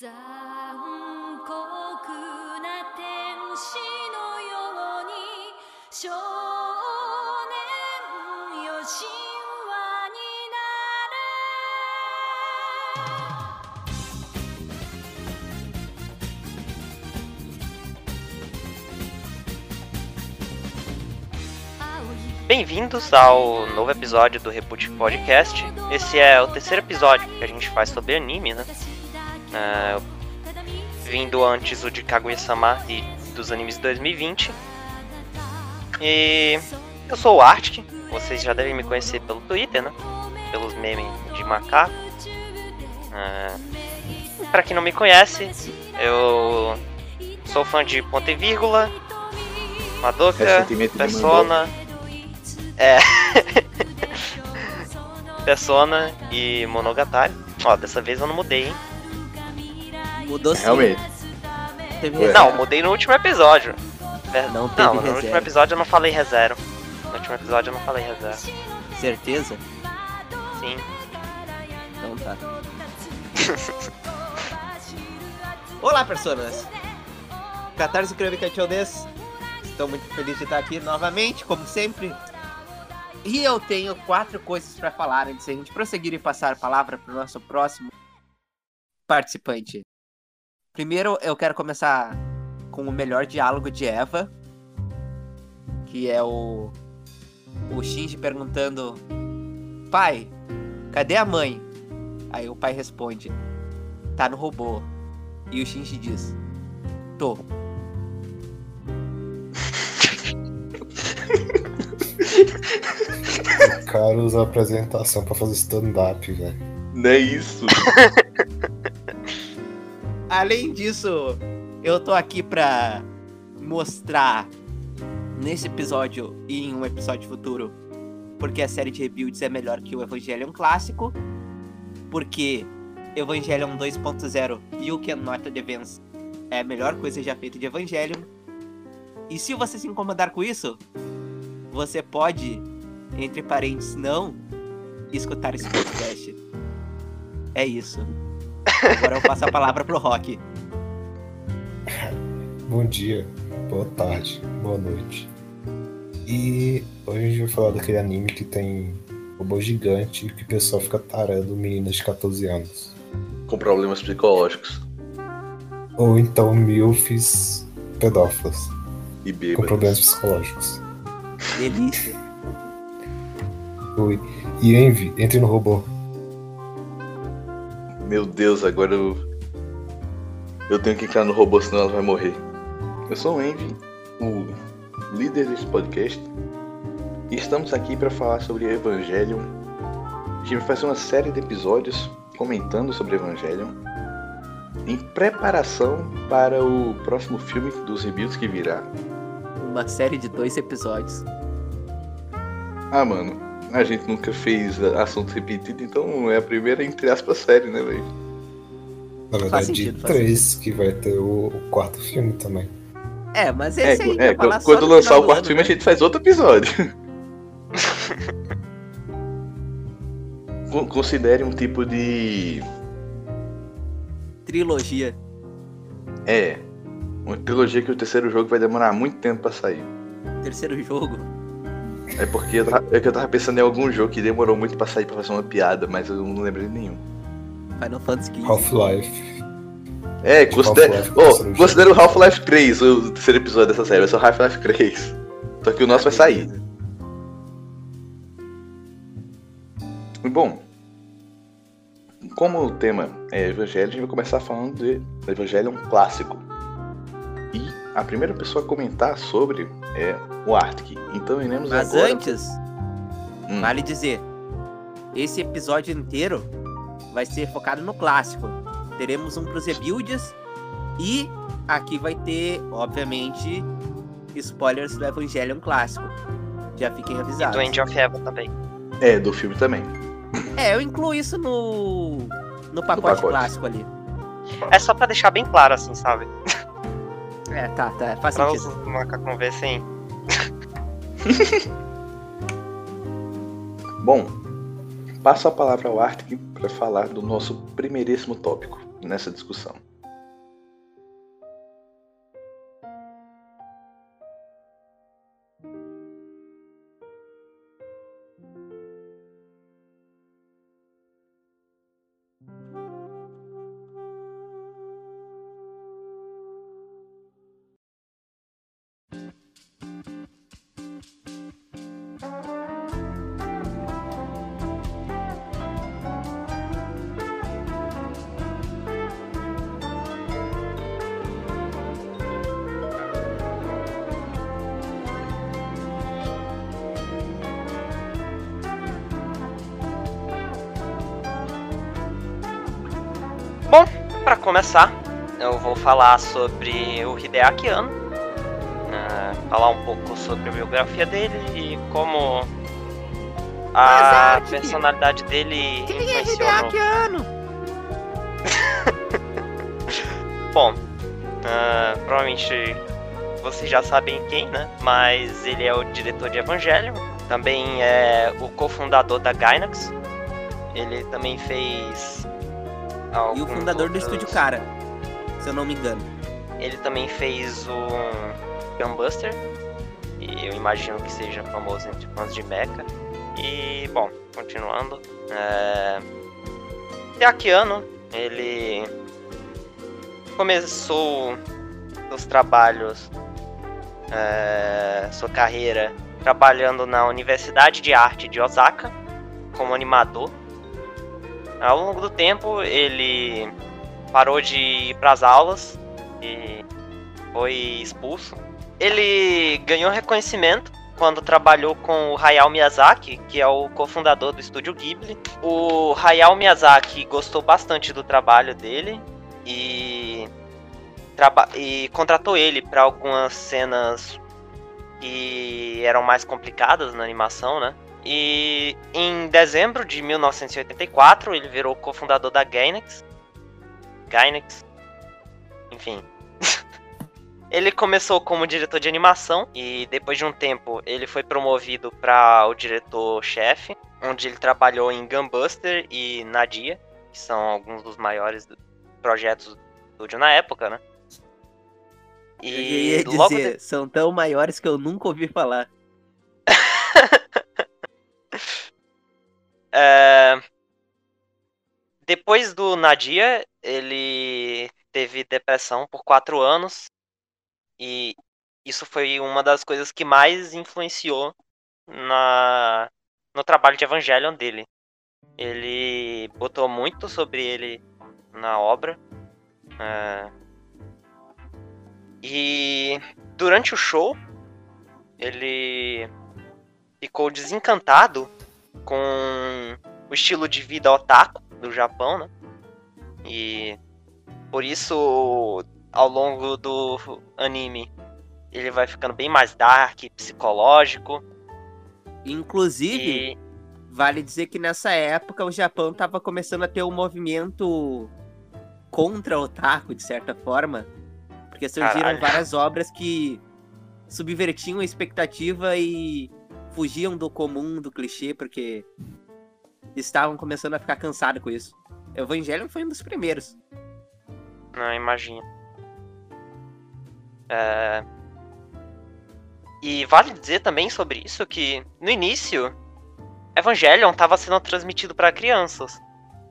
残酷な天使のように少年よ神話になれ Bem-vindos ao novo episódio do Reboot Podcast. Esse é o terceiro episódio que a gente faz sobre anime, né? É, vindo antes o de Kaguya-sama e dos animes de 2020. E eu sou o Arctic, vocês já devem me conhecer pelo Twitter, né? Pelos memes de macaco. É, para quem não me conhece, eu sou fã de Ponto e Vírgula, Madoka, Persona. É. Persona e Monogatari. Ó, dessa vez eu não mudei, hein? Mudou sim. Realmente. Teve. Não, mudei no último episódio. Não teve Não, no reserva. último episódio eu não falei reserva. No último episódio eu não falei reserva. Certeza? Sim. Então tá. Olá, personas! Catarse Crônica Tiodes. Estou muito feliz de estar aqui novamente, como sempre. E eu tenho quatro coisas para falar antes de a gente prosseguir e passar a palavra para o nosso próximo participante. Primeiro, eu quero começar com o melhor diálogo de Eva, que é o o Shinji perguntando: "Pai, cadê a mãe?" Aí o pai responde: "Tá no robô." E o Shinji diz: "Tô." O cara usa a apresentação pra fazer stand-up, velho. Não é isso. Além disso, eu tô aqui pra mostrar nesse episódio e em um episódio futuro porque a série de Rebuilds é melhor que o Evangelion clássico, porque Evangelion 2.0 You Cannot Advance é a melhor coisa já feita de Evangelion. E se você se incomodar com isso, você pode, entre parênteses, não escutar esse podcast. É isso. Agora eu passo a palavra pro Rock. Bom dia, boa tarde, boa noite. E hoje a gente vai falar daquele anime que tem robô gigante que o pessoal fica tarando meninas de 14 anos. Com problemas psicológicos. Ou então milfs pedófilas E com bêbados. problemas psicológicos. Delícia. Oi. E Envy, entre no robô. Meu Deus, agora eu. Eu tenho que entrar no robô, senão ela vai morrer. Eu sou o Envy, o líder desse podcast. E estamos aqui para falar sobre Evangelion. A gente vai fazer uma série de episódios comentando sobre Evangelion. Em preparação para o próximo filme dos reviews que virá. Uma série de dois episódios. Ah, mano, a gente nunca fez assunto repetido, então é a primeira, entre aspas, série, né, velho? Na verdade, sentido, três, que vai ter o, o quarto filme também. É, mas É, esse aí é, vai falar só quando no lançar o quarto ano, filme, né? a gente faz outro episódio. Con- Considere um tipo de. Trilogia. É. Uma trilogia que o terceiro jogo vai demorar muito tempo pra sair. Terceiro jogo. É porque eu tava, é que eu tava pensando em algum jogo que demorou muito pra sair pra fazer uma piada, mas eu não lembrei de nenhum. Final Fantasy XV. Half-Life. É, considera, Half-Life, oh, considera o Half-Life 3, o terceiro episódio dessa série, vai ser o Half-Life 3. Só que o nosso vai sair. Bom, como o tema é Evangelho, a gente vai começar falando de Evangelho clássico. E a primeira pessoa a comentar sobre é o Arctic. Então iremos Mas agora... antes, Hum. vale dizer, esse episódio inteiro vai ser focado no clássico. Teremos um pros rebuilds e aqui vai ter, obviamente, spoilers do Evangelion clássico. Já fiquem E avisados. do End of Heaven também. É, do filme também. É, eu incluo isso no no pacote, pacote. clássico ali. É só pra deixar bem claro, assim, sabe? É, tá, tá, faz Pra sentido. os macacos não ver assim. Bom, passo a palavra ao Arctic para falar do nosso primeiríssimo tópico nessa discussão. Começar, eu vou falar sobre o Hideaki Anno, né, falar um pouco sobre a biografia dele e como a Mas, personalidade dele Quem é influenciou no... Hideaki Anno? Bom, ah, provavelmente vocês já sabem quem, né? Mas ele é o diretor de Evangelion, também é o cofundador da Gainax. Ele também fez. E o fundador do estúdio Cara, se eu não me engano. Ele também fez o Gunbuster. E eu imagino que seja famoso entre fãs de Mecha. E, bom, continuando. É... Hideaki Anno, ele começou seus trabalhos, é, sua carreira, trabalhando na Universidade de Arte de Osaka como animador. Ao longo do tempo, ele parou de ir para as aulas e foi expulso. Ele ganhou reconhecimento quando trabalhou com o Hayao Miyazaki, que é o cofundador do estúdio Ghibli. O Hayao Miyazaki gostou bastante do trabalho dele e, traba- e contratou ele para algumas cenas que eram mais complicadas na animação, né? E em dezembro de 1984 ele virou cofundador da Gainax. Gainax. Enfim. ele começou como diretor de animação e depois de um tempo ele foi promovido para o diretor-chefe, onde ele trabalhou em Gunbuster e Nadia, que são alguns dos maiores projetos do estúdio na época, né? eu E ia logo de- dizer, são tão maiores que eu nunca ouvi falar. É, Depois do Nadia, ele teve depressão por quatro anos. E isso foi uma das coisas que mais influenciou na... no trabalho de Evangelion dele. Ele botou muito sobre ele na obra. é, E durante o show, ele ficou desencantado com o estilo de vida otaku do Japão, né? E por isso, ao longo do anime, ele vai ficando bem mais dark, psicológico. Inclusive, E vale dizer que nessa época o Japão tava começando a ter um movimento contra o otaku, de certa forma. Porque surgiram Caralho. várias obras que subvertiam a expectativa e fugiam do comum, do clichê, porque estavam começando a ficar cansados com isso. Evangelion foi um dos primeiros. Não, imagina. É... E vale dizer também sobre isso que no início Evangelion estava sendo transmitido para crianças.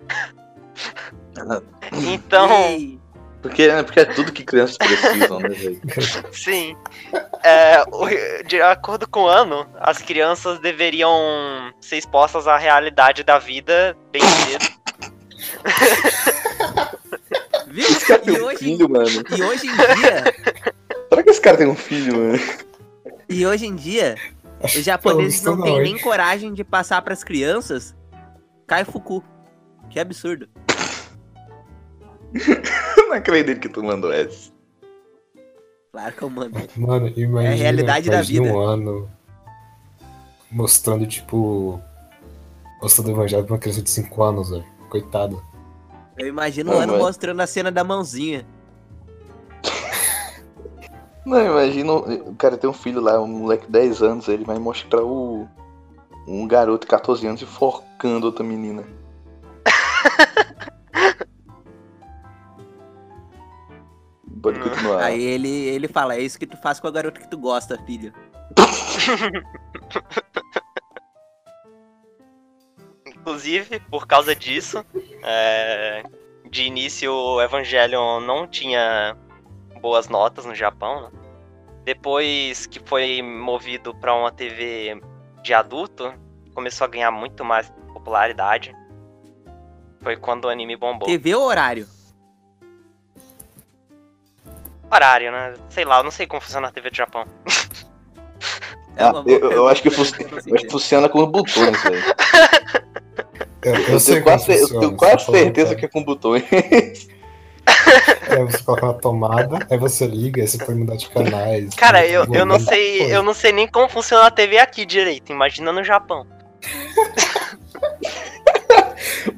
Então, Ei, Porque, porque é tudo que crianças precisam, né, velho? sim. É, de acordo com o ano, as crianças deveriam ser expostas à realidade da vida bem cedo. viu? Esse cara tem E um hoje, filho, mano. e hoje em dia, Será que esse cara tem um filho, mano? e hoje em dia, os japoneses Não, têm nem coragem de passar pras crianças Kaifuku. Que absurdo. Eu não acredito que tu mandou essa. Claro que eu mando. Mano, imagina, É a realidade da imagina vida. um ano mostrando, tipo, mostrando o evangelho pra uma criança de 5 anos, velho. Coitado. Eu imagino Não, ano mas- mostrando a cena da mãozinha. Não, imagina o cara tem um filho lá, um moleque de 10 anos, ele vai mostrar o. Um garoto de 14 anos enforcando outra menina. Pode continuar. Aí ele, ele fala, é isso que tu faz com a garota que tu gosta, filho. Inclusive, por causa disso, é, de início o Evangelion não tinha boas notas no Japão. né? Depois que foi movido para uma TV de adulto, começou a ganhar muito mais popularidade. Foi quando o anime bombou. TV ou horário? Horário, né? Sei lá, eu não sei como funciona a TV do Japão. É Ah, eu, eu acho que eu funciona com botões, velho. Eu, eu Eu sei tenho quase, eu funciona, tenho você quase certeza cara. que é com botões. É, você coloca na tomada, aí você liga, aí você pode mudar de canais. Cara, eu, eu não sei, coisa. eu não sei nem como funciona a TV aqui direito. Imagina no Japão.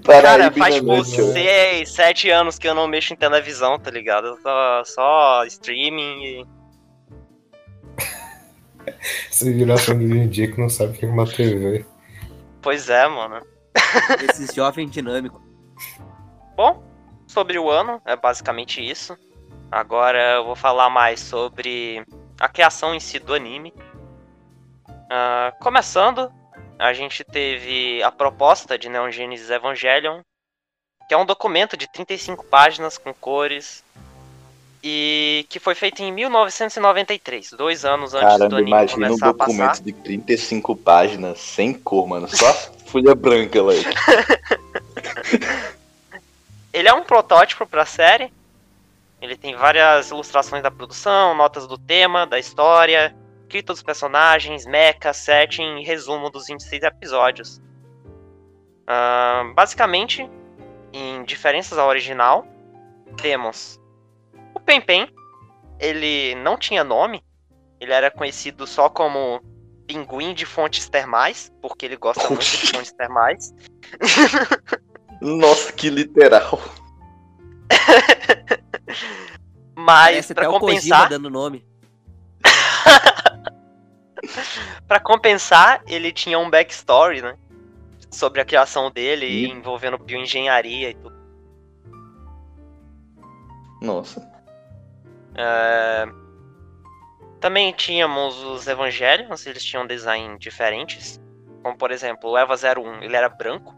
Cara, faz tipo Nanete, ó. 6, 7 anos que eu não mexo em televisão, tá ligado? Só, só streaming e. Você geração de hoje em dia que não sabe o que é uma TV. Pois é, mano. Esses jovens dinâmicos. Bom, sobre o ano, é basicamente isso. Agora eu vou falar mais sobre a criação em si do anime. Ah, começando, a gente teve a proposta de Neon Genesis Evangelion, que é um documento de 35 páginas com cores e que foi feito em 1993, dois anos antes do Caramba, anime imagina um começar a passar. documento de 35 páginas, sem cor, mano. Só folha branca, like. Ele é um protótipo pra série. Ele tem várias ilustrações da produção, notas do tema, da história, escrita dos personagens, mecha, setting e resumo dos 26 episódios. Ah, basicamente, em diferenças ao original, temos o Pen Pen. Ele não tinha nome. Ele era conhecido só como Pinguim de Fontes Termais, porque ele gosta muito de fontes termais. Nossa, que literal. Mas Parece pra até o Kojima compensar, dando nome. Pra compensar, ele tinha um backstory, né? Sobre a criação dele, E- envolvendo bioengenharia e tudo. Nossa. É, Também tínhamos os Evangelions, eles tinham design diferentes. Como, por exemplo, o Eva 01, ele era branco,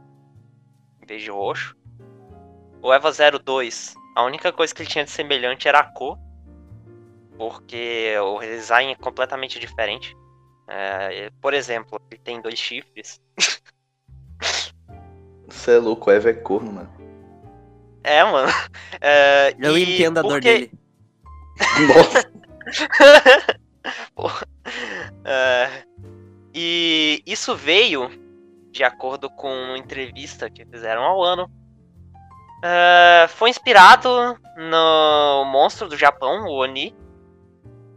em vez de roxo. O Eva 02, a única coisa que ele tinha de semelhante era a cor. Porque o design é completamente diferente. É, por exemplo, ele tem dois chifres. Você é louco, Eva é corno, mano. É, mano. É, Eu e entendo a dor porque- dele. Nossa. É, e isso veio de acordo com uma entrevista que fizeram ao ano. É, foi inspirado no monstro do Japão, o Oni.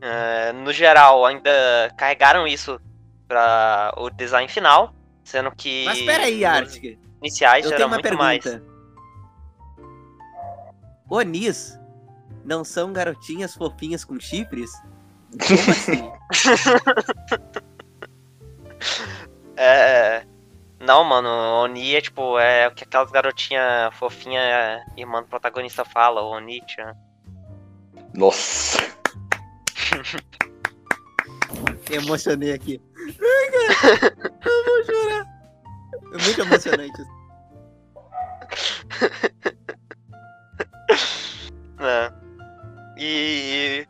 É, no geral, ainda carregaram isso para o design final, sendo que Mas peraí, Arctic. iniciais Eu era tenho uma muito pergunta. mais. Onis não são garotinhas fofinhas com chifres? Como assim? É. Não, mano, Oni é tipo, é o que aquelas garotinhas fofinha irmã do protagonista fala, o Oni-chan. Nossa. Emocionei aqui. Ai, cara, eu vou chorar. É muito emocionante isso. né? E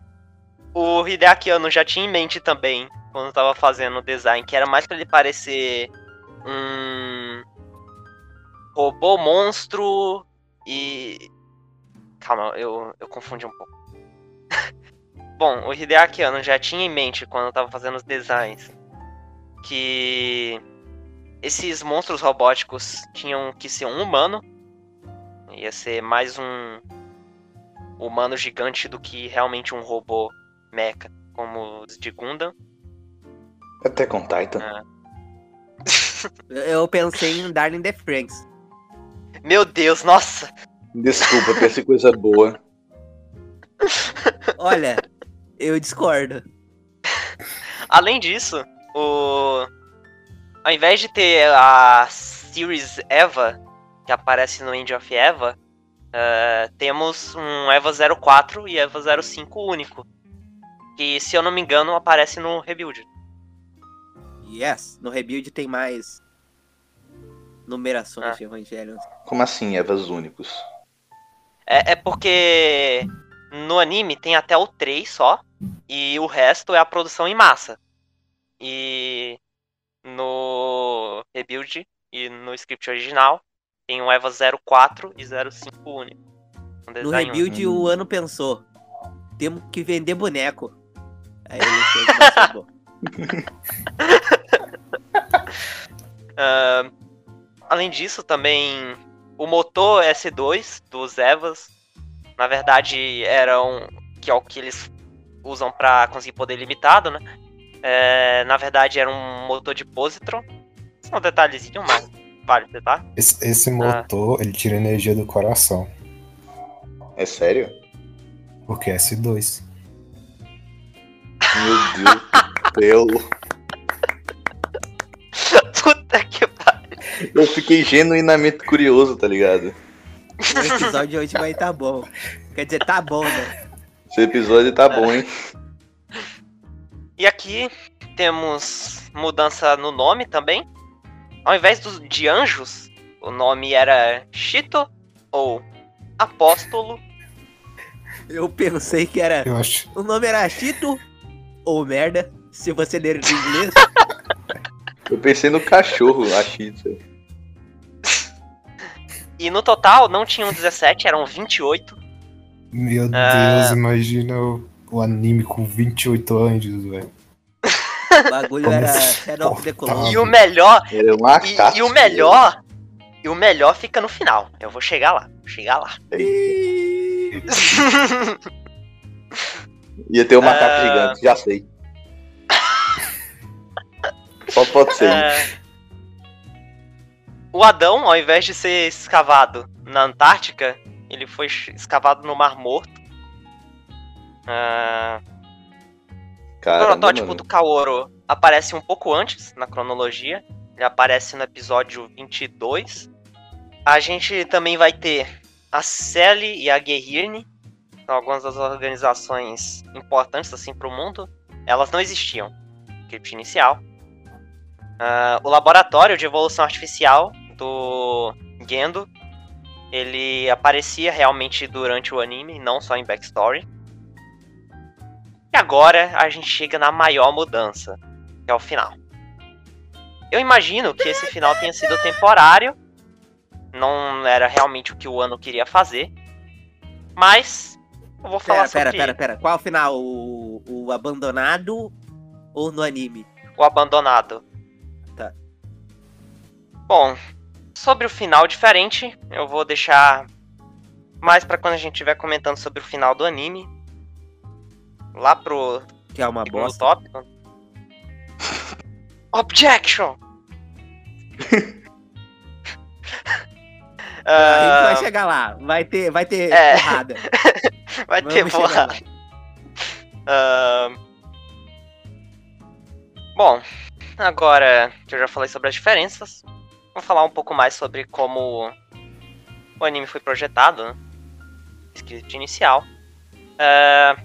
o Hideaki Anno já tinha em mente também, quando tava fazendo o design, que era mais pra ele parecer um robô monstro e. Calma, eu, eu confundi um pouco. Bom, o Hideaki Anno já tinha em mente quando tava fazendo os designs que esses monstros robóticos tinham que ser um humano. Ia ser mais um humano gigante do que realmente um robô mecha, como os de Gundam. Até com Titan. Eu pensei em Darling the Franks. Meu Deus, nossa! Desculpa, pensei coisa boa. Olha, eu discordo. Além disso, o ao invés de ter a Series Eva, que aparece no End of Eva, eh, temos um Eva 04 e Eva 05 único. Que, se eu não me engano, aparece no Rebuild. Yes, no Rebuild tem mais numerações Ah. de Evangelion. Como assim, Evas únicos? É, é porque no anime tem até o 3 só, e o resto é a produção em massa. E no Rebuild e no script original tem um Eva 04 e 05 único. Um No design único. Rebuild o ano pensou, temos que vender boneco. Aí ele fez. Ah, além disso, também o motor S2 dos Evas, na verdade, era um. que é o que eles usam para conseguir poder limitado, né? É, na verdade, era um motor de positron. Um detalhezinho, mas vale citar. Esse, esse motor, ele tira energia do coração. É sério? Porque é S2. Meu Deus do céu. Puta que pariu. Eu fiquei genuinamente curioso, tá ligado? O episódio de hoje vai tá bom. Quer dizer, tá bom, né? Esse episódio tá bom, hein? E aqui temos mudança no nome também. Ao invés dos, de anjos, o nome era Chito ou Apóstolo. Eu pensei que era. Eu acho. O nome era Chito ou merda, se você ler em inglês. Eu pensei no cachorro, a Chita. E no total não tinham 17, eram 28. Meu Ah. Deus, imagina o, o anime com 28 anjos, velho. O bagulho Como era se Shadow of the Colossus. E o melhor, e, e o melhor, e o melhor fica no final. Eu vou chegar lá, vou chegar lá. Ia ter um macaco Ah. gigante, já sei. Só pode ser. É, O Adão, ao invés de ser escavado na Antártica, ele foi escavado no Mar Morto. Ah, o protótipo mano. do Kaoro aparece um pouco antes na cronologia. Ele aparece no episódio 22. A gente também vai ter a Sally e a Guerrirne. São algumas das organizações importantes assim para o mundo. Elas não existiam no script inicial. Ah, o laboratório de evolução artificial do Gendo. Ele aparecia realmente durante o anime, não só em backstory. E agora a gente chega na maior mudança, que é o final. Eu imagino que esse final tenha sido temporário. Não era realmente o que o ano queria fazer. Mas eu vou falar Pera, pera, sobre pera, pera. Qual o final? O, o abandonado ou no anime? o abandonado. Tá. Bom, sobre o final diferente, eu vou deixar mais pra quando a gente estiver comentando sobre o final do anime. Lá pro Que é uma bosta. tópico. Objection! A gente Ah, vai chegar lá. Vai ter, vai ter É. porrada. vai ter Vamos chegar porrada. Ahn. Bom, agora que eu já falei sobre as diferenças, vou falar um pouco mais sobre como o anime foi projetado, né? Script inicial. Ah,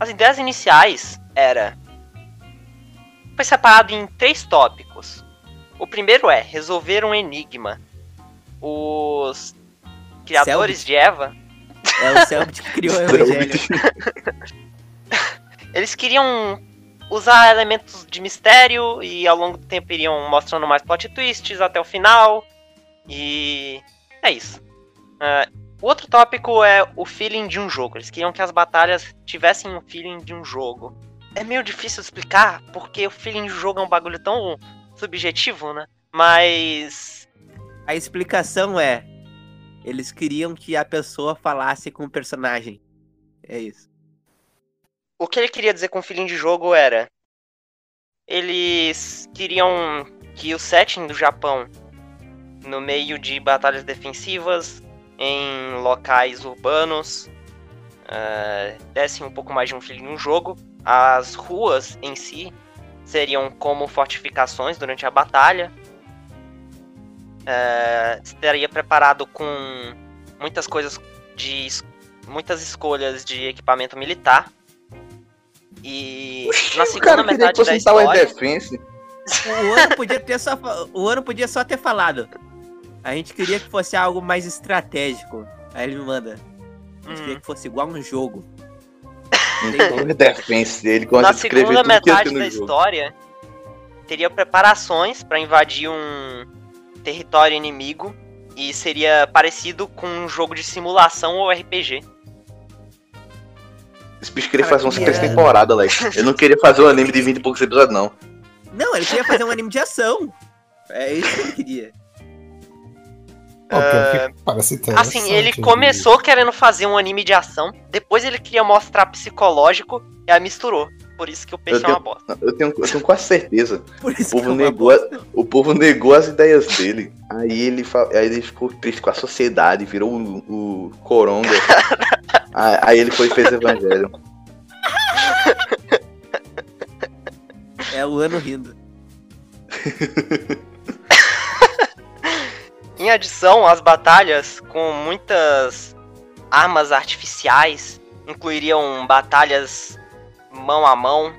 as ideias iniciais era foi separado em três tópicos. O primeiro é resolver um enigma. Os criadores Selbit. de Eva É o Selbit que criou o Evangelho. Eles queriam usar elementos de mistério e ao longo do tempo iriam mostrando mais plot twists até o final. E é isso. O outro tópico é o feeling de um jogo. Eles queriam que as batalhas tivessem um feeling de um jogo. É meio difícil explicar porque o feeling de jogo é um bagulho tão subjetivo, né? Mas A explicação é: eles queriam que a pessoa falasse com o personagem. É isso. O que ele queria dizer com feeling de jogo era. Eles queriam que o setting do Japão, no meio de batalhas defensivas, em locais urbanos, eh, desse um pouco mais de um feeling no jogo. As ruas em si seriam como fortificações durante a batalha. É, estaria preparado com muitas coisas de muitas escolhas de equipamento militar. E na O segunda cara queria que metade fosse da um história, Defense. O ano podia ter só, o ano podia só ter falado. A gente queria que fosse algo mais estratégico. Aí ele me manda. A gente Hum. queria que fosse igual um jogo. Um Tower Defense. Ele gosta na de escrever segunda metade da jogo. história, teria preparações para invadir um território inimigo e seria parecido com um jogo de simulação ou RPG. Esse bicho queria fazer umas que três é- temporadas, Lex. Eu não queria fazer um anime de 20 e poucos episódios, não. Não, ele queria fazer um anime de ação. É isso que ele queria. Que parece interessante. Assim, ele começou querendo fazer um anime de ação, depois ele queria mostrar psicológico e aí misturou. Por isso que o peixe Eu é uma bosta. Eu tenho, eu tenho quase certeza. Por O isso povo, que é uma negou, bosta. o povo negou as ideias dele. Aí ele, aí ele ficou triste com a sociedade, virou o, o Coronga. aí, aí ele foi e fez Evangelho. É o ano rindo. Em adição, as batalhas com muitas armas artificiais incluiriam batalhas mão a mão,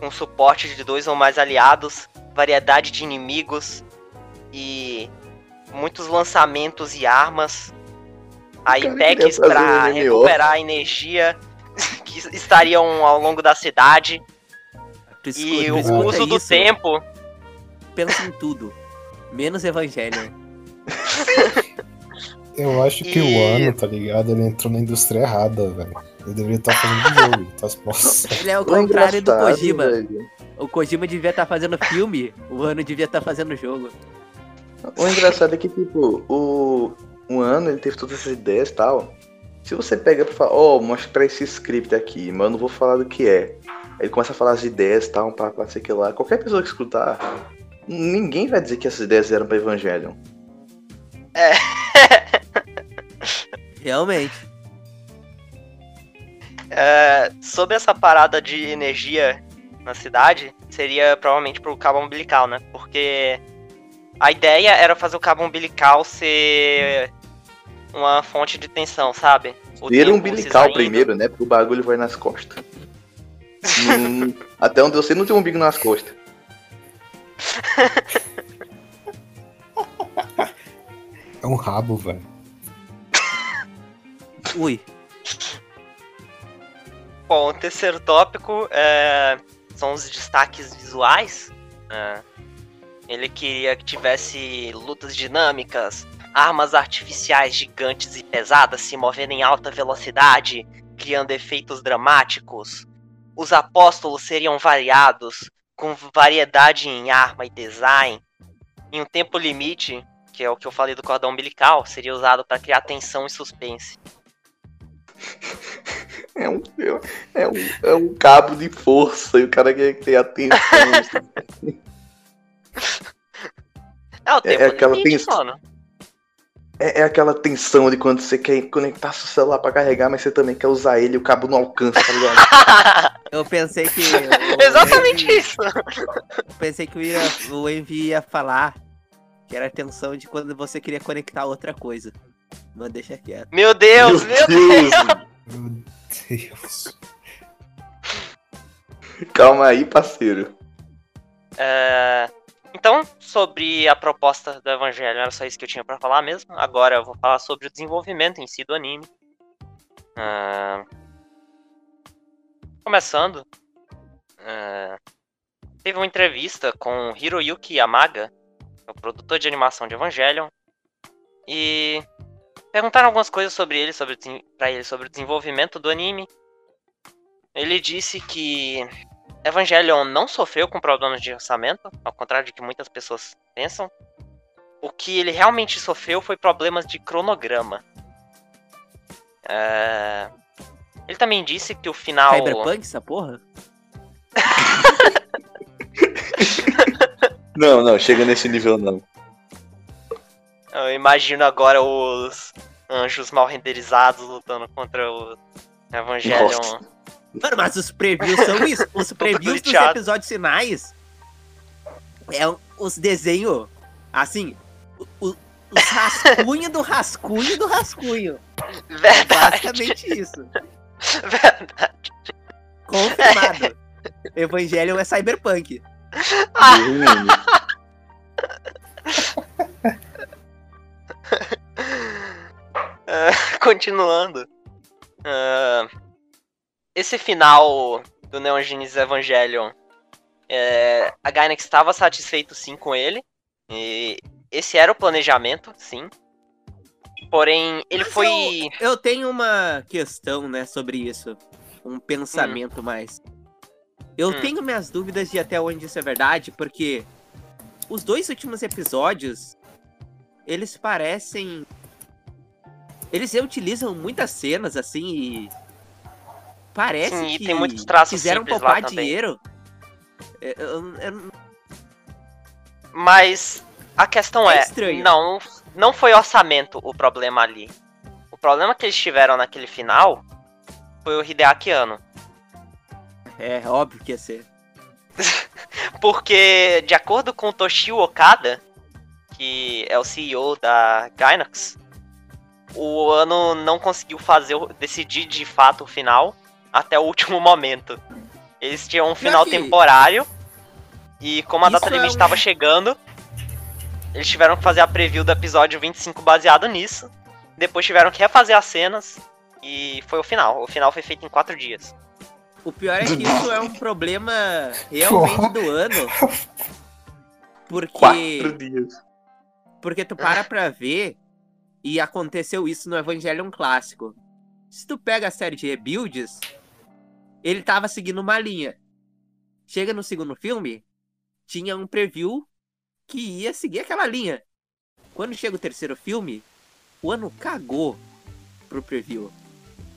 com suporte de dois ou mais aliados, variedade de inimigos e muitos lançamentos e armas. Aí packs para recuperar a energia que estariam ao longo da cidade e o uso do isso, tempo. Pensa em tudo. Menos Evangelho. Eu acho que E- o ano, tá ligado? Ele entrou na indústria errada, velho. Ele deveria estar fazendo jogo. Tá... Nossa. Ele é o contrário do Kojima. velho. O Kojima devia estar fazendo filme, o ano devia estar fazendo jogo. O engraçado é que, tipo, o, o ano ele teve todas essas ideias e tal. Se você pega pra falar, ó, mostra esse script aqui, mas eu não vou falar do que é. Aí ele começa a falar as ideias e tal, pá, pá, sei que lá. Qualquer pessoa que escutar, ninguém vai dizer que essas ideias eram pra Evangelion. Realmente. É, sobre essa parada de energia na cidade, seria provavelmente pro cabo umbilical, né? Porque a ideia era fazer o cabo umbilical ser uma fonte de tensão, sabe? O um umbilical primeiro, né? Porque o bagulho vai nas costas. Hum, até onde você não tem um umbigo nas costas. É um rabo, velho. Ui. Bom, o terceiro tópico é, são os destaques visuais. É, ele queria que tivesse lutas dinâmicas, armas artificiais gigantes e pesadas se movendo em alta velocidade, criando efeitos dramáticos. Os apóstolos seriam variados, com variedade em arma e design. Em um tempo limite, que é o que eu falei do cordão umbilical, seria usado para criar tensão e suspense. É um, é, um, é um cabo de força e o cara quer ter atenção. É o tempo é aquela limite, tensão. mano. É, é aquela tensão de quando você quer conectar seu celular pra carregar, mas você também quer usar ele e o cabo não alcança, tá ligado? Eu pensei que. Exatamente Envy- isso. Eu pensei que o Envy ia falar que era a tensão de quando você queria conectar outra coisa. Mas deixa quieto. Meu Deus, meu, Deus. Meu Deus. Calma aí, parceiro. É, Então, sobre a proposta do Evangelho, era só isso que eu tinha pra falar mesmo. Agora eu vou falar sobre o desenvolvimento em si do anime. É, Começando, é, teve uma entrevista com Hiroyuki Yamaga, o produtor de animação de Evangelion, e perguntaram algumas coisas sobre ele, sobre, pra ele sobre o desenvolvimento do anime. Ele disse que Evangelion não sofreu com problemas de orçamento, ao contrário de que muitas pessoas pensam. O que ele realmente sofreu foi problemas de cronograma. É, Ele também disse que o final. Cyberpunk, essa porra? Não, não, chega nesse nível não. Eu imagino agora os anjos mal renderizados lutando contra o Evangelion. Nossa. Mano, mas os previews são isso. Os previews dos episódios finais É os desenhos, assim, o- o- os rascunhos do rascunho do rascunho. Verdade. Basicamente isso. Verdade. Confirmado. Evangelion é cyberpunk. Hum, Ah, continuando. Ah, esse final do Neon Genesis Evangelion. é, a Gainax estava satisfeito sim com ele. E esse era o planejamento, sim. Porém, ele Mas foi. Eu tenho uma questão, né, sobre isso. Um pensamento mais. Eu Hum. tenho minhas dúvidas de até onde isso é verdade, porque os dois últimos episódios, eles parecem. Eles reutilizam muitas cenas, assim, e. Parece Sim, que tem muitos traços quiseram poupar dinheiro. É, eu- eu- Mas a questão É é, estranho. não, não foi orçamento o problema ali. O problema que eles tiveram naquele final foi o Hideaki Anno. É óbvio que ia ser. Porque, de acordo com o Toshio Okada, que é o CEO da Gainax, o ano não conseguiu fazer o- decidir de fato o final até o último momento. Eles tinham um final que- temporário e como a Isso data é limite estava chegando, eles tiveram que fazer a preview do episódio 25 baseado nisso. Depois tiveram que refazer as cenas e foi o final. O final foi feito em quatro dias. O pior é que isso é um problema realmente do ano. Porque. Quatro dias. Porque tu para pra ver e aconteceu isso no Evangelion clássico. Se tu pega a série de Rebuilds, ele tava seguindo uma linha. Chega no segundo filme, tinha um preview que ia seguir aquela linha. Quando chega o terceiro filme, o ano cagou pro preview.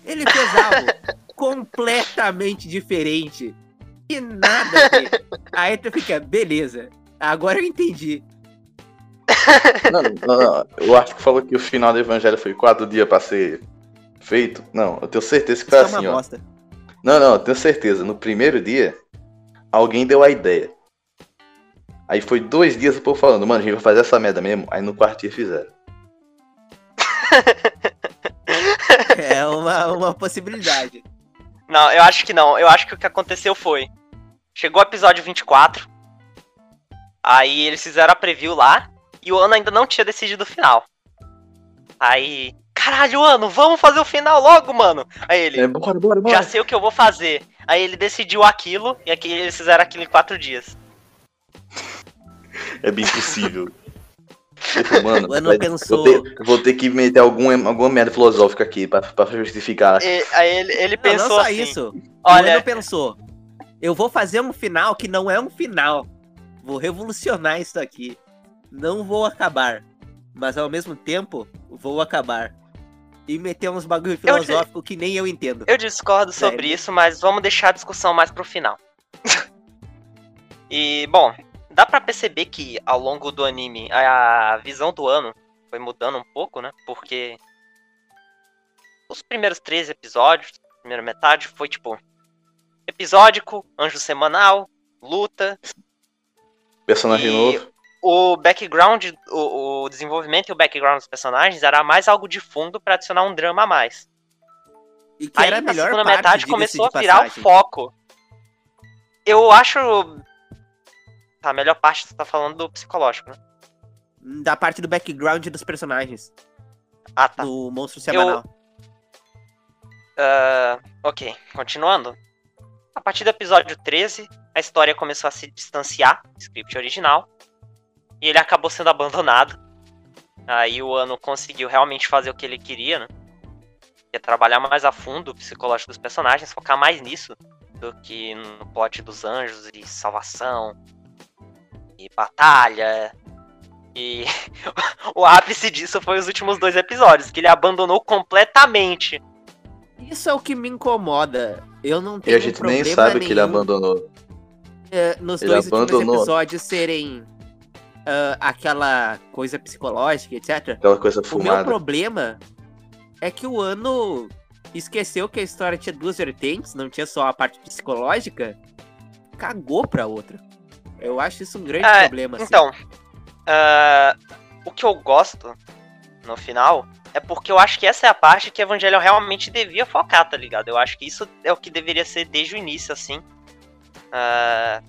Ele fez algo completamente diferente. E nada a ver. Aí tu fica, beleza, agora eu entendi. Não, não, não, Eu acho que falou que o final do Evangelho foi quatro dias pra ser feito. Não, eu tenho certeza que Isso foi é uma assim, ó. bosta. Não, não, eu tenho certeza. No primeiro dia, alguém deu a ideia. Aí foi dois dias o povo falando, mano, a gente vai fazer essa merda mesmo. Aí no quarto dia fizeram. É uma, uma possibilidade. Não, eu acho que não. Eu acho que o que aconteceu foi. Chegou o episódio 24. Aí eles fizeram a preview lá. E o ano ainda não tinha decidido o final. Aí. Caralho, ano, vamos fazer o final logo, mano. Aí ele. É, bora, bora, Já sei o que eu vou fazer. Aí ele decidiu aquilo. E aqui eles fizeram aquilo em quatro dias. É bem possível. Tipo, mano, O ano vai- pensou- eu, te- eu vou ter que meter algum, alguma merda filosófica aqui pra, pra justificar. E, aí ele, ele Não, pensou não só assim. isso. O Olha, Ano pensou. Eu vou fazer um final que não é um final. Vou revolucionar isso aqui. Não vou acabar. Mas ao mesmo tempo, vou acabar. E meter uns bagulho Eu filosófico que nem eu entendo. Eu discordo sobre Sério? isso, mas vamos deixar a discussão mais pro final. e, bom, dá pra perceber que ao longo do anime a visão do ano foi mudando um pouco, né? Porque os primeiros três episódios, primeira metade, foi tipo episódico, anjo semanal, luta, Personagem E- novo. o background, o, o desenvolvimento e o background dos personagens era mais algo de fundo pra adicionar um drama a mais. E que Aí era a na melhor segunda parte, metade começou a virar o foco. Eu acho. A melhor parte você tá falando do psicológico, né? Da parte do background dos personagens. Ah, tá. Do monstro semanal. Ah, ok, continuando. A partir do episódio 13, a história começou a se distanciar do script original. E ele acabou sendo abandonado. Aí o ano conseguiu realmente fazer o que ele queria, né? Que é trabalhar mais a fundo o psicológico dos personagens, focar mais nisso do que no plot dos anjos e salvação e batalha. E o ápice disso foi os últimos dois episódios, que ele abandonou completamente Isso é o que me incomoda. Eu não E tenho a gente problema nem sabe que ele abandonou. é, nos ele dois últimos abandonou. episódios serem ah, aquela coisa psicológica, etc. Aquela coisa O meu fumada. problema é que o ano esqueceu que a história tinha duas vertentes, não tinha só a parte psicológica, cagou pra outra. Eu acho isso um grande É, problema. assim. Então, ah, o que eu gosto no final é porque eu acho que essa é a parte que Evangelion realmente devia focar, tá ligado? Eu acho que isso é o que deveria ser desde o início, assim. Ah,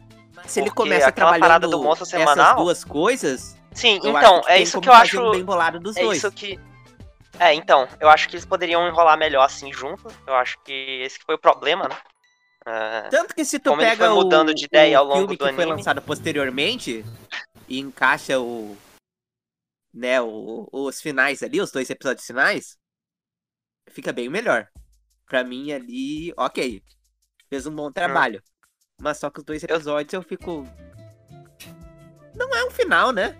Se ele começa trabalhando do monstro essas semanal- duas coisas, sim, então, é isso que eu acho. um bem bolado dos É dois. isso que. É, então, eu acho que eles poderiam enrolar melhor assim juntos. Eu acho que esse que foi o problema, né? Ah, Tanto que se tu Como ele pega foi mudando o, de ideia ao longo filme do que foi anime. lançado posteriormente e encaixa o né, o- os finais ali, os dois episódios finais, fica bem melhor. Pra mim ali, ok. Fez um bom trabalho. Mas só que os dois episódios eu fico Não é um final, né?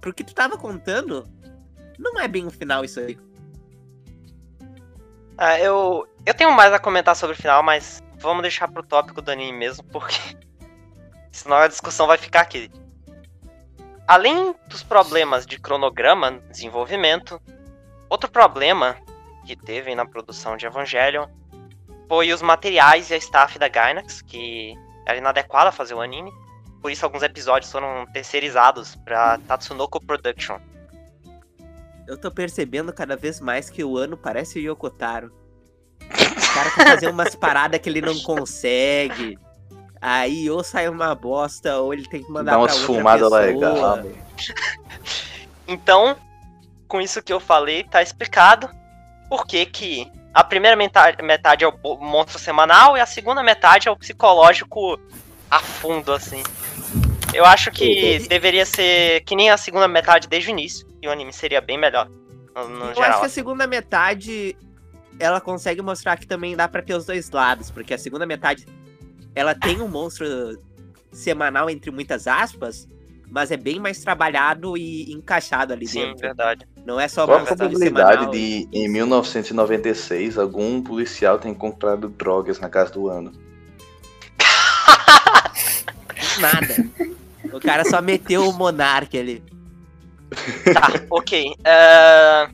Porque tu tava contando, não é bem um final isso aí. ah, eu, eu tenho mais a comentar sobre o final, mas vamos deixar pro tópico do anime mesmo, porque senão a discussão vai ficar aqui. Além dos problemas de cronograma, desenvolvimento, outro problema que teve na produção de Evangelion foi os materiais e a staff da Gainax, que era inadequada a fazer o anime. Por isso alguns episódios foram terceirizados para Tatsunoko Production. Eu tô percebendo cada vez mais que o ano parece o Yokotaro. O cara quer fazer umas paradas que ele não consegue. Aí ou sai uma bosta, ou ele tem que mandar Dá pra umas outra fumadas pessoa. legais. Então, com isso que eu falei, tá explicado por que que a primeira metade, metade é o monstro semanal e a segunda metade é o psicológico a fundo, assim. Eu acho que deveria ser que nem a segunda metade desde o início, e o anime seria bem melhor, no, no Eu geral. acho que a segunda metade ela consegue mostrar que também dá pra ter os dois lados, porque a segunda metade ela tem um monstro semanal entre muitas aspas, mas é bem mais trabalhado e encaixado ali Sim, dentro. verdade. Não é só Qual a probabilidade de, e- em 1996, algum policial ter encontrado drogas na casa do ano? Nada. O cara só meteu o Monark ali. Tá, ok. É,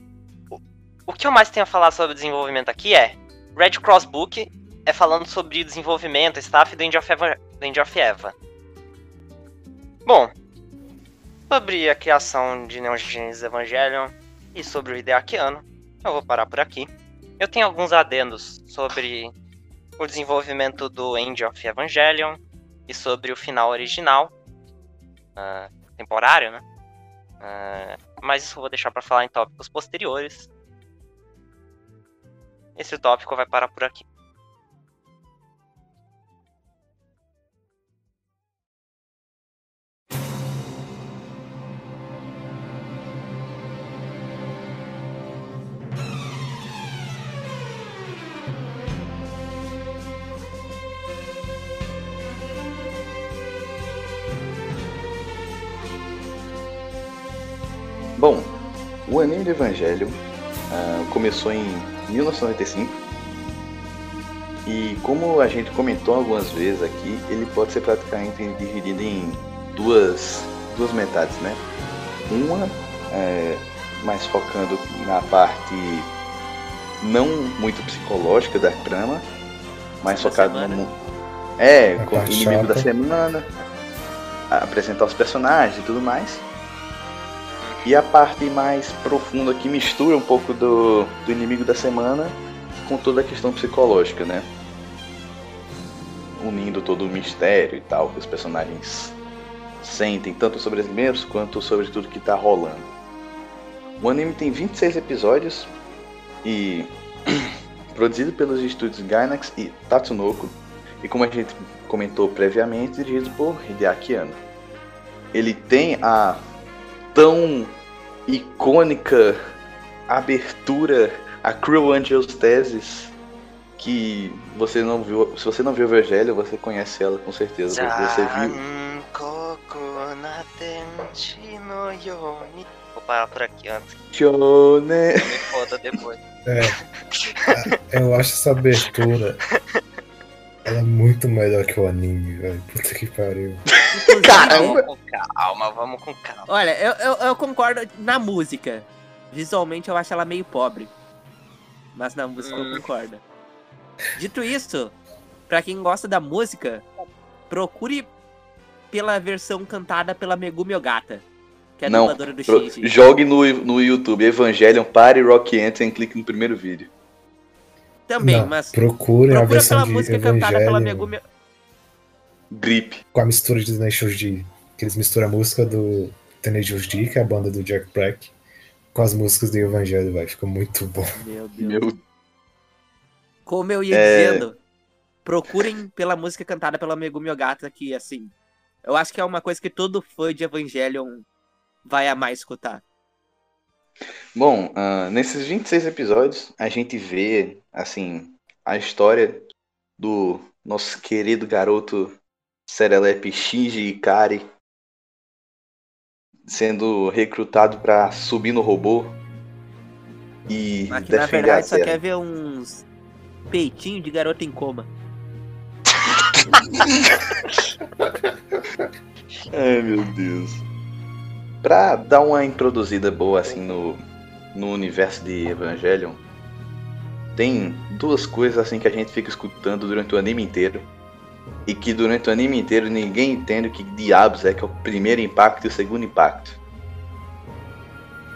o- que eu mais tenho a falar sobre desenvolvimento aqui é Red Cross Book é falando sobre desenvolvimento, staff do End of Eva. Do End of Eva. Bom, sobre a criação de Neon Genesis Evangelion e sobre o Hideaki Anno, eu vou parar por aqui. Eu tenho alguns adendos sobre o desenvolvimento do End of Evangelion e sobre o final original, ah, temporário, né? Ah, mas isso eu vou deixar pra falar em tópicos posteriores. Esse tópico vai parar por aqui. Bom, o anime do Evangelho ah, começou em 1995 e como a gente comentou algumas vezes aqui, ele pode ser praticamente dividido em duas, duas metades, né? Uma é, mais focando na parte não muito psicológica da trama, mais Da focado semana. no é, com o inimigo da chata. semana, a- apresentar os personagens e tudo mais. E a parte mais profunda que mistura um pouco do, do inimigo da semana com toda a questão psicológica, né? Unindo todo o mistério e tal que os personagens sentem, tanto sobre eles mesmos quanto sobre tudo que tá rolando. O anime tem 26 episódios e produzido pelos estúdios Gainax e Tatsunoko, e como a gente comentou previamente, dirigido por Hideaki Anno. Ele tem a tão icônica abertura a Cruel Angels Thesis que você não viu, se você não viu o Evangelho, você conhece ela com certeza, porque você viu. Vou parar por aqui antes Shone. me foda depois. Eu acho essa abertura. Ela é muito melhor que o anime, velho. Puta que pariu. Caramba! Vamos com calma, vamos com calma. Olha, eu, eu, eu concordo na música. Visualmente eu acho ela meio pobre. Mas na música eu Hum. concordo. Dito isso, pra quem gosta da música, procure pela versão cantada pela Megumi Ogata, que é a Não, dubladora do Shinji. Jogue no, no YouTube Evangelion Party Rock Anthem e clique no primeiro vídeo. Também, Não, mas procure a procura versão pela de música cantada pela Megumi Grip. com a mistura de Tenacious D. Que eles misturam a música do Tenacious D, que é a banda do Jack Black, com as músicas do Evangelho, vai. Fica muito bom. Meu Deus. Meu Como eu ia É. dizendo, procurem pela música cantada pela Megumi Ogata, que assim, eu acho que é uma coisa que todo fã de Evangelion vai amar escutar. Bom, ah, nesses 26 episódios, a gente vê, assim, a história do nosso querido garoto Serelepe Shinji Ikari sendo recrutado pra subir no robô e Mas que na defender a verdade só quer ver uns peitinhos de garoto em coma. Ai, meu Deus. Pra dar uma introduzida boa assim no, no universo de Evangelion, tem duas coisas assim que a gente fica escutando durante o anime inteiro. E que durante o anime inteiro ninguém entende o que diabos é que é o primeiro impacto e o segundo impacto.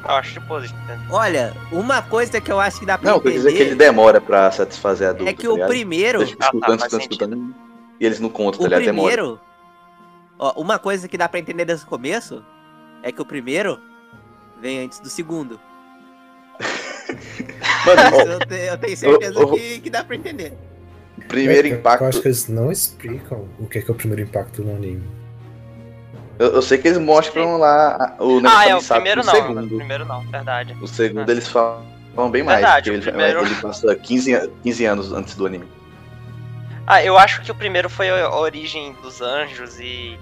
Eu acho positivo. Olha, uma coisa que eu acho que dá pra Não, quer dizer que ele entender demora pra satisfazer a dúvida. é que o primeiro, Eles ficam Ah, tá, escutando, escutando, escutando. E eles não contam, tá o ligado? Demora. primeiro, ó, uma coisa que dá pra entender desde o começo é que o primeiro vem antes do segundo. Mano, eu, te- eu tenho certeza que, que dá pra entender. o primeiro É, Eu impacto. acho que eles não explicam o que é, que é o primeiro impacto no anime. Eu, eu sei que eles mostram lá o negócio Ah, é, o primeiro não. segundo. O primeiro não, verdade. O segundo Ah. eles falam, bem mais, Verdade, ele, primeiro- ele passa 15, a- 15 anos antes do anime. Ah, eu acho que o primeiro foi a origem dos anjos e.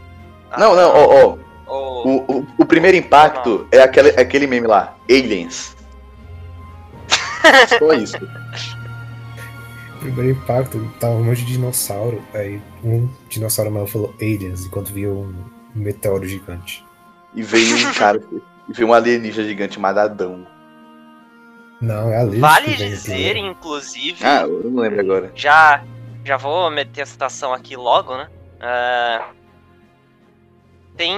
não, não, ó, ó, o, o, o primeiro impacto é aquele, é aquele meme lá, Aliens. Só isso. O primeiro impacto tava um monte de dinossauro, aí um dinossauro maior falou aliens, enquanto via um meteoro gigante. E veio um cara, e veio um alienígena gigante chamado Adão. Não, é a Liz Vale vem dizer, inclusive. Ah, eu não lembro agora. já já vou meter a citação aqui logo, né? Ah, tem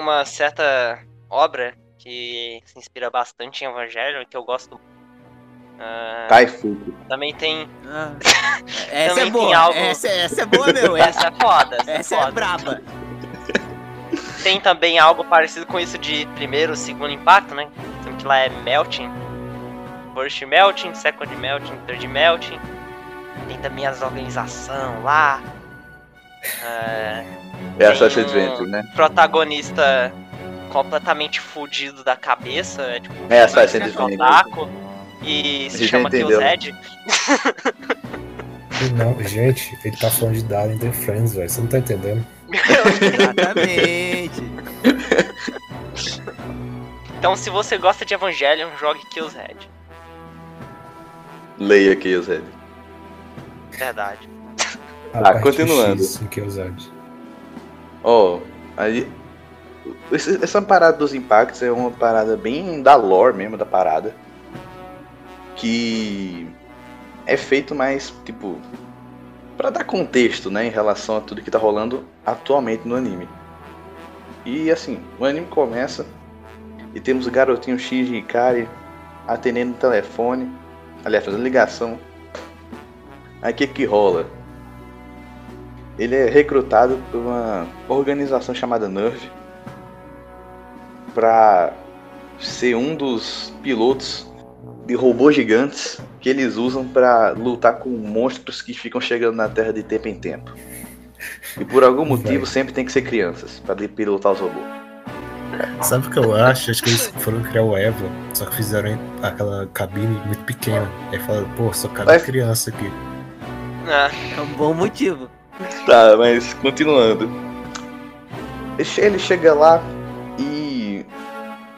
uma certa obra que se inspira bastante em Evangelho, que eu gosto. Ah, Taifuku. também tem. Ah, essa Também é tem boa, algo- essa, essa é boa, meu. Essa, Essa é foda. Essa, essa é é foda. braba. Tem também algo parecido com isso de primeiro, segundo impacto, né? Sendo que lá é melting. First melting, second melting, third melting. Tem também as organizações lá. É, É a Tem Sacha um- Adventure, né? protagonista completamente fudido da cabeça. É, tipo, É que Adventure. otaku, E se chama entendeu. Killzed. Não, gente, ele tá falando de Darling the Friends, velho. Você não tá entendendo? Exatamente. Então, se você gosta de Evangelion, jogue Killzed. Leia aqui, Zé. Verdade. Parte continuando. X que usado. Ó, aí. esse- Essa parada dos impactos é uma parada bem da lore mesmo da parada. Que é feito mais, tipo, pra dar contexto, né, em relação a tudo que tá rolando atualmente no anime. E assim, o anime começa e temos o garotinho Shinji Ikari atendendo o telefone, aliás, fazendo ligação. Aí o que que rola? Ele é recrutado por uma organização chamada NERV para ser um dos pilotos de robôs gigantes que eles usam para lutar com monstros que ficam chegando na Terra de tempo em tempo. E por algum motivo sempre tem que ser crianças para pilotar os robôs. Sabe o que eu acho? Acho que eles foram criar o Eva, só que fizeram aquela cabine muito pequena. Aí falaram, pô, só cabe Mas- criança aqui. Ah, É um bom motivo. Tá, mas continuando. Ele che- Ele chega lá e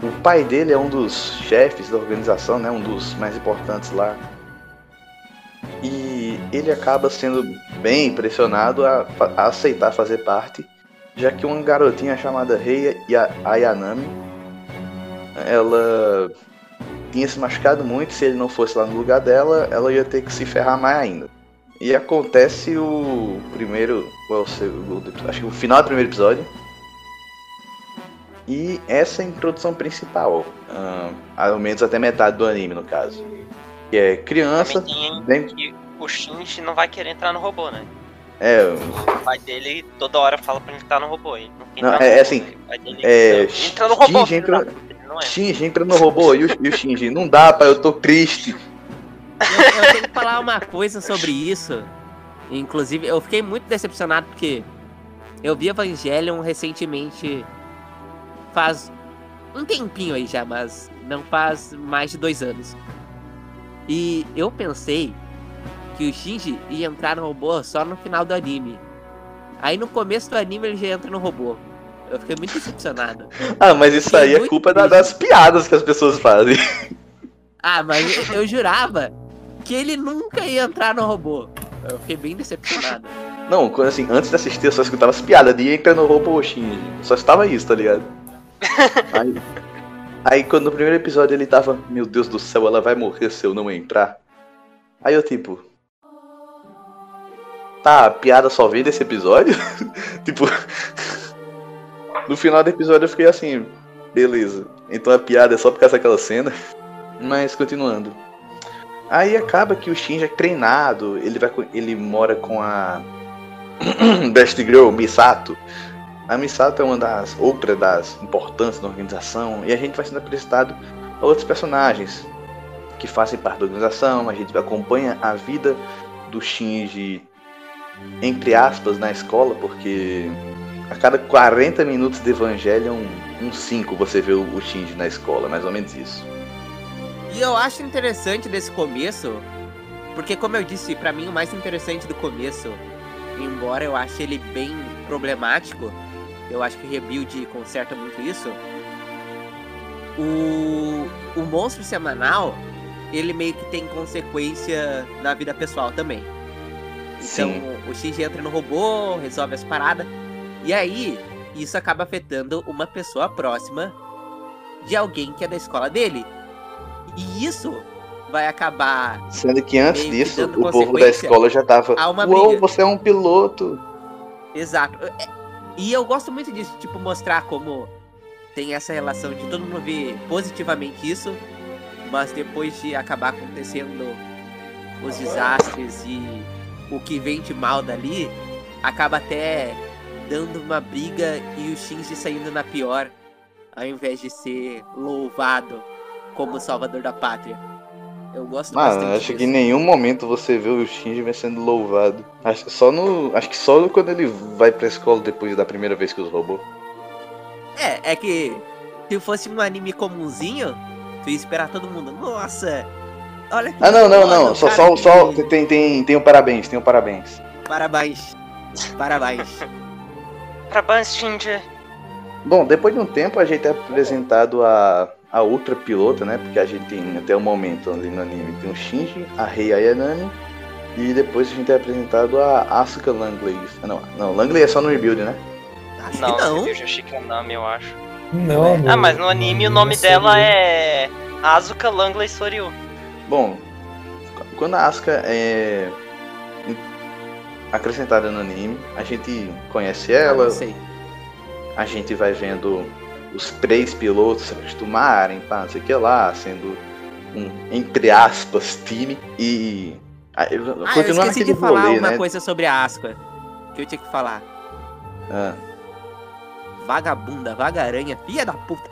o pai dele é um dos chefes da organização, né? Um dos mais importantes lá. E ele acaba sendo bem pressionado a, a aceitar fazer parte, já que uma garotinha chamada Rei Ya- Ayanami, ela tinha se machucado muito, se ele não fosse lá no lugar dela, ela ia ter que se ferrar mais ainda. E acontece o primeiro. Qual é o segundo episódio? Acho que o final do primeiro episódio. E essa é a introdução principal, ah, ao menos até metade do anime, no caso. Que é criança. Dentro- que o Shinji não vai querer entrar no robô, né? É, O pai dele toda hora fala pra ele entrar no robô. Ele não Não, é- assim, dele, é, "Não, entra no robô. Shinji entra- da puta", ele entra no robô e o, e o Shinji, não dá, pai, eu tô triste. Eu, eu tenho que falar uma coisa sobre isso. Inclusive, eu fiquei muito decepcionado porque eu vi Evangelion recentemente. Faz um tempinho aí já, mas não faz mais de dois anos. E eu pensei que o Shinji ia entrar no robô só no final do anime. Aí no começo do anime ele já entra no robô. Eu fiquei muito decepcionado. Ah, mas isso Fiquei aí é culpa da- das piadas que as pessoas fazem. Ah, mas eu, eu jurava que ele nunca ia entrar no robô. Eu fiquei bem decepcionado. Não, quando, assim, antes de assistir eu só escutava as piadas de entra no robô Shinji. Só estava isso, tá ligado? Aí, aí quando no primeiro episódio ele tava, meu Deus do céu, ela vai morrer se eu não entrar. Aí eu tipo. Tá, a piada só veio desse episódio? tipo. no final do episódio eu fiquei assim, beleza. Então a piada é só por causa daquela cena. Mas continuando. Aí acaba que o Shinji é treinado, ele, vai, ele mora com a Best Girl, Misato. A Misato é uma das outras das importâncias da organização e a gente vai sendo apresentado a outros personagens que fazem parte da organização. A gente acompanha a vida do Shinji, entre aspas, na escola, porque a cada 40 minutos de Evangelion, uns 5 você vê o Shinji na escola, mais ou menos isso. E eu acho interessante desse começo, porque como eu disse, pra mim o mais interessante do começo, embora eu ache ele bem problemático, eu acho que Rebuild conserta muito isso. O, o monstro semanal, ele meio que tem consequência na vida pessoal também. Então, Sim. o Shinji entra no robô, resolve as paradas. E aí, isso acaba afetando uma pessoa próxima de alguém que é da escola dele. E isso vai acabar. Sendo que antes que disso, dando o povo da escola já tava. Uou, briga." você é um piloto. Exato. É- E eu gosto muito disso, tipo, mostrar como tem essa relação de todo mundo ver positivamente isso, mas depois de acabar acontecendo os desastres e o que vem de mal dali, acaba até dando uma briga e o Shinji saindo na pior, ao invés de ser louvado como salvador da pátria. Eu gosto Mano, bastante acho que disso. em nenhum momento você vê o Shinji sendo louvado. Acho que só no. Acho que só quando ele vai pra escola depois da primeira vez que os roubou. É, é que se fosse um anime comunzinho, tu ia esperar todo mundo. Nossa! Olha que Ah não, não, não. Só, só, que- só tem, tem, tem um parabéns, tem um parabéns. Parabéns. Parabéns. Parabéns, Shinji. Bom, depois de um tempo a gente é apresentado a, a outra pilota, né? Porque a gente tem até o momento ali no anime tem o Shinji, a Rei Ayanami e depois a gente é apresentado a Asuka Langley. Ah, não, não, Langley é só no rebuild, né? Acho Não, não. que é nome, eu acho. Não, Ah, mas no anime o nome dela Soryu. é Asuka Langley Soryu. Bom, quando a Asuka é acrescentada no anime, a gente conhece Ah, ela, sei. a gente vai vendo os três pilotos se acostumarem, pá, não sei o que lá, sendo um, entre aspas, time. E. ah, eu- Ah, eu continuando esqueci de falar rolê, uma né? coisa sobre a Asqua. Que eu tinha que falar. Ah, Vagabunda, vagaranha, filha da puta.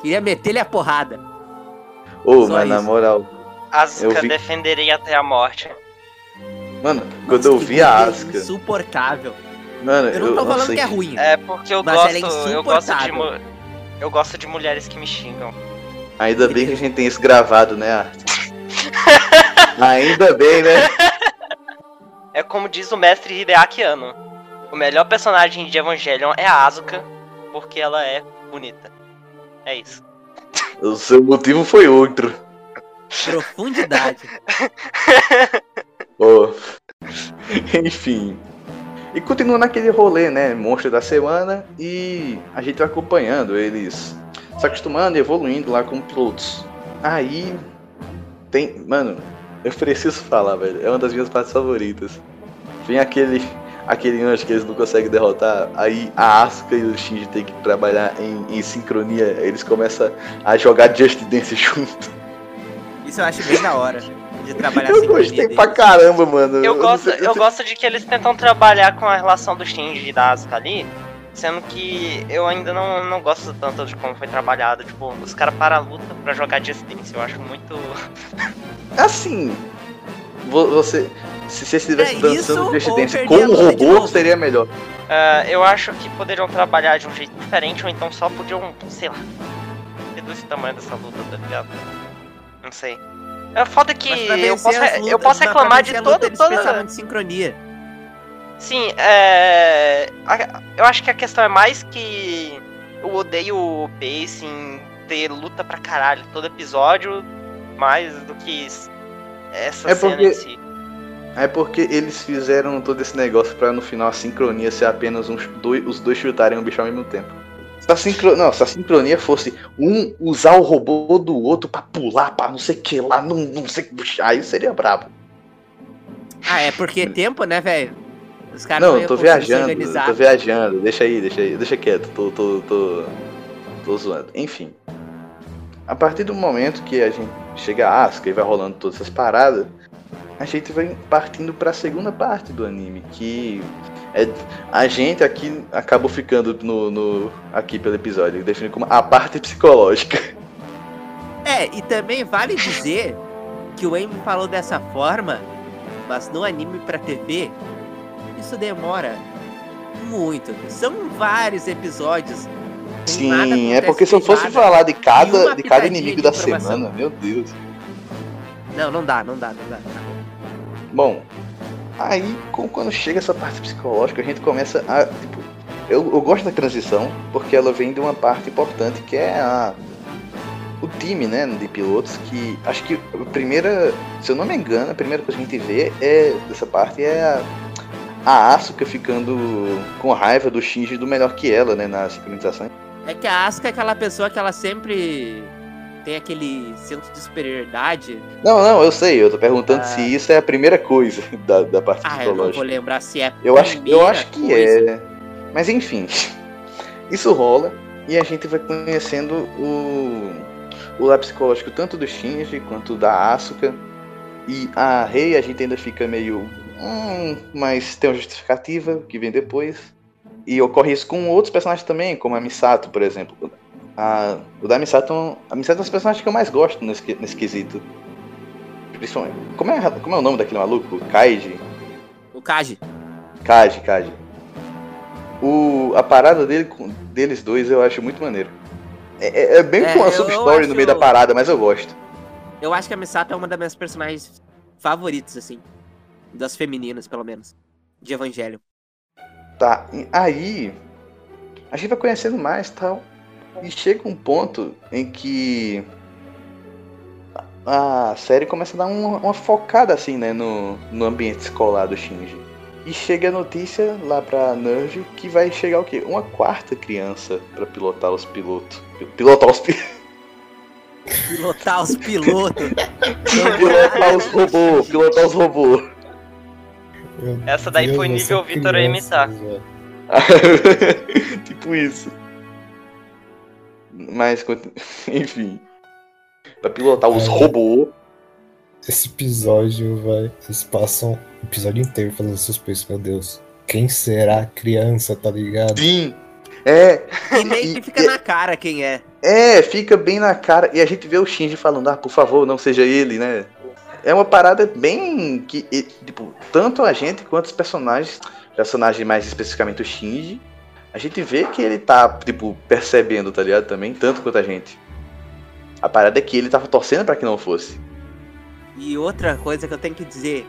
Queria meter-lhe a porrada. Ô, Só mas na isso. moral, Asuka Eu vi- defenderei até a morte. mano, quando Nossa, eu vi a mulher Asuka, Insuportável. Mano, Eu não tô nossa, falando que é ruim. É porque eu Mas gosto, ela é eu gosto de eu gosto de mulheres que me xingam. Ainda bem que a gente tem isso gravado, né, Arte? Ainda bem, né? É como diz o mestre Hideaki Anno. O melhor personagem de Evangelion é a Asuka, porque ela é bonita. É isso. O seu motivo foi outro. Profundidade. Ô. Enfim. E continua naquele rolê, né? Monstro da semana. E a gente vai acompanhando eles se acostumando e evoluindo lá como pilotos. Aí tem. Mano, eu preciso falar, velho. É uma das minhas partes favoritas. Vem aquele. aquele anjo que eles não conseguem derrotar, aí a Asuka e o Shinji tem que trabalhar em, em sincronia, eles começam a jogar Just Dance junto. Isso eu acho bem da hora. De trabalhar Eu gostei pra caramba, mano. Eu gosto, sei- eu gosto de que eles tentam trabalhar com a relação do Shinji e da Asuka ali, sendo que eu ainda não, não gosto tanto de como foi trabalhado. Tipo, os caras param a luta pra jogar Just Dance. Eu acho muito. Assim, vo- você. Se você estivesse É dançando Just Dance perder com a luta de robô, seria melhor. Ah, eu acho que poderiam trabalhar de um jeito diferente, ou então só podiam, sei lá, reduzir o tamanho dessa luta, tá ligado? Não sei. É foda que eu posso, lutas, eu posso reclamar de luta, toda. De sincronia. Sim, é. a- Eu acho que a questão é mais que eu odeio o pacing, ter luta pra caralho todo episódio, mais do que essa É cena porque- em si. É porque eles fizeram todo esse negócio pra no final a sincronia ser apenas uns dois, os dois chutarem o bicho ao mesmo tempo. Se a, sincro... não, se a sincronia fosse um usar o robô do outro pra pular, pra não sei o que lá, não, não sei o que. Aí seria brabo. Ah, é porque tempo, né, velho? Os caras Não, eu tô viajando, tô viajando. Deixa aí, deixa aí, deixa quieto, tô, tô, tô, tô zoando. Enfim. A partir do momento que a gente chega a Asuka e vai rolando todas essas paradas, a gente vai partindo pra segunda parte do anime, que é a gente aqui acabou ficando no, no aqui pelo episódio, definido como a parte psicológica. É, e também vale dizer que o Amy falou dessa forma, mas no anime pra TV, isso demora muito. São vários episódios. Sim, é porque se eu fosse nada. falar de cada, de cada inimigo de da semana, meu Deus. Não, não dá, não dá, não dá. Bom, aí com- quando chega essa parte psicológica, a gente começa a. Tipo, eu, eu gosto da transição, porque ela vem de uma parte importante que é a. O time, né, de pilotos, que acho que a primeira, se eu não me engano, a primeira coisa que a gente vê é dessa parte é a, a Asuka ficando com raiva do Shinji do melhor que ela, né, na sincronização. É que a Asuka é aquela pessoa que ela sempre tem aquele senso de superioridade. Não, não, eu sei, eu tô perguntando Ah. se isso é a primeira coisa da, da parte Ah, eu não psicológica. vou lembrar se é. Eu acho, eu acho que coisa. é. Mas enfim, isso rola e a gente vai conhecendo o, o lado psicológico tanto do Shinji quanto da Asuka. E a Rei a gente ainda fica meio. Hum, mas tem uma justificativa que vem depois. E ocorre isso com outros personagens também, como a Misato, por exemplo. A, o da Misato, a Misato é um dos personagens que eu mais gosto nesse, nesse quesito. Principalmente. Como é, como é o nome daquele maluco? Kaiji? O Kaji. Kaji, Kaji. O, a parada dele, deles dois eu acho muito maneiro. É, é- é bem É, com uma sub-story no meio da parada, mas eu gosto. Eu acho que a Misato é uma das minhas personagens favoritas, assim. Das femininas, pelo menos. De Evangelho. Tá, aí a gente vai conhecendo mais tal. E chega um ponto em que a série começa a dar uma, uma focada assim, né, no, no ambiente escolar do Shinji. E chega a notícia lá pra Nerve que vai chegar o quê? Uma quarta criança pra pilotar os pilotos. Pilotar os pilotos. Pilotar os pilotos. pilotar os robôs, pilotar os robôs. Essa daí Deus, foi nível Vitor a criança, imitar. velho. tipo isso. Mas, enfim. Pra pilotar os É. robôs. Esse episódio, vai. Eles passam o episódio inteiro fazendo suspense, meu Deus. Quem será a criança, tá ligado? Sim. É, E meio que fica na cara quem é. é, fica bem na cara. E a gente vê o Shinji falando, ah, por favor, não seja ele, né? É uma parada bem que, e, tipo, tanto a gente quanto os personagens, personagem mais especificamente o Shinji, a gente vê que ele tá, tipo, percebendo, tá ligado? Também, tanto quanto a gente. A parada é que ele tava torcendo pra que não fosse. E outra coisa que eu tenho que dizer,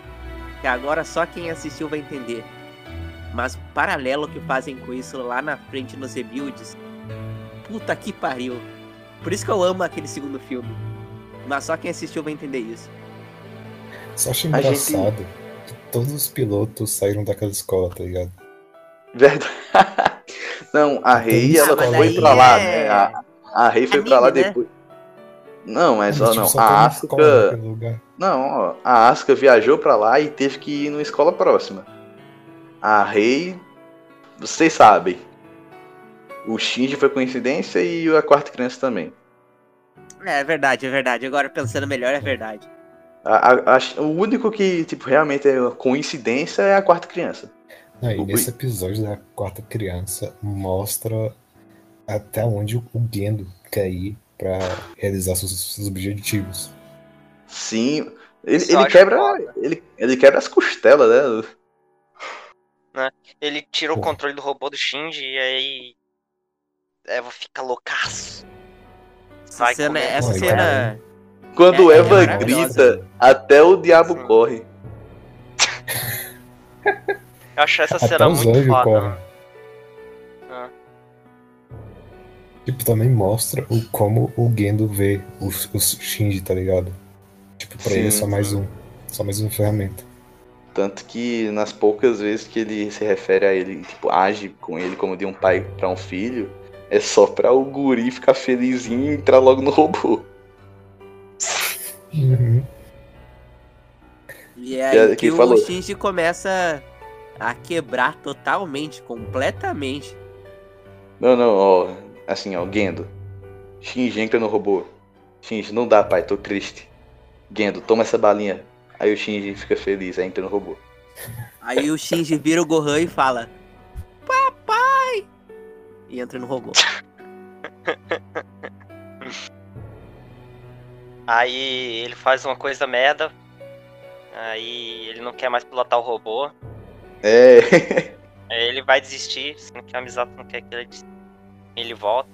que agora só quem assistiu vai entender. Mas o paralelo que fazem com isso lá na frente nos rebuilds, puta que pariu. Por isso que eu amo aquele segundo filme. Mas só quem assistiu vai entender isso. Só acho A gente- engraçado que todos os pilotos saíram daquela escola, tá ligado? Verdade. Não, a Rei, Ah, ela mas foi pra lá, é né? A, a Rei foi pra lá né? depois. Não, mas ó, Mas, tipo, não, só a Asuka. Não, ó, a Asuka viajou pra lá e teve que ir numa escola próxima. a Rei, vocês sabem. O Shinji foi coincidência e a quarta criança também. É verdade, é verdade. Agora pensando melhor, é verdade. A- a- a- o único que, tipo, realmente é coincidência é a quarta criança. Não, e O- nesse episódio da quarta criança mostra até onde o Gendo quer ir pra realizar seus, seus objetivos. Sim. Ele, ele quebra. foda. Ele, ele quebra as costelas, né? Ele tira o Pô. controle do robô do Shinji e aí. Eva fica loucaço. Essa Vai cena, comer. essa cena Quando É, é Eva maravilhosa. grita, até o diabo Sim. corre. Eu acho essa Até cena os muito anjos foda. correm. Ah. Tipo, também mostra o, como o Gendo vê os, os Shinji, tá ligado? Tipo, pra ele é só Sim. mais um. Só mais uma ferramenta. Tanto que nas poucas vezes que ele se refere a ele, tipo, age com ele como de um pai pra um filho, é só pra o guri ficar felizinho e entrar logo no robô. Uhum. E é aí que que o falou. Shinji começa a quebrar totalmente, completamente. Não, não, ó, assim, ó, Gendo. Shinji entra no robô. Shinji, não dá, pai, tô triste. Gendo, toma essa balinha. Aí o Shinji fica feliz, aí entra no robô. Aí o Shinji vira o Gohan e fala: Papai! E entra no robô. Aí ele faz uma coisa merda. Aí ele não quer mais pilotar o robô. É, Aí ele vai desistir, sendo que a Misato não quer que ele desista. Ele volta.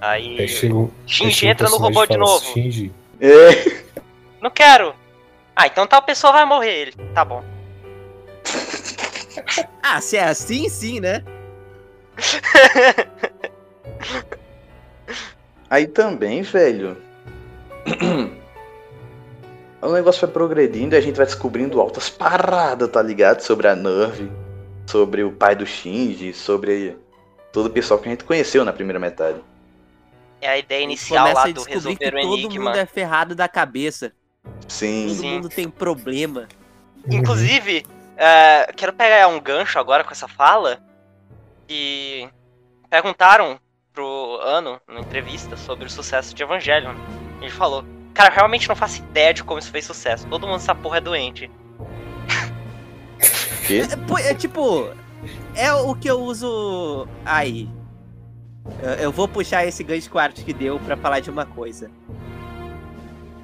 Aí. Aí chega, o- aí Shinji o entra no personagem robô de novo. Shinji, é. Não quero! Ah, então tal pessoa vai morrer ele. Tá bom. Ah, se é assim, sim, né? Aí também, velho. o negócio vai progredindo e a gente vai descobrindo altas paradas, tá ligado? Sobre a Nerve, sobre o pai do Shinji, sobre todo o pessoal que a gente conheceu na primeira metade. É a ideia E inicial começa lá a do descobrir que resolver o todo enigma. mundo é ferrado da cabeça. Sim. Todo Sim. mundo tem problema. Uhum. Inclusive, é, quero pegar um gancho agora com essa fala. Que perguntaram pro Ano, na entrevista, sobre o sucesso de Evangelion. Ele falou: Cara, eu realmente não faço ideia de como isso fez sucesso. Todo mundo nessa porra é doente. Que? É, pô, é tipo. É o que eu uso aí. Eu, eu vou puxar esse gancho que o Art que deu pra falar de uma coisa.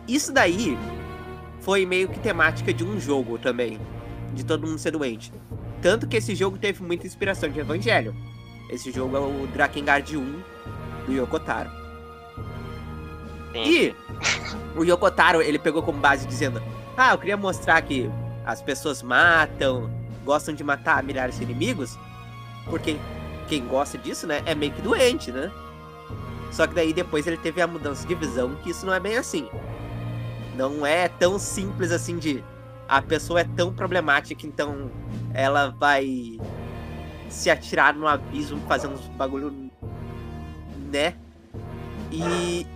Isso daí foi meio que temática de um jogo também. De todo mundo ser doente. Tanto que esse jogo teve muita inspiração de Evangelho. Esse jogo é o Drakengard 1 do Yokotaro. Sim. E o Yokotaro, ele pegou como base dizendo: Ah, eu queria mostrar que as pessoas matam, gostam de matar milhares de inimigos, porque quem gosta disso, né, é meio que doente, né? Só que daí depois ele teve a mudança de visão que isso não é bem assim. Não é tão simples assim de a pessoa é tão problemática, então ela vai se atirar no abismo, fazer uns bagulho, né? E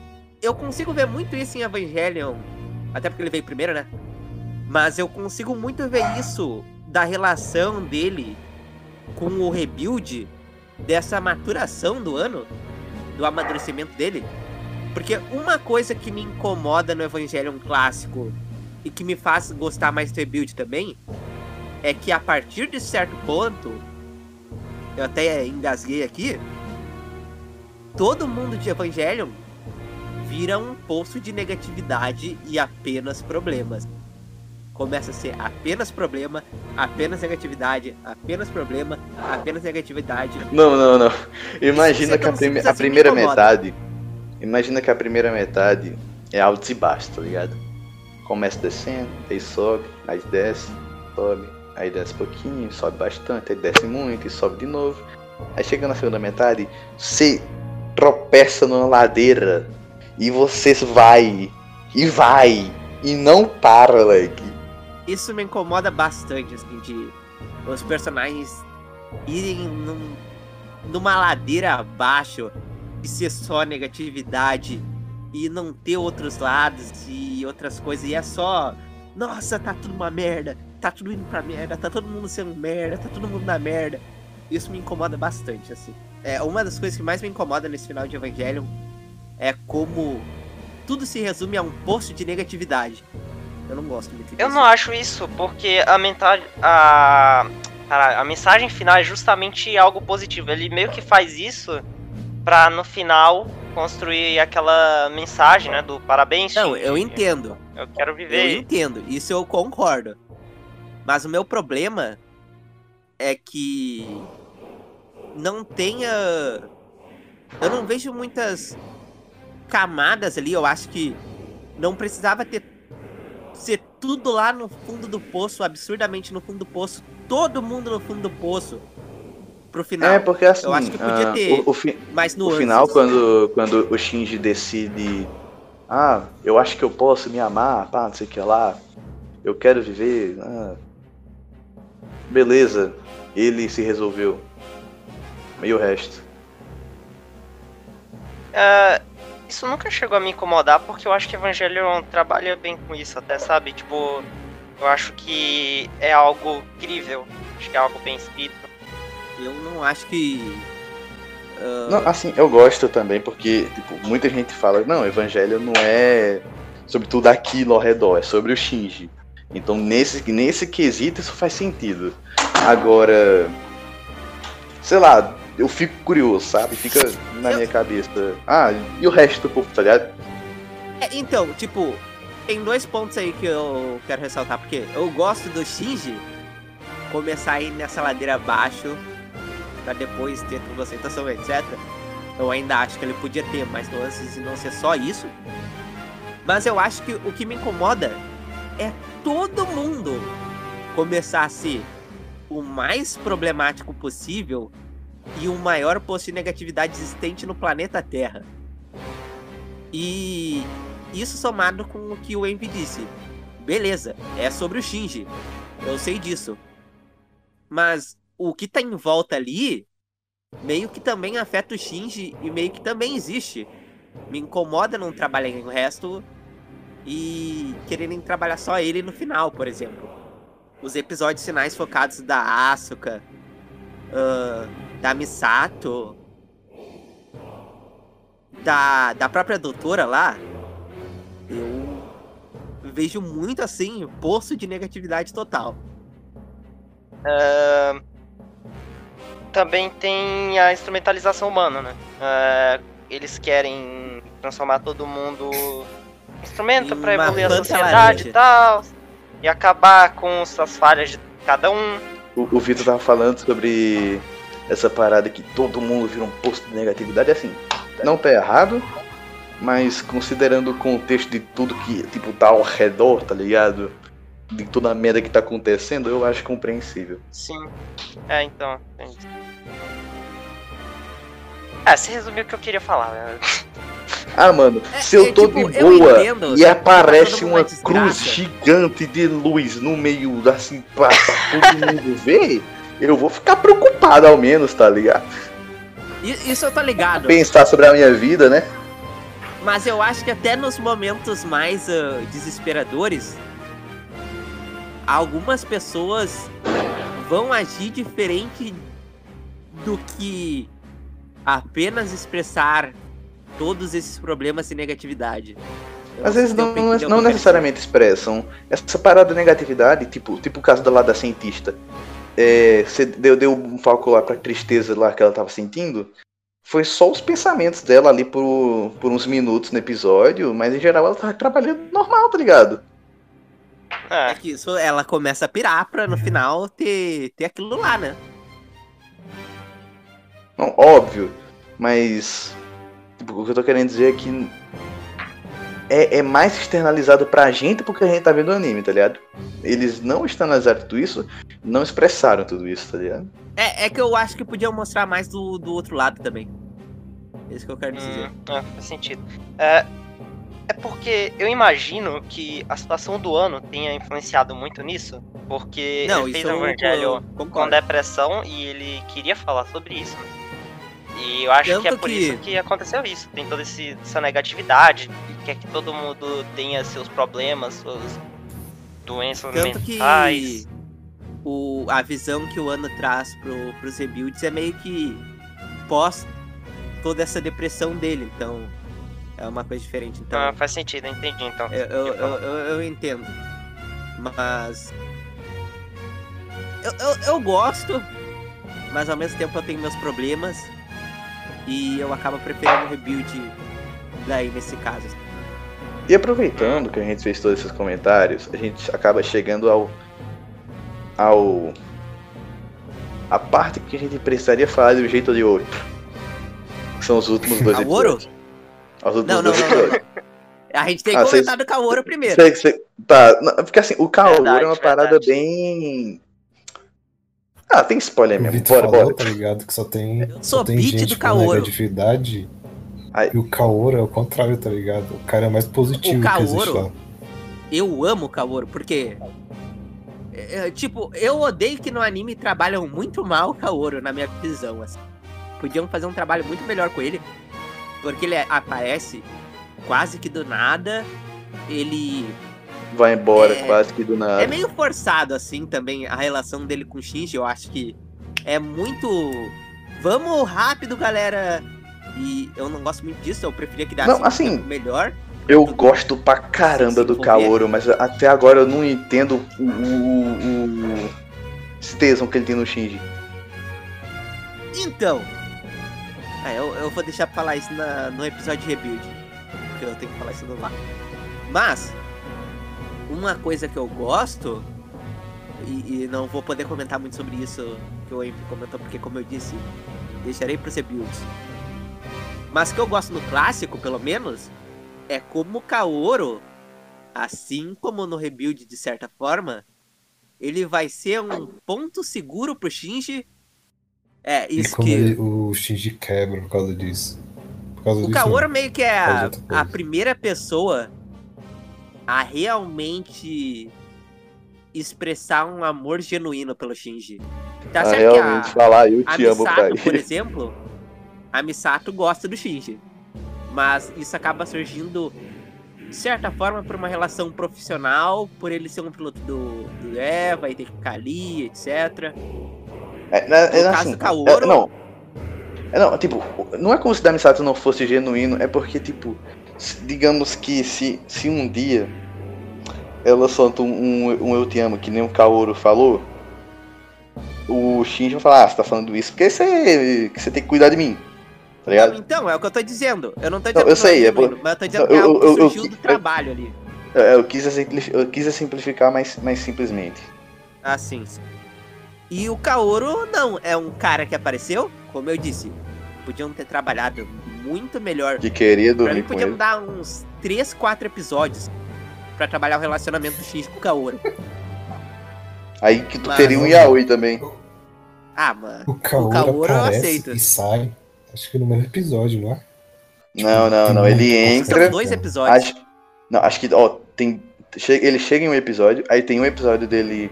eu consigo ver muito isso em Evangelion, até porque ele veio primeiro, né? Mas eu consigo muito ver isso da relação dele com o rebuild, dessa maturação do ano, do amadurecimento dele. Porque uma coisa que me incomoda no Evangelion clássico e que me faz gostar mais do rebuild também é que a partir de certo ponto, eu até engasguei aqui, todo mundo de Evangelion vira um poço de negatividade e apenas problemas. Começa a ser apenas problema, apenas negatividade, apenas problema, apenas negatividade. Não, não, não. Imagina que a, prime- a me primeira incomoda. metade. Imagina que a primeira metade é altos e baixos, tá ligado? Começa descendo, aí sobe, aí desce, sobe, aí desce pouquinho, sobe bastante, aí desce muito e sobe de novo. Aí chega na segunda metade, você tropeça numa ladeira e você vai e vai e não para, like. Isso me incomoda bastante, assim, de os personagens irem num- numa ladeira abaixo e ser só negatividade e não ter outros lados e outras coisas. E é só nossa, tá tudo uma merda, tá tudo indo pra merda, tá todo mundo sendo merda, tá todo mundo na merda. Isso me incomoda bastante, assim. É, uma das coisas que mais me incomoda nesse final de Evangelion é como tudo se resume a um poço de negatividade. Eu não gosto muito disso. Eu não acho isso, porque a mensagem. A, cara, a mensagem final é justamente algo positivo. Ele meio que faz isso pra no final construir aquela mensagem, né? Do parabéns. Não, eu entendo. Eu quero Eu viver. entendo, isso eu concordo. Mas o meu problema é que não tenha. Eu não vejo muitas camadas ali. Eu acho que não precisava ter ser tudo lá no fundo do poço, absurdamente no fundo do poço, todo mundo no fundo do poço pro final. É, porque assim, Eu acho que podia ah, ter o, o, fi- Mas no o final, quando, quando o Shinji decide, ah, eu acho que eu posso me amar, pá, não sei o que lá, eu quero viver, ah, beleza, ele se resolveu. E o resto? É, isso nunca chegou a me incomodar, porque eu acho que Evangelion trabalha bem com isso, até, sabe? Tipo, eu acho que é algo incrível. Acho que é algo bem escrito. eu não acho que. ah, Não, assim, eu gosto também, porque, tipo, muita gente fala, não, Evangelho não é sobre tudo aquilo ao redor, é sobre o Shinji. Então, nesse, nesse quesito, isso faz sentido. Agora, sei lá, eu fico curioso, sabe? Fica na Eu- minha cabeça. Ah, e o resto do povo, tá ligado? É, então, tipo, tem dois pontos aí que eu quero ressaltar, porque eu gosto do Shinji começar a ir nessa ladeira abaixo pra depois ter toda a aceitação, etc. Eu ainda acho que ele podia ter mais nuances e não ser só isso. Mas eu acho que o que me incomoda é todo mundo começar a ser o mais problemático possível e o maior posto de negatividade existente no planeta Terra. E isso somado com o que o Envy disse. Beleza, é sobre o Shinji. Eu sei disso. Mas o que tá em volta ali meio que também afeta o Shinji e meio que também existe. Me incomoda não trabalhar o resto e quererem trabalhar só ele no final, por exemplo. Os episódios finais focados da Asuka, ah, da Misato, da, da própria doutora lá, eu vejo muito assim, poço de negatividade total. É, Também tem a instrumentalização humana, né? É, Eles querem transformar todo mundo em instrumento uma evoluir a sociedade laranja. e tal. E acabar com as falhas de cada um. O, o Vitor tava falando sobre essa parada que todo mundo vira um posto de negatividade. Assim, não tá errado, mas considerando o contexto de tudo que, tipo, tá ao redor, tá ligado? De toda a merda que tá acontecendo, eu acho compreensível. Sim. É, então. entendi. É, você resumiu o que eu queria falar, né? Ah, mano, É, se eu é, tô tipo, de boa entendo, e tá aparece mundo uma cruz gigante de luz no meio, assim, pra, pra todo mundo ver, eu vou ficar preocupado ao menos, tá ligado? Isso eu tô ligado. Pensar sobre a minha vida, né? Mas eu acho que até nos momentos mais ah, desesperadores, algumas pessoas vão agir diferente do que apenas expressar todos esses problemas e negatividade. Eu Às vezes não, não, não necessariamente expressão. Essa parada de negatividade, tipo, tipo o caso da lá da cientista. É, você deu, deu um foco lá pra tristeza lá que ela tava sentindo. Foi só os pensamentos dela ali por, por uns minutos no episódio, mas em geral ela tava trabalhando normal, tá ligado? É É, que isso, ela começa a pirar pra no final ter, ter aquilo lá, né? Não, óbvio, mas tipo, o que eu tô querendo dizer é que é, é mais externalizado pra gente porque a gente tá vendo o anime, tá ligado? Eles não externalizaram tudo isso, não expressaram tudo isso, tá ligado? É, é que eu acho que podiam mostrar mais do, do outro lado também. É isso que eu quero dizer. hum, é, faz sentido. É, é porque eu imagino que a situação do ano tenha influenciado muito nisso, porque Não, ele fez um Evangelho eu com depressão e ele queria falar sobre isso. né? E eu acho que é Tanto por que- isso que aconteceu isso. Tem toda esse- essa negatividade, quer que todo mundo tenha seus problemas, suas doenças Tanto que mentais. o, a visão que o Ano traz pro, pros rebuilds é meio que pós toda essa depressão dele, então é uma coisa diferente. Então, Ah, faz sentido, entendi então. eu, eu, eu, eu- eu entendo. Mas. Eu, eu, eu gosto, mas ao mesmo tempo eu tenho meus problemas. E eu acabo preferindo o rebuild daí nesse caso. E aproveitando que a gente fez todos esses comentários, a gente acaba chegando ao. ao. a parte que a gente precisaria falar de um jeito ou de outro. Que são os últimos dois Kaworu? episódios. Os últimos Não, não, dois não, episódios. A gente tem que Ah, comentar do Kaoru primeiro. Sei- sei- tá, não, porque assim, o Kaoru Verdade, é uma parada verdade. bem. Ah, tem spoiler O mesmo. Vitor Bora, falou, bora. tá ligado? Que só tem, Eu só sou tem beat gente do com Kaoru. negatividade. Ai. E o Kaoru é o contrário, tá ligado? O cara é mais positivo O que existe lá. Eu amo o Kaoru, porque. é, é, tipo, eu odeio que no anime trabalham muito mal o Kaoru, na minha visão. Assim. Podiam fazer um trabalho muito melhor com ele. Porque ele aparece quase que do nada. Ele. Vai embora É- quase que do nada. É meio forçado, assim, também, a relação dele com o Shinji. Eu acho que é muito. Vamos rápido, galera! E eu não gosto muito disso, eu preferia que desse Não, um assim, tempo melhor. Eu gosto pra caramba do. Kaoru, mas até agora eu não entendo o, o, o, esse tesão que ele tem no Shinji. Então. É, eu, eu vou deixar pra falar isso na- no episódio de Rebuild. Porque eu tenho que falar isso no lá. Mas, uma coisa que eu gosto, e, e não vou poder comentar muito sobre isso que o Envy comentou, porque como eu disse, deixarei pros Rebuilds. Mas que eu gosto no clássico, pelo menos, é como o Kaoro, assim como no Rebuild de certa forma, ele vai ser um ponto seguro pro Shinji. É, E isso como que. ele- o Shinji quebra por causa disso. Por causa O disso. Kaoru meio que é a, a primeira pessoa a realmente expressar um amor genuíno pelo Shinji. Tá a certo realmente que falar, eu a, a te amo. Misato, por exemplo, a Misato gosta do Shinji. Mas isso acaba surgindo, de certa forma, por uma relação profissional, por ele ser um piloto do, do Eva e ter que ficar ali, etc. É, né, No é caso assim, do Kaoru- é, não. É, não, tipo, não é como se Damisato não fosse genuíno, é porque, tipo, digamos que se, se um dia ela solta um, um, um Eu Te Amo, que nem o Kaoru falou, o Shinji vai falar, ah, você tá falando isso porque você, que você tem que cuidar de mim, tá ligado? Então, é o que eu tô dizendo. Eu não tô Não, dizendo eu não sei, é genuíno, mas eu tô dizendo que é eu- que eu- eu- surgiu do eu- trabalho ali. Eu, eu quis, eu quis simplificar mais, mais simplesmente. Assim. E o Kaoru, não, é um cara que apareceu, como eu disse, podiam ter trabalhado muito melhor. Que queria Pra mim, ele. dar uns 3, 4 episódios pra trabalhar o relacionamento do Shinji com o Kaoru. Aí que tu Mas- teria um Yaoi também. Ah, mano. O Kaoru, Kaoru eu aparece aceito. e sai, acho que no mesmo episódio, não é? Não, não, tem não. muito Ele pouco São entra. dois episódios. Acho, não, acho que, ó, tem. ele chega em um episódio, aí tem um episódio dele.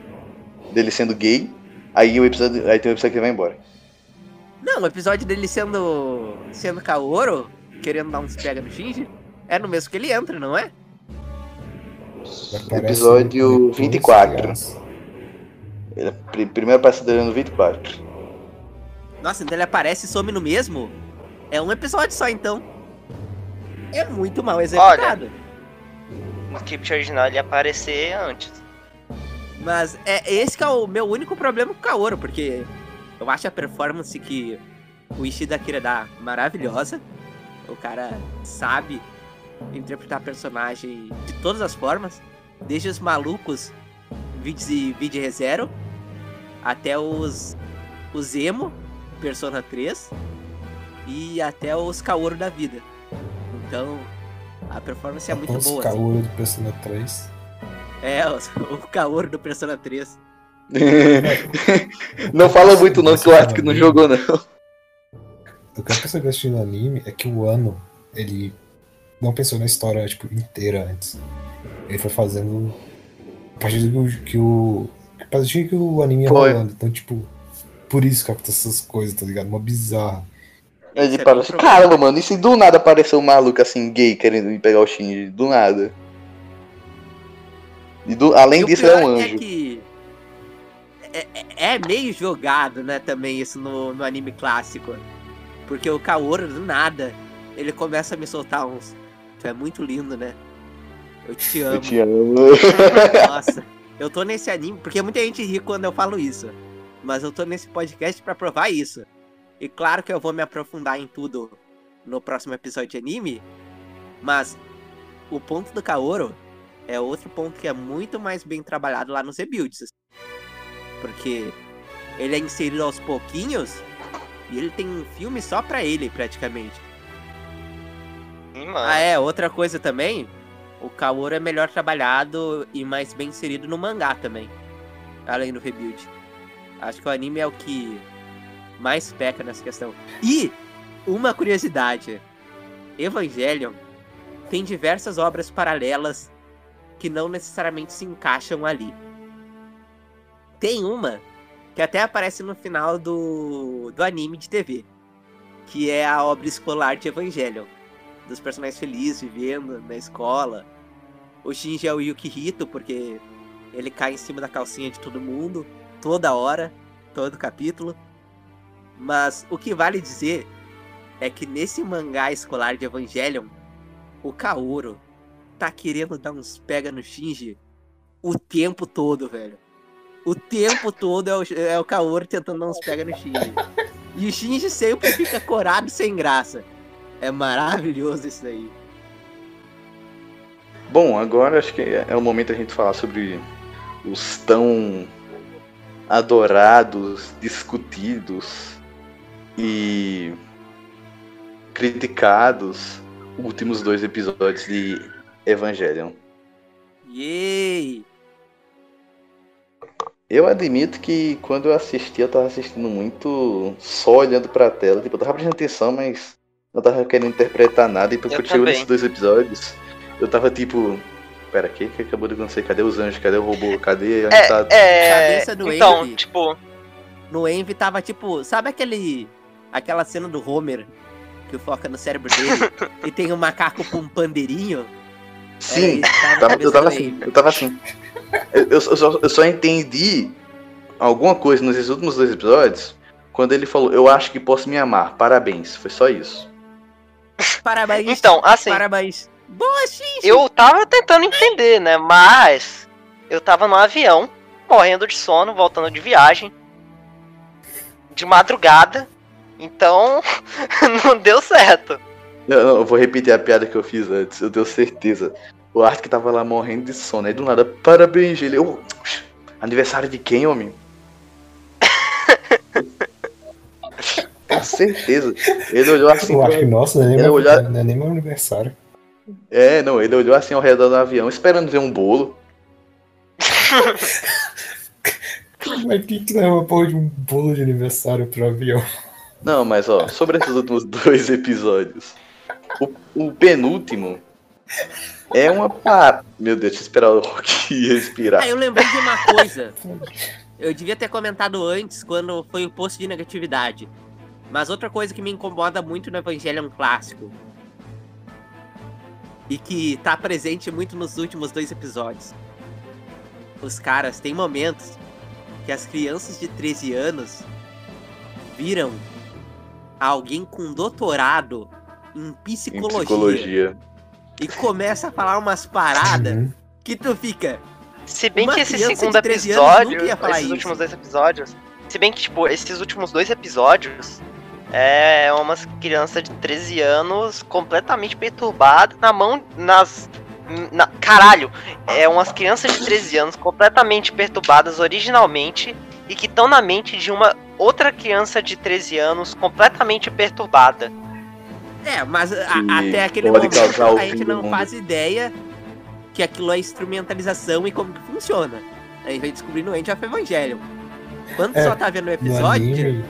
dele sendo gay, aí o episódio. Aí tem um episódio que ele vai embora. Não, o episódio dele sendo. sendo Kaoru, querendo dar uns pega no Shinji, é no mesmo que ele entra, não é? Episódio depois, 24. criança. Ele, pri- primeiro aparece dele no 24. Nossa, então ele aparece e some no mesmo? É um episódio só, então. É muito mal executado. No script original ele ia aparecer antes. Mas é esse que é o meu único problema com o Kaoru, porque eu acho a performance que o Ishida Akira dá maravilhosa. O cara sabe interpretar personagem de todas as formas, desde os malucos vídeos e vídeo ReZero até os os emo Persona 3 e até os Kaoru da vida. Então, a performance é muito os boa. assim. Kaoru do Persona 3. É, os- o Kaoru do Persona 3. não fala muito não, que eu acho que não jogou não. O que eu percebi assistindo anime é que o Ano, ele não pensou na história tipo, inteira antes. Ele foi fazendo a partir do que o. A partir que o anime ia Foi. rolando. Então, tipo, por isso que acontece essas coisas, tá ligado? Uma bizarra. Ele é parou bem assim, caramba, mano, e se do nada apareceu um maluco assim, gay, querendo ir pegar o Shinji? Do nada. E do- além E disso, ele é um anjo. que é, é- é meio jogado, né, também isso no, no anime clássico. Porque o Kaoru, do nada, ele começa a me soltar uns. Tu é muito lindo, né? Eu te amo. Eu te amo. Nossa, eu tô nesse anime, porque muita gente ri quando eu falo isso. Mas eu tô nesse podcast pra provar isso. E claro que eu vou me aprofundar em tudo no próximo episódio de anime. Mas o ponto do Kaoru é outro ponto que é muito mais bem trabalhado lá nos rebuilds. Porque ele é inserido aos pouquinhos e ele tem um filme só pra ele, praticamente. Mano. Ah, é, outra coisa também, o Kaoru é melhor trabalhado e mais bem inserido no mangá também. Além do rebuild. Acho que o anime é o que mais peca nessa questão. E uma curiosidade: Evangelion tem diversas obras paralelas que não necessariamente se encaixam ali. Tem uma que até aparece no final do, do anime de TV, que é a obra escolar de Evangelion dos personagens felizes vivendo na escola. O Shinji é o Yukihito, porque ele cai em cima da calcinha de todo mundo, toda hora, todo capítulo. Mas o que vale dizer é que nesse mangá escolar de Evangelion, o Kaoru tá querendo dar uns pega no Shinji o tempo todo, velho. O tempo todo é o, é o Kaoru tentando dar uns pega no Shinji. E o Shinji sempre fica corado e sem graça. É maravilhoso isso daí. Bom, agora acho que é o momento a gente falar sobre os tão adorados, discutidos e criticados últimos dois episódios de Evangelion. Yay! Eu admito que quando eu assisti, eu tava assistindo muito só olhando pra tela. Tipo, eu tava prestando atenção, mas não tava querendo interpretar nada. E quando Eu chegou nesses dois episódios, eu tava tipo. Pera, o que, que acabou de acontecer? Cadê os anjos? Cadê o robô? Cadê a tá... É, Cabeça do então, Envy. tipo, No Envy tava tipo, sabe aquele. aquela cena do Homer que foca no cérebro dele e tem um macaco com um pandeirinho? Sim, que tava- na eu tava assim, eu tava assim. Eu, eu só, eu só entendi alguma coisa nesses últimos dois episódios quando ele falou, eu acho que posso me amar, parabéns. Foi só isso. Parabéns. então, assim, Parabéns. Boa, Shinji! eu tava tentando entender, né? Mas eu tava no avião, morrendo de sono, voltando de viagem, de madrugada. Então, não deu certo. Eu, eu vou repetir a piada que eu fiz antes, eu tenho certeza. O Art que tava lá morrendo de sono, aí do nada, parabéns, ele. Eu, aniversário de quem, homem? Tenho certeza. Ele olhou assim. Eu acho que, nossa, não é meu, não é nem meu aniversário. É, não, ele olhou assim ao redor do avião, esperando ver um bolo. Mas quem que leva uma porra de um bolo de aniversário pro avião? Não, mas ó, sobre esses últimos dois episódios. O, o penúltimo é uma par... Meu Deus, deixa eu esperar o Rock respirar. Ah, eu lembrei de uma coisa. Eu devia ter comentado antes, quando foi o post de negatividade. Mas outra coisa que me incomoda muito no Evangelion clássico. E que tá presente muito nos últimos dois episódios. Os caras têm momentos que as crianças de 13 anos viram alguém com doutorado em Em psicologia, psicologia. E começa a falar umas paradas Uhum. que tu fica. Se bem Uma que esse criança segundo 13 anos episódio, nunca ia falar esses isso. últimos dois episódios, se bem que, tipo, esses últimos dois episódios é umas crianças de 13 anos completamente perturbadas na mão, nas... Na, caralho, é umas crianças de 13 anos completamente perturbadas originalmente e que estão na mente de uma outra criança de 13 anos completamente perturbada. É, mas a- até aquele momento o a gente não mundo. faz ideia que aquilo é instrumentalização e como que funciona. A gente vai descobrir no End of Evangelion. Quando É, só tá vendo o No episódio, anime,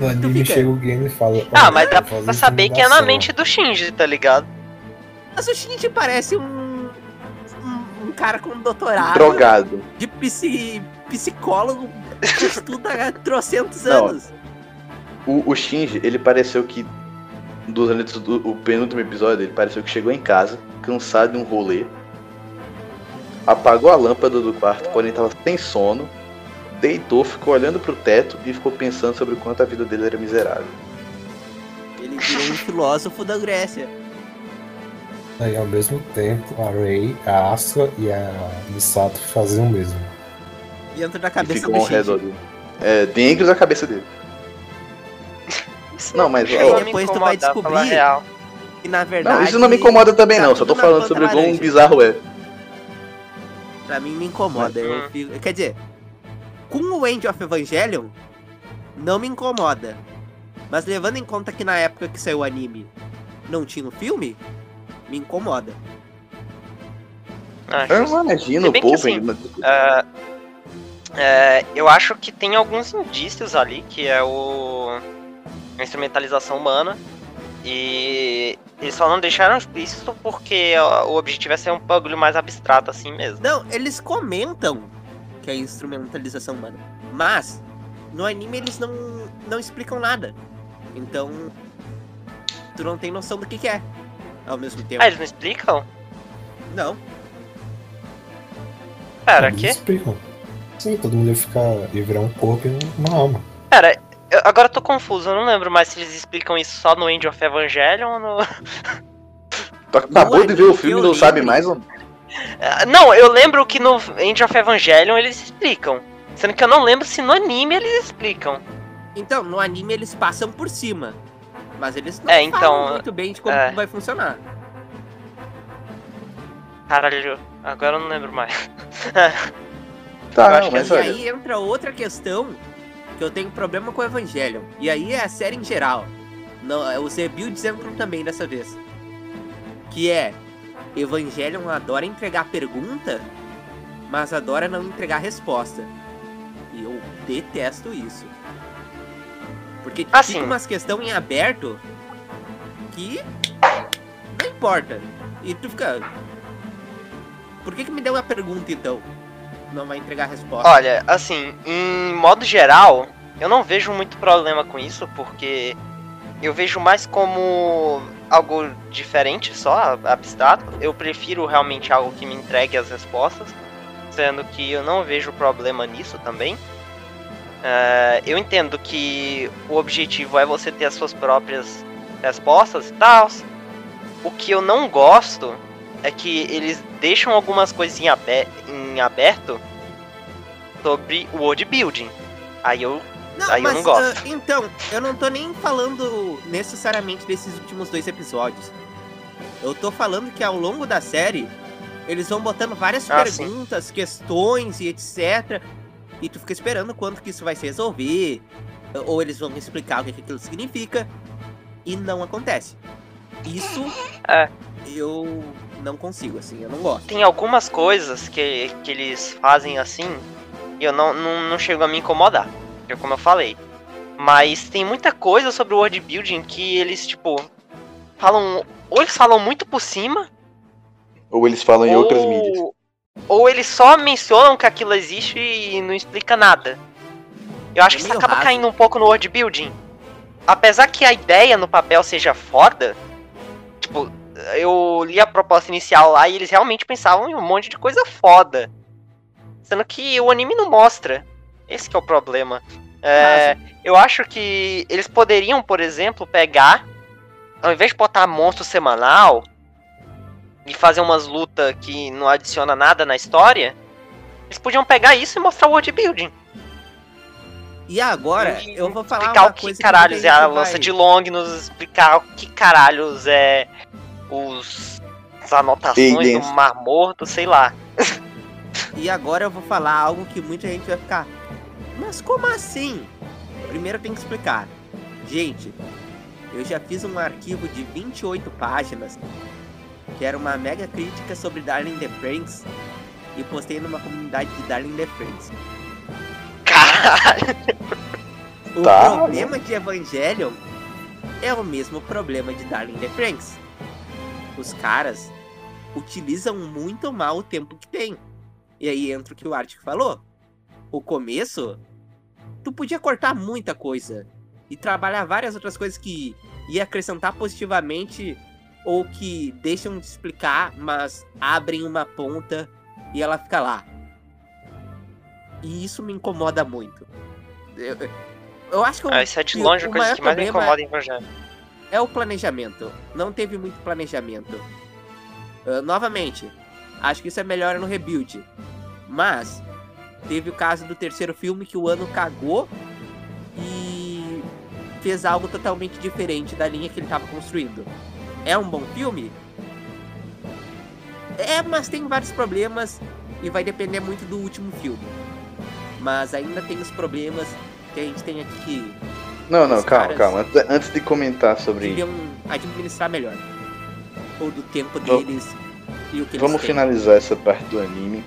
no anime chega alguém e fala. Ah, "Olha, mas dá pra saber que é na inseminação." mente do Shinji, tá ligado? Mas o Shinji parece um, um, um cara com doutorado Drogado. de psi, psicólogo que estuda há trocentos Não. anos. O, o Shinji, ele pareceu que. Durante o, o penúltimo episódio, ele pareceu que chegou em casa, cansado de um rolê. apagou a lâmpada do quarto, porém estava sem sono, deitou, ficou olhando pro teto e ficou pensando sobre o quanto a vida dele era miserável. Ele virou um filósofo da Grécia. Aí ao mesmo tempo, a Rei, a Asuka e a Misato faziam o mesmo. Dentro da E cabeça ficam do ao redor dele. É, dentro da cabeça dele. Isso Não, mas, ó, a me depois tu vai descobrir falar real. E na verdade. Não, isso não me incomoda também tá não, só tô falando sobre o quão bizarro é. Pra mim me incomoda. Eu Hum. fico- Quer dizer, com o End of Evangelion, não me incomoda. Mas levando em conta que na época que saiu o anime não tinha o filme, me incomoda. Acho Eu não imagino o que, povo assim, ainda. É, é, eu acho que tem alguns indícios ali, que é o a instrumentalização humana. E eles só não deixaram explícito porque o objetivo é ser um bagulho mais abstrato assim mesmo. Não, eles comentam que é instrumentalização humana. Mas, no anime eles não, não explicam nada. Então, tu não tem noção do que, que é. Ao mesmo tempo. Ah, eles não explicam? Não. Pera, Eles que? explicam. Sim, todo mundo ia ficar. ia virar um corpo e uma alma. Pera, eu- agora eu tô confuso, eu não lembro mais se eles explicam isso só no End of Evangelion ou no. Tu acabou de ver o filme e eu não sabe mais? ou- Não, eu lembro que no End of Evangelion eles explicam. Sendo que eu não lembro se no anime eles explicam. Então, no anime eles passam por cima. Mas eles não É, então, falam muito bem de como é. vai funcionar. Caralho, agora eu não lembro mais. Eu Tá, acho não, que mas e olha. aí entra outra questão que eu tenho problema com o Evangelion. E aí é a série em geral. Não, os rebuilds entram também dessa vez. Que é Evangelion adora entregar pergunta, mas adora não entregar resposta. E eu detesto isso. Porque Assim. fica umas questões em aberto que não importa. E tu fica. Por que, que me deu a pergunta então? Não vai entregar a resposta. Olha, assim, em modo geral, eu não vejo muito problema com isso, porque eu vejo mais como algo diferente só, abstrato. Eu prefiro realmente algo que me entregue as respostas, sendo que eu não vejo problema nisso também. É, eu entendo que o objetivo é você ter as suas próprias respostas e tal. O que eu não gosto é que eles deixam algumas coisas em, abe- em aberto sobre o world building. Aí eu. Não, Aí eu mas, não gosto. ah, então, eu não tô nem falando necessariamente desses últimos dois episódios. Eu tô falando que ao longo da série, eles vão botando várias Ah, sim. perguntas, questões e etc. E tu fica esperando quando que isso vai se resolver. Ou eles vão explicar o que, que aquilo significa. E não acontece. Isso É. eu não consigo, assim, eu não gosto. Tem algumas coisas que, que eles fazem assim e eu não, não, não chego a me incomodar. é Como eu falei. Mas tem muita coisa sobre o world building que eles, tipo, falam. Ou eles falam muito por cima, Ou eles falam em outras mídias. ou, ou eles só mencionam que aquilo existe e não explica nada. Eu acho É que isso acaba raso. caindo um pouco no world building. Apesar que a ideia no papel seja foda, tipo, eu li a proposta inicial lá e eles realmente pensavam em um monte de coisa foda. Sendo que o anime não mostra. Esse que é o problema. É, eu acho que eles poderiam, por exemplo, pegar, ao invés de botar monstro semanal e fazer umas lutas que não adiciona nada na história, eles podiam pegar isso e mostrar o world building. E agora, E eu vou falar explicar o que caralhos muita é a lança de Long, nos explicar o que caralhos é os as anotações do. Mar Morto, sei lá. E agora eu vou falar algo que muita gente vai ficar. Mas como assim? Primeiro tem que explicar. Gente, eu já fiz um arquivo de 28 páginas, que era uma mega crítica sobre Darling in the Franks, e postei numa comunidade de Darling in the Franks. Caralho. O Tá. problema de Evangelion é o mesmo problema de Darling in the Franks. Os caras utilizam muito mal o tempo que tem. E aí entra o que o Arctic falou. O começo, tu podia cortar muita coisa e trabalhar várias outras coisas que ia acrescentar positivamente ou que deixam de explicar, mas abrem uma ponta e ela fica lá. E isso me incomoda muito. Eu, eu acho que o, Ah, isso é de longe a o coisa que mais me incomoda em Evangelho. É o planejamento. Não teve muito planejamento. Ah, novamente, acho que isso é melhor no rebuild. Mas teve o caso do terceiro filme que o ano cagou e fez algo totalmente diferente da linha que ele estava construindo. É um bom filme? É, mas tem vários problemas e vai depender muito do último filme. Mas ainda tem os problemas que a gente tem aqui que Não, não, calma, caras- calma. Antes, antes de comentar sobre. deviam administrar melhor. Ou do tempo Vamos- deles e o que Vamos eles têm. finalizar essa parte do anime.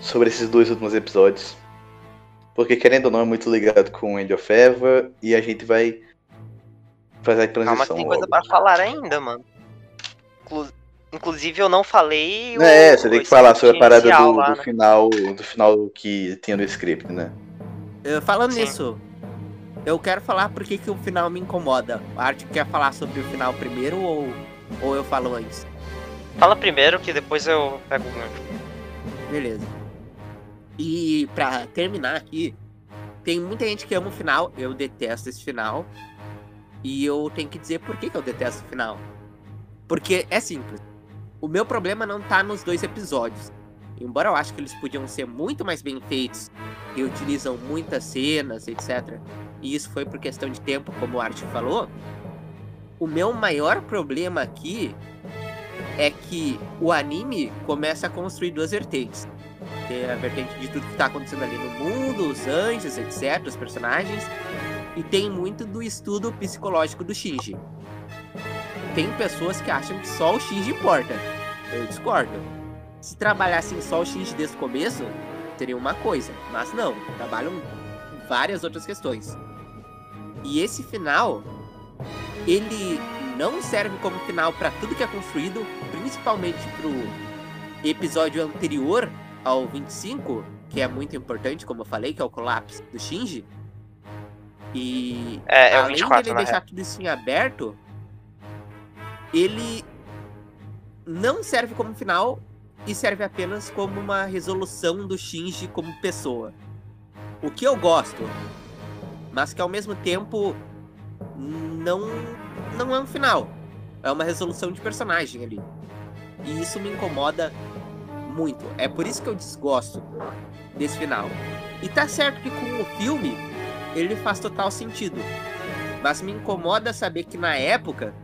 Sobre esses dois últimos episódios. Porque querendo ou não é muito ligado com End of Eva. E a gente vai fazer a transição. Calma que tem coisa logo. pra falar ainda, mano. Inclu- Inclusive eu não falei. o- É, você tem o que falar sobre a parada do, lá, do né? final. Do final que tinha no script, né? Uh, falando Sim. nisso, eu quero falar por que o final me incomoda. A Arte quer falar sobre o final primeiro ou, ou eu falo antes? Fala primeiro que depois eu pego o gancho. Beleza. E pra terminar aqui, tem muita gente que ama o final, eu detesto esse final. E eu tenho que dizer por que, que eu detesto o final. Porque é simples. O meu problema não tá nos dois episódios. Embora eu acho que eles podiam ser muito mais bem feitos e utilizam muitas cenas, etc. E isso foi por questão de tempo, como o Art falou. O meu maior problema aqui é que o anime começa a construir duas vertentes. Tem a vertente de tudo que tá acontecendo ali no mundo, os anjos, etc., os personagens. E tem muito do estudo psicológico do Shinji. Tem pessoas que acham que só o Shinji importa. Eu discordo. Se trabalhassem só o Shinji desde o começo, teria uma coisa. Mas não, trabalham várias outras questões. E esse final, ele não serve como final para tudo que é construído, principalmente pro episódio anterior ao 25, que é muito importante, como eu falei, que é o colapso do Shinji. E É, é além 24, dele deixar real. tudo isso em aberto, ele não serve como final e serve apenas como uma resolução do Shinji como pessoa. O que eu gosto, mas que ao mesmo tempo não não é um final. É uma resolução de personagem ali. E isso me incomoda muito. É por isso que eu desgosto desse final. E tá certo que com o filme ele faz total sentido. Mas me incomoda saber que na época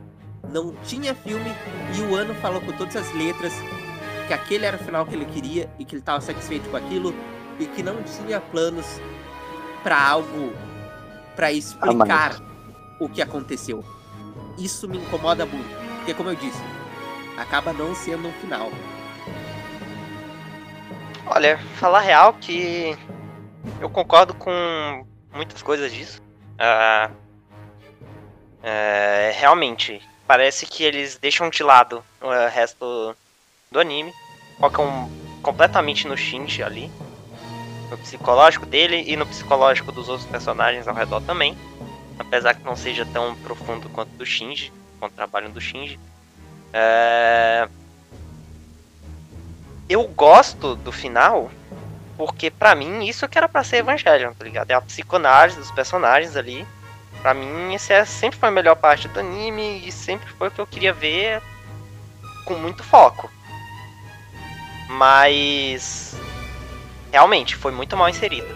não tinha filme e o ano falou com todas as letras que aquele era o final que ele queria e que ele estava satisfeito com aquilo e que não tinha planos para algo para explicar o que aconteceu. Isso me incomoda muito, porque como eu disse, acaba não sendo um final. Olha, falar real que eu concordo com muitas coisas disso. Ah, é, realmente, parece que eles deixam de lado o resto do anime, focam completamente no Shinji ali, no psicológico dele e no psicológico dos outros personagens ao redor também, apesar que não seja tão profundo quanto do Shinji, quanto o trabalho do Shinji. É, eu gosto do final porque pra mim isso que era pra ser Evangelion, tá ligado? É a psicanálise dos personagens ali. Pra mim, esse é, sempre foi a melhor parte do anime e sempre foi o que eu queria ver com muito foco. Mas realmente foi muito mal inserido.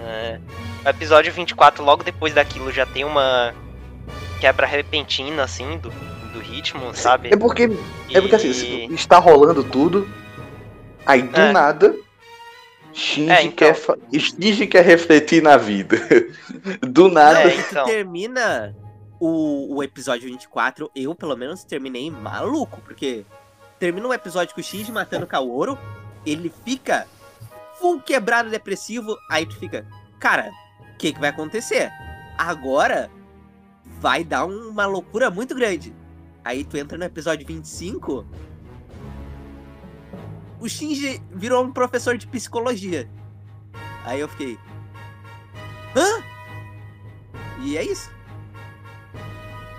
É, o episódio 24, logo depois daquilo, já tem uma quebra repentina, assim, do, do ritmo, sabe? É porque, é porque assim, E- está rolando tudo. Aí do É. nada. Shinji, É, então. quer, fa- Shinji quer refletir na vida. do nada. É, e então. termina o, o episódio 24, eu pelo menos terminei maluco, porque termina um episódio com o Shinji matando o Kaoru, ele fica full quebrado depressivo, aí tu fica, cara, o que, que vai acontecer? Agora vai dar uma loucura muito grande. Aí tu entra no episódio 25, o Shinji virou um professor de psicologia. Aí eu fiquei, hã? E é isso.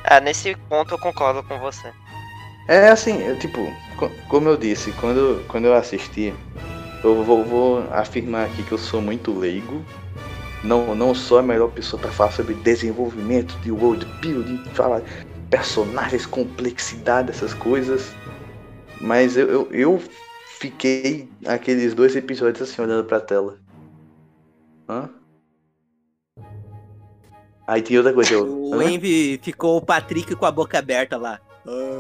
É, nesse ponto eu concordo com você. É assim, eu, tipo, co- como eu disse, quando, quando eu assisti, eu vou, vou afirmar aqui que eu sou muito leigo. Não, não sou a melhor pessoa para falar sobre desenvolvimento de world building, falar personagens, complexidade, essas coisas. Mas eu, eu, eu fiquei aqueles dois episódios assim olhando pra tela. Hã? Aí tem outra coisa. Eu, O? Envy ficou o Patrick com a boca aberta lá.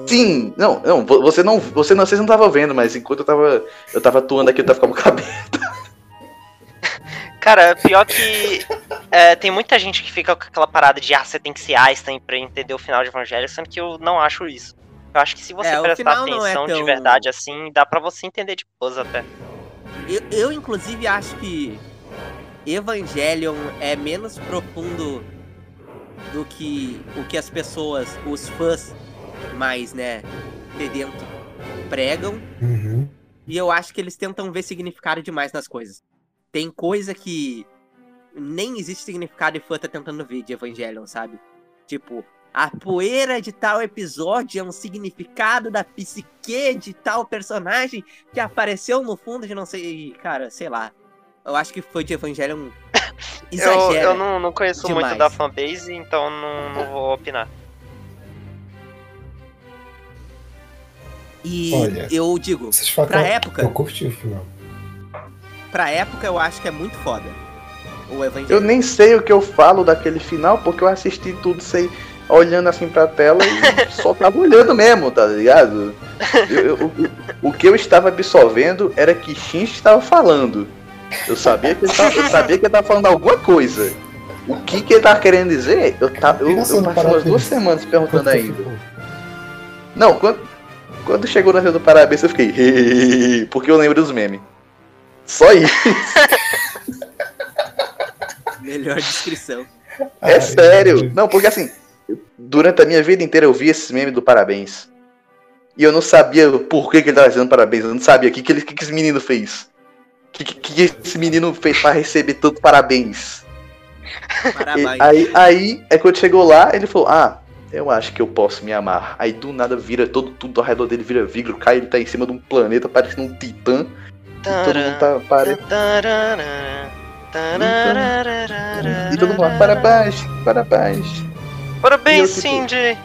Sim, não, não, vo- você não, você não, vocês não estavam vendo, mas enquanto eu tava, eu tava atuando aqui, eu tava com a boca aberta. Cara, pior que é, tem muita gente que fica com aquela parada de ah, você tem que ser Einstein pra entender o final de Evangelho, sendo que eu não acho isso. Eu acho que se você É, prestar é atenção de tão- verdade assim, dá pra você entender de boas até. Eu, eu, inclusive, acho que Evangelion é menos profundo do que o que as pessoas, os fãs mais, né, de dentro pregam. Uhum. E eu acho que eles tentam ver significado demais nas coisas. Tem coisa que nem existe significado e fã tá tentando ver de Evangelion, sabe? Tipo, a poeira de tal episódio é um significado da psique de tal personagem que apareceu no fundo de não sei. Cara, sei lá. Eu acho que foi de Evangelion. Eu, Exagera. eu não, não conheço muito demais. da fanbase, então não, não vou opinar. E Olha, eu digo, pra que eu- época, Eu curti o final. pra época eu acho que é muito foda. O Eu Evangelion. nem sei o que eu falo daquele final, porque eu assisti tudo sem olhando assim pra tela e só tava olhando mesmo, tá ligado? Eu- eu- o, o que eu estava absorvendo era que Shinji estava falando. Eu sabia que ele tava, eu sabia que ele tava falando alguma coisa. O que, que ele tava querendo dizer? Eu, tá, eu, eu passei umas duas semanas perguntando ainda. Não, quando, quando chegou na cena do parabéns, eu fiquei. porque eu lembro dos memes. Só isso. Melhor descrição. É Ai, sério. meu Não, porque assim, durante a minha vida inteira eu vi esses memes do parabéns. E eu não sabia por que, que ele tava dizendo parabéns. Eu não sabia o que, que, ele- que, que esse menino fez. O que, que, que esse menino fez pra receber tanto parabéns. E Parabéns. aí, aí é quando chegou lá, ele falou: Ah, eu acho que eu posso me amar. Aí do nada vira todo, tudo ao redor dele vira vidro, cai, ele tá em cima de um planeta parecendo um titã. E todo mundo tá pare... E todo mundo lá, parabéns, parabéns. Parabéns, E eu, tipo, Cindy!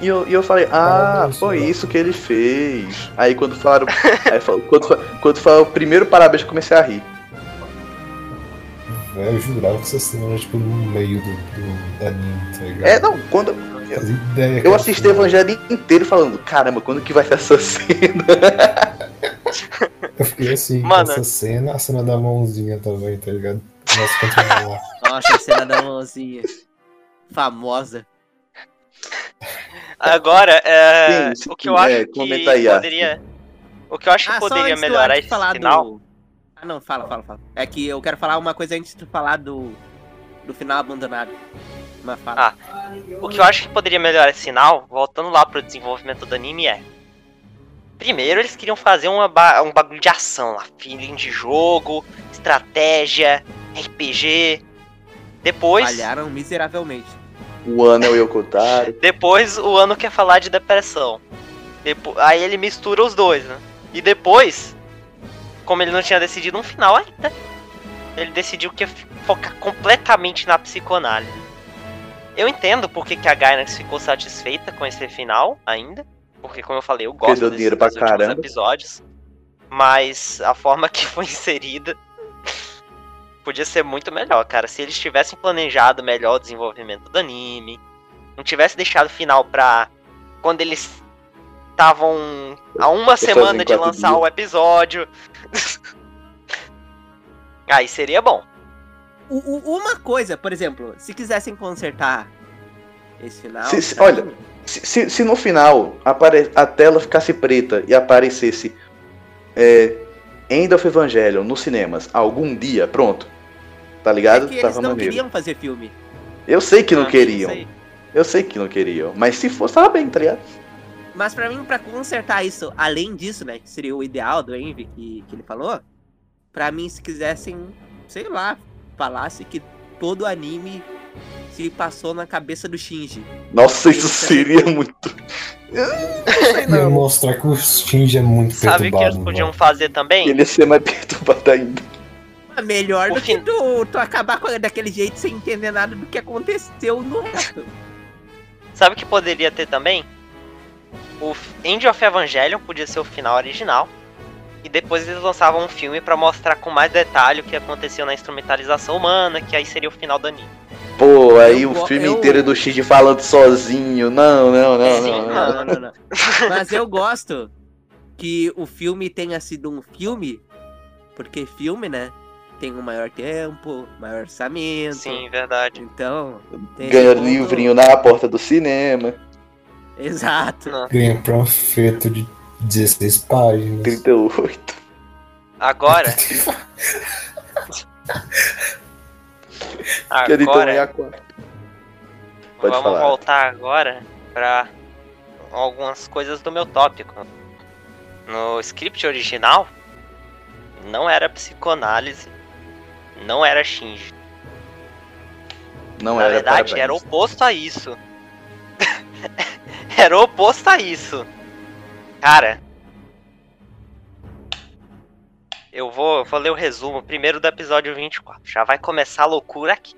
E eu, e eu falei, ah, Parabéns, foi senhor. isso que ele fez. Aí quando falaram. aí fal- quando, quando falaram o primeiro parabéns, eu comecei a rir. Eu jurava que essa cena era tipo no meio do, do anime, tá ligado? É, não, quando. Fazia ideia que Eu assisti o. Evangelho inteiro falando, caramba, quando que vai ser essa cena? Eu fiquei assim, Mano. essa cena, a cena da mãozinha também, tá ligado? Nossa, lá. Nossa, a cena da mãozinha. Famosa. Agora, é, Sim, sim, o que eu acho é, que aí, poderia. O que eu acho que Ah, só poderia melhorar esse falar final. do... Ah, não, fala, fala, fala. É que eu quero falar uma coisa antes de tu falar do, do final abandonado. Mas fala. Ah. O que eu acho que poderia melhorar esse final, voltando lá pro desenvolvimento do anime, é. Primeiro, eles queriam fazer uma ba- um bagulho de ação lá. Feeling de jogo, estratégia, RPG. Depois. Falharam miseravelmente. O ano é o Yokotaro. Depois o ano quer falar de depressão. Depo- aí ele mistura os dois, né? E depois, como ele não tinha decidido um final ainda, ele decidiu que ia focar completamente na psicoanálise. Eu entendo porque que a Gainax ficou satisfeita com esse final ainda. Porque, como eu falei, eu gosto Perdeu desses dinheiro pra últimos episódios. Mas a forma que foi inserida podia ser muito melhor, cara. Se eles tivessem planejado melhor o desenvolvimento do anime, não tivesse deixado o final pra quando eles estavam a uma semana em de lançar dias. o episódio. Aí seria bom. Uma coisa, por exemplo, se quisessem consertar esse final. Se- se- olha, Se, se- no final apare- a tela ficasse preta e aparecesse é, End of Evangelion nos cinemas algum dia, pronto. Tá é ligado? que eles Tava não maneiro. queriam fazer filme. Eu sei que não Ah, queriam. sei. Eu sei que não queriam. Mas se fosse, tava bem, tá ligado? Mas pra mim, pra consertar isso, além disso, né, que seria o ideal do Envy que, que ele falou, pra mim, se quisessem, sei lá, falasse que todo anime se passou na cabeça do Shinji. Nossa, isso seria muito. Ia mostrar que o Shinji é muito Sabe o que eles podiam mano. fazer também? Ele ia ser mais perturbado ainda. É melhor O do fim- que tu, tu acabar com- daquele jeito sem entender nada do que aconteceu no resto. Sabe o que poderia ter também? O End of Evangelion podia ser o final original. E depois eles lançavam um filme pra mostrar com mais detalhe o que aconteceu na instrumentalização humana, que aí seria o final do anime. Pô, aí Eu o filme eu- inteiro é do Shinji falando sozinho. Não, não, não, Sim, não. não. Não, não, não. Mas eu gosto que o filme tenha sido um filme, porque filme, né? Tem um maior tempo, maior orçamento. Sim, verdade. Então. Ganha ponto- livrinho na porta do cinema. Exato. Ganha panfleto de 16 páginas. 38. Agora, agora quarta. Pode vamos falar. voltar agora pra algumas coisas do meu tópico. No script original, não era psicoanálise, não era Shinji. Não Na era verdade, parabéns. era oposto a isso. era oposto a isso. Cara. Eu vou, vou ler o resumo primeiro do episódio 24. Já vai começar a loucura aqui.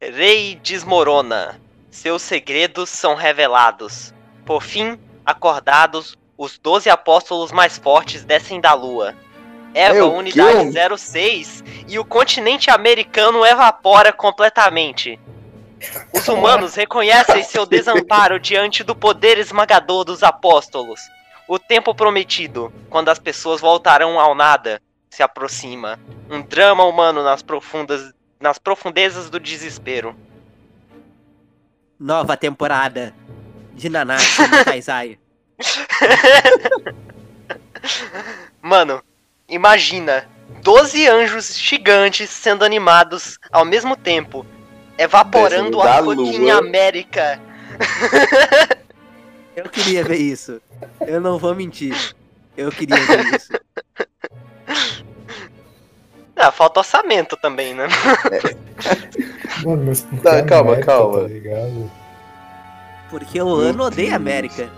Rei desmorona. Seus segredos são revelados. Por fim, acordados, os doze apóstolos mais fortes descem da lua. Eva, Meu, unidade que- 06, e o continente americano evapora completamente. Os humanos reconhecem seu desamparo diante do poder esmagador dos apóstolos. O tempo prometido, quando as pessoas voltarão ao nada, se aproxima. Um drama humano nas profundas nas profundezas do desespero. Nova temporada de Nanatsu no Taizai. Mano, imagina 12 anjos gigantes sendo animados ao mesmo tempo, evaporando a fucking. América. Eu queria ver isso. Eu não vou mentir. Eu queria ver isso. Ah, falta orçamento também, né? Mano, mas por que Tá, calma, América, calma. Tá ligado? Porque o ano odeia. América.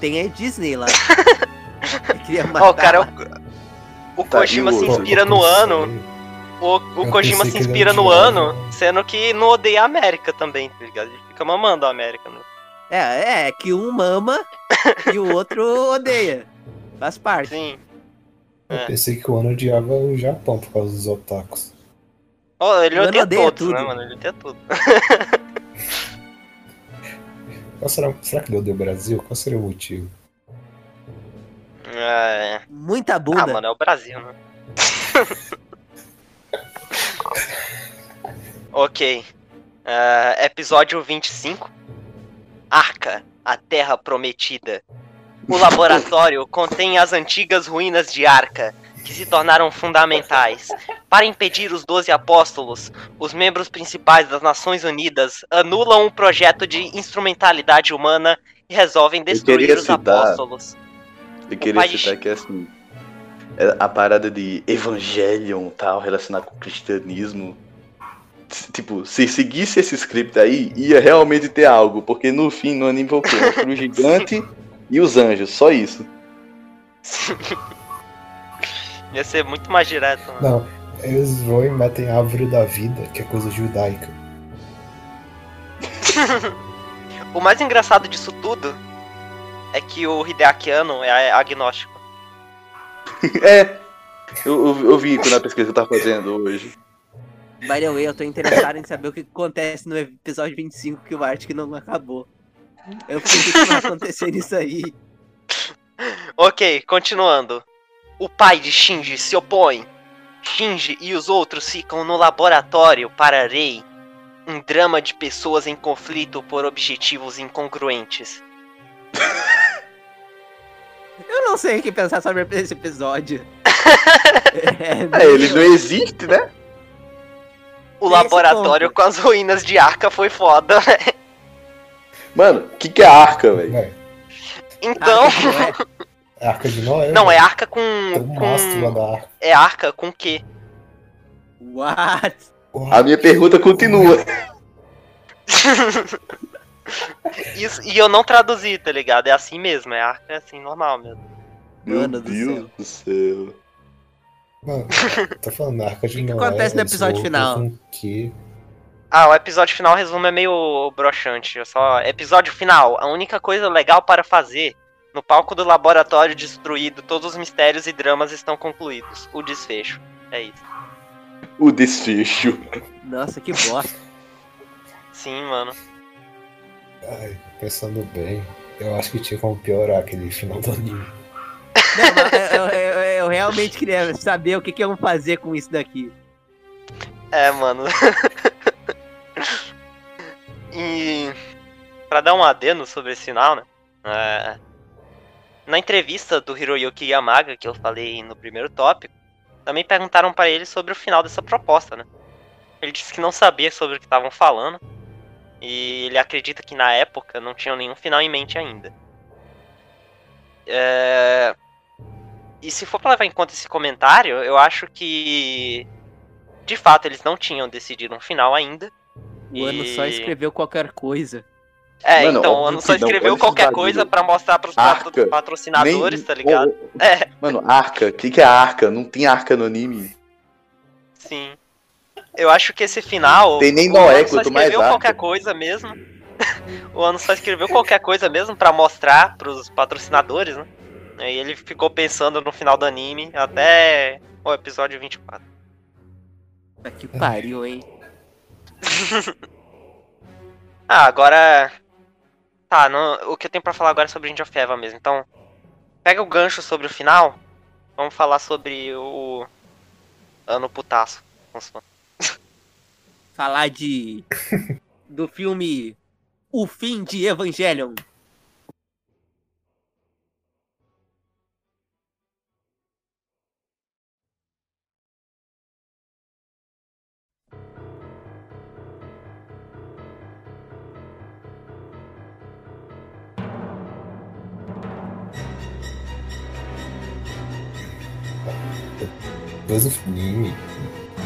Tem a Disney lá. Eu queria Ó, matar. o cara, o, o Tá, Kojima se inspira no ano, o, o Kojima se inspira no ano, sendo que não odeia a América também, tá ligado? Ele fica mamando a América, né? É, é que um mama e o outro odeia. Faz parte. Sim. Eu É. pensei que o ano odiava o Japão por causa dos otakus. Ó, ele odeia odeia todos, né, tudo. mano? Ele odeia tudo. Qual será, será que ele odeia o Brasil? Qual seria o motivo? É... Muita Ah, bunda. mano, é o Brasil, né? ok. Ah, episódio 25. Arca, a Terra Prometida. O laboratório contém as antigas ruínas de Arca, que se tornaram fundamentais. Para impedir os Doze Apóstolos, os membros principais das Nações Unidas anulam um projeto de instrumentalidade humana e resolvem destruir os citar- apóstolos. Eu queria de citar que assim. É A parada de Evangelion tal, relacionado com o cristianismo. Tipo, se seguisse esse script aí, ia realmente ter algo. Porque no fim, no anime, foi o quê? Mostra o gigante e os anjos, só isso. Ia ser muito mais direto, mano. Não, eles vão e metem a árvore da vida, que é coisa judaica. O mais engraçado disso tudo é que o Hideaki Anno é agnóstico. É. Eu, eu, eu vi na pesquisa que eu tava fazendo hoje. By the way, eu tô interessado em saber o que acontece no episódio 25 que o Arctic não acabou. Eu pensei que vai acontecer isso aí. Ok, continuando. O pai de Shinji se opõe. Shinji e os outros ficam no laboratório para Rei. Um drama de pessoas em conflito por objetivos incongruentes. Eu não sei o que pensar sobre esse episódio. É, É, ele não existe, né? O esse laboratório ponto. com as ruínas de Arca foi foda, né? Mano, o que, que é arca, velho? Então. Não é. Arca de Noé. Não, é. Arca com. Tem um mastro lá com da Arca. é Arca com Q. What? A minha pergunta continua. Isso, e eu não traduzi, tá ligado? É assim mesmo, é arca é assim, normal mesmo. Meu Mano do Deus céu. do céu. Mano, tá falando arca de O que Noé, acontece no episódio final? que Ah, o episódio final, resumo é meio broxante. É só. Episódio final. A única coisa legal para fazer. No palco do laboratório destruído, todos os mistérios e dramas estão concluídos. O desfecho. É isso. O desfecho. Nossa, que bosta. Sim, mano. Ai, pensando bem, eu acho que tinha como piorar aquele final do anime. Não, mas eu, eu- eu- eu realmente queria saber o que, que iam fazer com isso daqui. É, mano. e. Pra dar um adeno sobre esse final, né? É, na entrevista do Hiroyuki Yamaga, que eu falei no primeiro tópico, também perguntaram pra ele sobre o final dessa proposta, né? Ele disse que não sabia sobre o que estavam falando. E ele acredita que na época não tinham nenhum final em mente ainda. É, E se for pra levar em conta esse comentário, eu acho que de fato, eles não tinham decidido um final ainda. O ano só E- escreveu qualquer coisa. É, Mano, então, o ano só escreveu qualquer coisa pra mostrar pros Arca. patro- patrocinadores, Nem- tá ligado? Ô, É, Mano, arca. O que, que é arca? Não tem arca no anime. sim. Eu acho que esse final. Tem nem o Noé, ano quanto mais escreveu qualquer coisa mesmo. o ano só escreveu qualquer coisa mesmo pra mostrar pros patrocinadores, né? E ele ficou pensando no final do anime até o episódio 24. Puta Que pariu, hein? Ah, agora. Tá, no- o que eu tenho pra falar agora é sobre End of Eva mesmo. Então, pega o gancho sobre o final. Vamos falar sobre o. Ano putaço. com os fãs. Falar de. do filme O Fim de Evangelion. Do anime,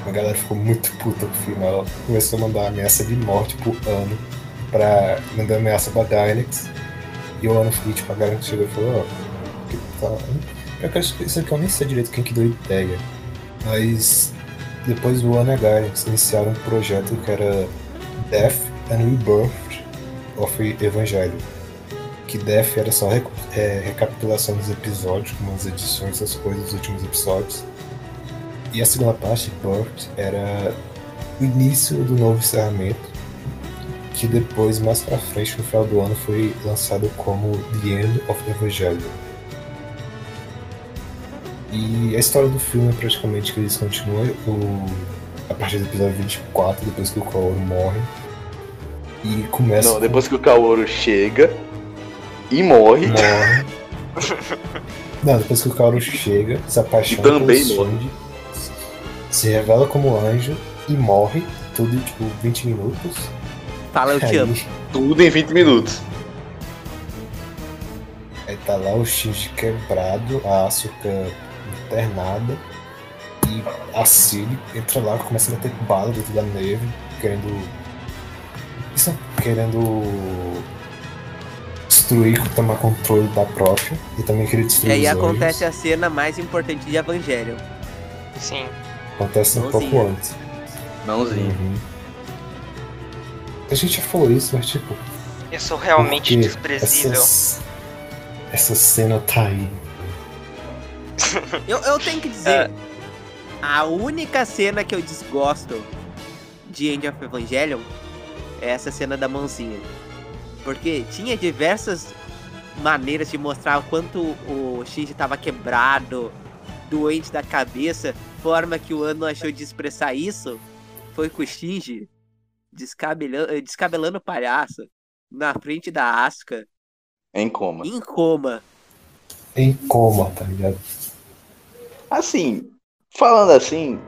a galera ficou muito puta no final. Começou a mandar ameaça de morte pro ano pra mandar ameaça pra Dynex. E o ano foi tipo, a galera chegou e falou, ó, tá. Eu quero isso aqui eu nem sei direito quem que deu ideia. Mas depois do ano a Dynex iniciaram um projeto que era Death and Rebirth of Evangelion. Que Death era só é, recapitulação dos episódios, com umas edições das coisas dos últimos episódios. E a segunda parte, Birth, era o início do novo encerramento, que depois, mais pra frente, no final do ano, foi lançado como The End of Evangelion. E a história do filme é praticamente que eles continuam o, a partir do episódio 24, depois que o Kaoru morre. E começa. Não, com- depois que o Kaoru chega e morre. morre. Não, depois que o Kaoru chega, se apaixona E também pelo morre. Se revela como anjo e morre, tudo em tipo 20 minutos. Fala, eu te Aí, amo. Tudo em 20 minutos. aí tá lá o Shinji quebrado, a Asuka internada e a Ciri entra lá, começa a meter bala dentro da neve, querendo. Isso, querendo destruir, tomar controle da própria e também querer E destruir aí os acontece anjos. a cena mais importante de Evangelion. Sim. Acontece um Mãozinha. pouco antes. Mãozinho. Uhum. A gente já falou isso, mas tipo. Eu sou realmente desprezível. essas- Essa cena tá aí. Eu, eu tenho que dizer, a única cena que eu desgosto de End of Evangelion é essa cena da mãozinha. Porque tinha diversas maneiras de mostrar o quanto o Shinji tava quebrado, doente da cabeça. Forma que o Ano achou de expressar isso foi com o Shinji descabelando, descabelando o palhaço na frente da Asuka, Em coma. em coma. Em coma, tá ligado? Assim, falando assim,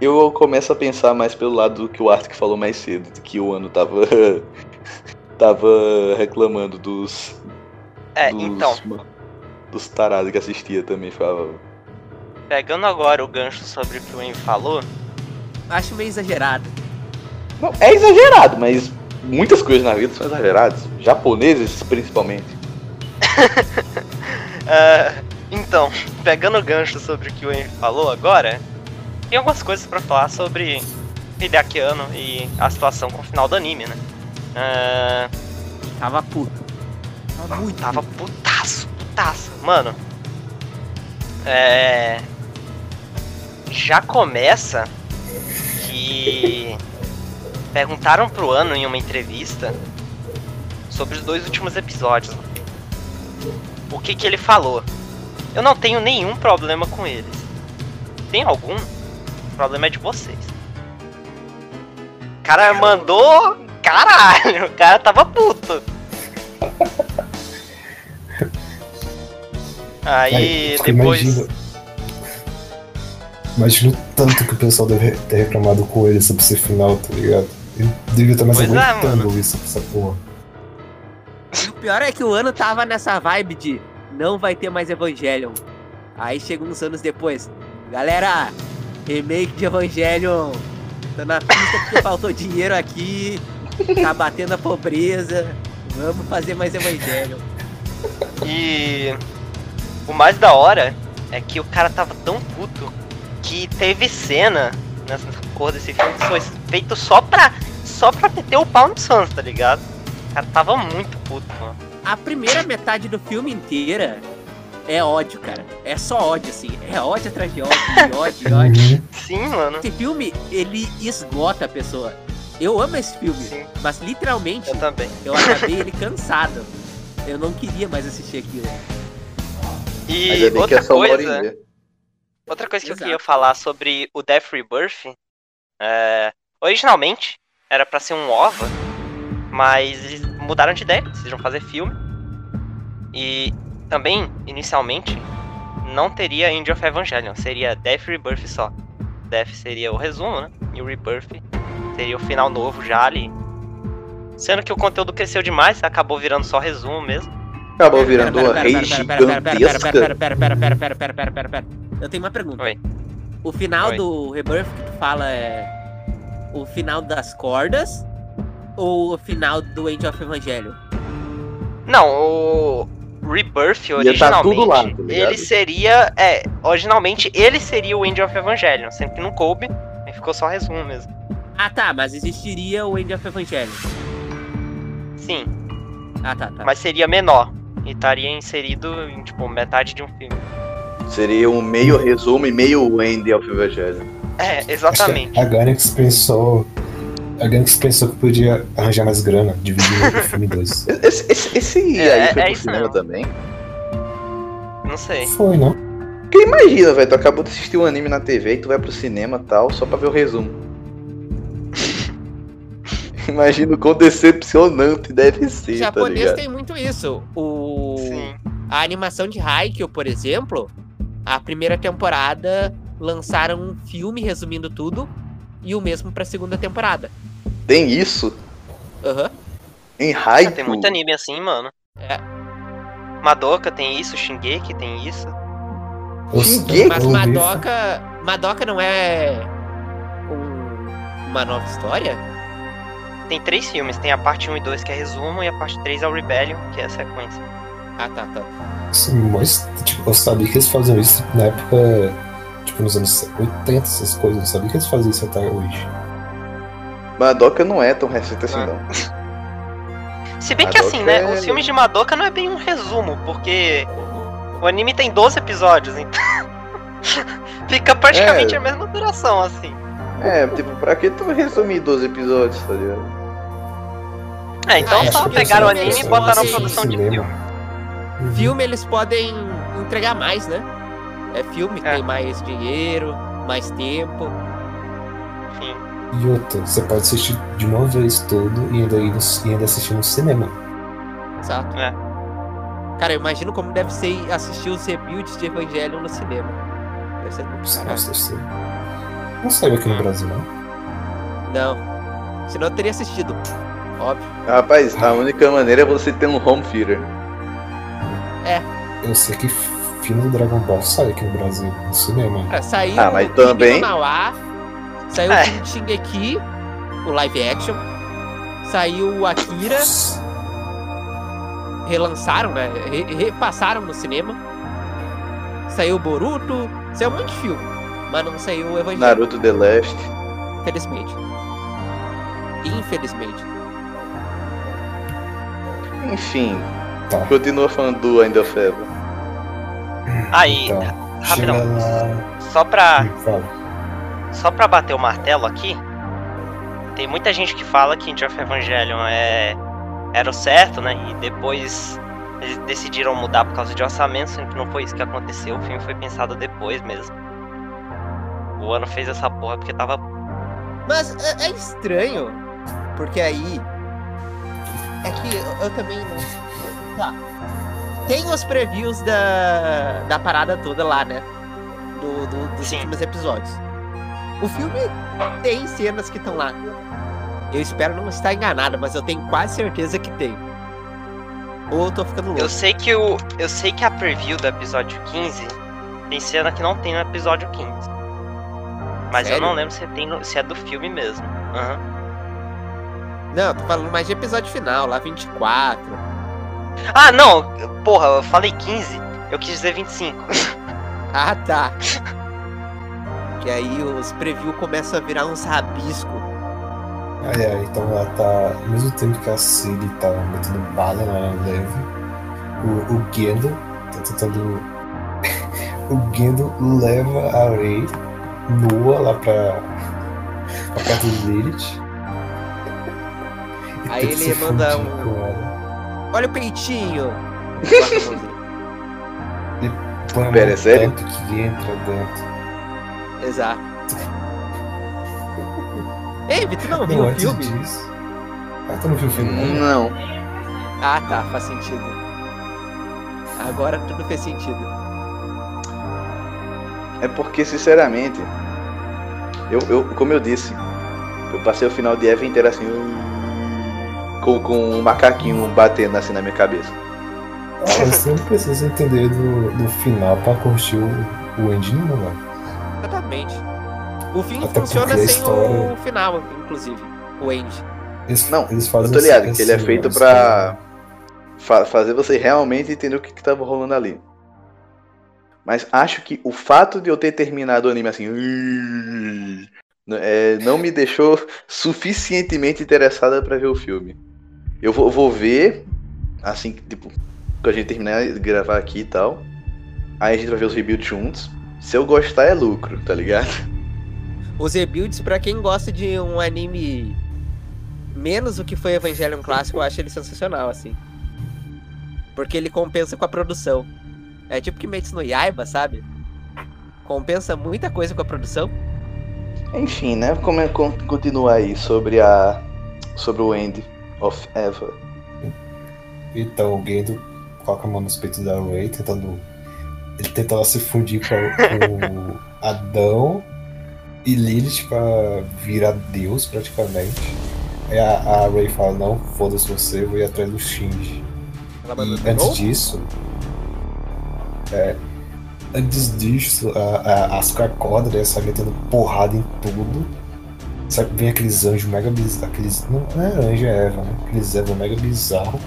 eu começo a pensar mais pelo lado do que o Arthur falou mais cedo, de que o ano tava. tava reclamando dos. É, dos, então, Dos tarados que assistia também, falava. Pegando agora o gancho sobre o que o Envy falou, acho meio exagerado. Não, é exagerado, mas muitas coisas na vida são exageradas. Japoneses, principalmente. Ah, então, pegando o gancho sobre o que o Henry falou agora, tem algumas coisas pra falar sobre Hideaki Anno e a situação com o final do anime, né? Ah, Tava puto. Tava muito. tava putaço, putaço. Mano, é. Já começa que. Perguntaram pro Ano em uma entrevista sobre os dois últimos episódios. O que que ele falou? Eu não tenho nenhum problema com eles. Tem algum? O problema é de vocês. O cara mandou. Caralho, o cara tava puto. Aí depois. Imagina, imagina o tanto que o pessoal deve ter reclamado com ele sobre esse final, tá ligado? Ele devia estar mais Pois é, aguentando mano. ouvir essa, essa porra. E o pior é que o ano tava nessa vibe de não vai ter mais Evangelion. Aí chega uns anos depois. Galera, remake de Evangelion. Tô na pista porque faltou dinheiro aqui. Tá batendo a pobreza. Vamos fazer mais Evangelion. E o mais da hora é que o cara tava tão puto que teve cena nessa porra desse filme que foi feito só pra, só pra meter o pau no Sans, tá ligado? O cara tava muito puto, mano. A primeira metade do filme inteira é ódio, cara. É só ódio, assim. É ódio atrás de ódio, de ódio, de ódio. Uhum. Sim, mano. Esse filme, ele esgota a pessoa. Eu amo esse filme, Sim. mas literalmente Eu também. eu acabei ele cansado. Eu não queria mais assistir aquilo. E Ainda bem que outra é só uma hora e coisa, meia. Outra coisa que eu Exato. queria falar sobre o Death Rebirth, é, originalmente era pra ser um OVA, mas eles mudaram de ideia, decidiram fazer filme. E também, inicialmente, não teria End of Evangelion, seria Death Rebirth só. Death seria o resumo, né? E o Rebirth seria o final novo já ali. Sendo que o conteúdo cresceu demais, acabou virando só resumo mesmo. Acabou virando uma Pera, rei pera, pera, pera, pera, gigantesca. pera, pera, pera, pera, pera, pera, pera, pera, pera. Eu tenho uma pergunta. Oi. O final Oi. do Rebirth que tu fala é o final das cordas ou o final do End of Evangelho? Não, o Rebirth Ia tá originalmente, tudo lá, tá ele seria, é, originalmente ele seria o End of Evangelion, sendo que não coube, aí ficou só resumo mesmo. Ah tá, mas existiria o End of Evangelho. Sim, Ah tá, tá. mas seria menor e estaria inserido em tipo metade de um filme. Seria um meio resumo e meio end of Evangelho. É, exatamente. a Gainax pensou. A Gainax pensou que podia arranjar mais grana, dividir o filme em dois. Esse, esse, esse É, aí foi é pro isso cinema também. Não sei. Foi, não? Porque imagina, velho, tu acabou de assistir um anime na TV e tu vai pro cinema e tal, só pra ver o resumo. Imagina o quão decepcionante deve O ser, tá japonês ligado? tem muito isso. O... Sim. A animação de Haikyuu, por exemplo, a primeira temporada lançaram um filme resumindo tudo e o mesmo pra segunda temporada. Tem isso? Aham. Em Ah, Haikyuu? tem muito anime assim, mano. É. Madoka tem isso, Shingeki tem isso. Shingeki? Mas Madoka. Madoka não é um- uma nova história? Tem três filmes, tem a parte 1 e 2 que é resumo e a parte 3 é o Rebellion, que é a sequência. Ah, tá, tá. Assim, mas, tipo, eu sabia que eles faziam isso na época, tipo, nos anos 80, essas coisas. Eu sabia que eles faziam isso até hoje. Madoka não é tão recente assim, Ah. não. Se bem que Madoka assim, né? é- Os filmes de Madoka não é bem um resumo, porque o anime tem 12 episódios, então. Fica praticamente É. a mesma duração, assim. É, tipo, pra que tu resumir 12 episódios, tá ligado? É, então Ah, só que pegaram o esse anime e filme botaram fosse produção de filme. Uhum. Filme eles podem entregar mais, né? É filme, É. tem mais dinheiro, mais tempo. Enfim. E outra, você pode assistir de uma vez todo e ainda, ir no, e ainda assistir no cinema. Exato. É. Cara, eu imagino como deve ser assistir os rebuilds de Evangelho no cinema. Deve ser muito Nossa, deve ser. Não saiu aqui no Hum. Brasil, não. Não. Senão eu teria assistido. Óbvio. Rapaz, a única maneira é você ter um home theater. Eu sei que filme do Dragon Ball sai aqui no Brasil, no cinema. Cara, saiu Ah, mas também- Nawa, Saiu É. o Shingeki, o live action. Saiu o Akira, relançaram, né? Re- repassaram no cinema. Saiu o Boruto, saiu um monte de filme. Mas não saiu o Evangelho, Naruto The Last. infelizmente. Infelizmente. Enfim, Tá. continua falando do of Ever. Aí, chega rapidão. lá. só pra, só pra bater o martelo aqui, tem muita gente que fala que End of Evangelion é, era o certo, né? E depois eles decidiram mudar por causa de orçamento, sendo que não foi isso que aconteceu. O filme foi pensado depois mesmo. O ano fez essa porra porque tava. Mas é, é estranho, porque aí. É que eu, eu também não. Tá. Tem os previews da, da parada toda lá, né? Do, do- dos Sim. últimos episódios. O filme tem cenas que estão lá. Eu espero não estar enganado, mas eu tenho quase certeza que tem. Ou eu tô ficando louco. Eu sei que o. Eu sei que a preview do episódio 15 tem cena que não tem no episódio 15. Mas Sério? eu não lembro se, tem no- se é do filme mesmo. Aham. Não, eu tô falando mais de episódio final, lá 24. Ah, não! Porra, eu falei 15. Eu quis dizer 25. Ah, tá. Que aí os previews começam a virar uns rabiscos. Ai, ai, então ela tá. Ao mesmo tempo que a Cilly tá metendo bala na leve, o, o Gendo tá tentando. o Gendo leva a Rei nua lá pra. pra perto do Lilith. E Aí ele manda um- com ela. Olha o peitinho! Bota a mãozinha. Põe a Pera, é sério? tanto que entra dentro. Exato. Ei, tu não viu Não, o filme? disso. Ah, tu não viu o filme? não? Não. Ah, tá, faz sentido. Agora tudo fez sentido. É porque, sinceramente, eu, eu, como eu disse, eu passei o final de Eva inteiro assim, com, com um macaquinho batendo assim na minha cabeça. Ah, você não precisa entender do, do final pra curtir o, o ending, não, mano. Exatamente. O fim Até funciona sem história- o final, inclusive. O end. Eles, Não, eles Eu fazem tô ligado que ele é feito pra fa- fazer você realmente entender o que, que tava rolando ali. Mas acho que o fato de eu ter terminado o anime assim. é, não me deixou suficientemente interessada pra ver o filme. Eu vou, vou ver, assim que tipo, que a gente terminar de gravar aqui e tal. Aí a gente vai ver os rebuilds juntos. Se eu gostar é lucro, tá ligado? Os rebuilds, pra quem gosta de um anime menos o que foi Evangelion clássico, eu acho ele sensacional, assim. Porque ele compensa com a produção. É tipo Kimetsu no Yaiba, sabe? Compensa muita coisa com a produção. Enfim, né? Como é, con- continuar aí sobre a. sobre o End of Eva. Então o Gendo coloca a mão nos peitos da Ray, tentando. Ele tentava se fundir com, com Adão e Lilith pra virar Deus praticamente. Aí a, a Ray fala, não, foda-se você, eu vou ir atrás do Shinji. Ela E antes disso. É, antes disso, a, a Asuka acorda, né, sai metendo porrada em tudo. Sabe, vem aqueles anjos mega bizarros. Aqueles. Não, não é anjo, é Eva, né? Aqueles Eva mega bizarros.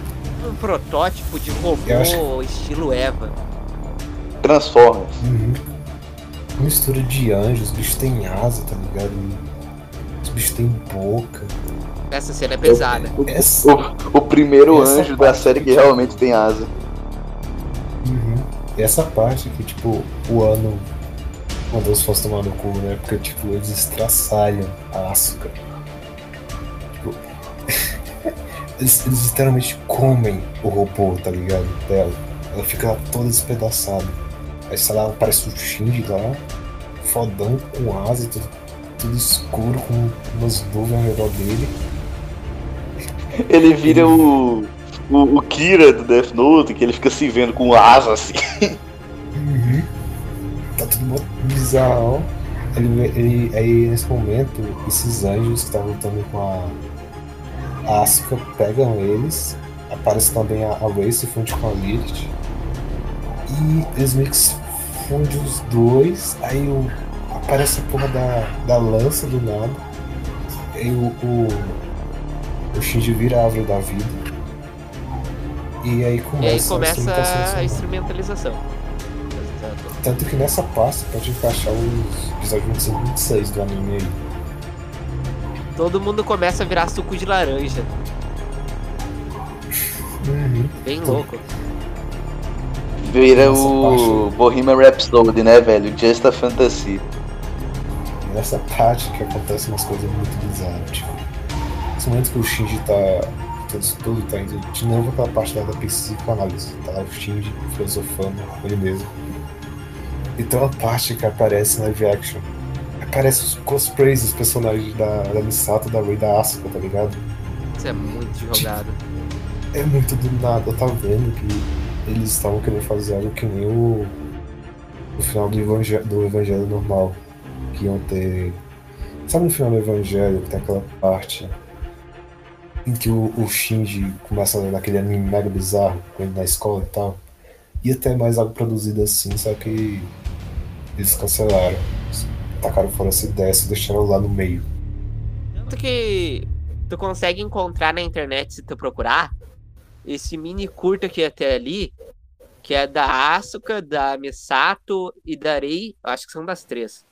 um protótipo de robô acho estilo Eva. Transformers. Uhum. Mistura de anjos, os bichos têm asa, tá ligado? Os bichos têm boca. Essa cena é pesada. Essa. O, o primeiro anjo da série que que- realmente tem asa. Uhum. E essa parte que, tipo, o ano mandou os fãs tomar no cu, né? Porque, tipo, eles estraçalham a Asuka. Tipo, eles, eles literalmente comem o robô, tá ligado? Dela. Ela fica toda despedaçada. Aí, sei lá, aparece o Shinji lá, fodão com asa, tudo, tudo escuro, com umas nuvens ao redor dele. Ele vira o, o, o Kira do Death Note, que ele fica se vendo com asa assim. Uhum. Tá tudo bizarro. Ele, ele, aí nesse momento, esses anjos que estavam lutando com a, a Asuka pegam eles. Aparece também a, a Ray se funde com a Lilith. E eles meio que se fundem os dois. Aí o, aparece a porra da, da lança do nada. E o, o, o Shinji vira a árvore da vida. E aí E começa, aí começa a instrumentação a instrumentalização. Tanto que nessa pasta pode encaixar os episódios 25 e 26 do anime aí. Todo mundo começa a virar suco de laranja. Uhum. Bem louco. Vira Nossa, o. Bohemian Rhapsody, né, velho? Just a Fantasy. nessa parte que acontecem umas coisas muito bizarras. Tipo, nesse momento que o Shinji tá. Todo, tudo tá indo de novo aquela parte da, da psicoanálise. Tá lá o Shinji filosofando ele mesmo. E tem uma parte que aparece na live action. Aparece os cosplays dos personagens da, da Misato, da Rei da Asuka, tá ligado? Isso é muito jogado. É muito do nada, eu tava vendo que eles estavam querendo fazer algo que nem o, o final do evangelho, do evangelho normal. Que iam ter. Sabe no final do evangelho que tem aquela parte em que o, o Shinji começa naquele anime mega bizarro com ele na escola e tal? Ia ter mais algo produzido assim, só que eles cancelaram. Tacaram fora essa ideia, se deixaram lá no meio. Tanto que tu consegue encontrar na internet se tu procurar esse mini curta que ia ter ali, que é da Asuka, da Misato e da Rei, acho que são das três.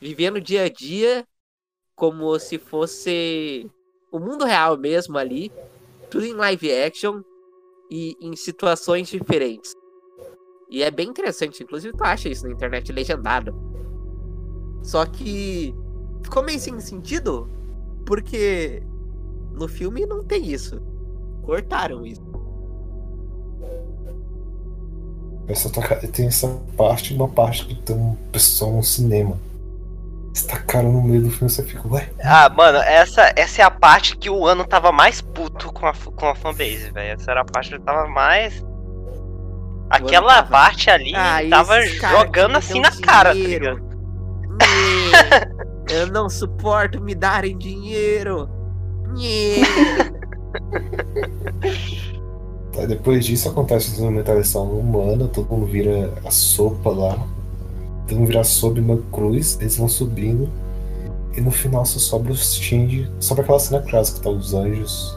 Vivendo dia a dia como se fosse o mundo real mesmo ali, tudo em live action e em situações diferentes. E é bem interessante, inclusive tu acha isso na internet legendado. Só que ficou meio sem sentido, porque no filme não tem isso. Cortaram isso. Essa toca- Tem essa parte e uma parte que tem um pessoal no cinema. Estacaram no meio do filme você fica, ué? Ah, mano, essa, essa é a parte que o ano tava mais puto com a, com a fanbase, velho. Essa era a parte que ele tava mais. Aquela tava- parte ali Ah, tava jogando assim na cara, tá ligado? Eu não suporto me darem dinheiro. Aí depois disso acontece a instrumentalização humana, todo mundo vira a sopa lá. Todo mundo vira a sopa e uma cruz, eles vão subindo. E no final só sobra os Shinji, sobra aquela cena clássica, que tá os anjos.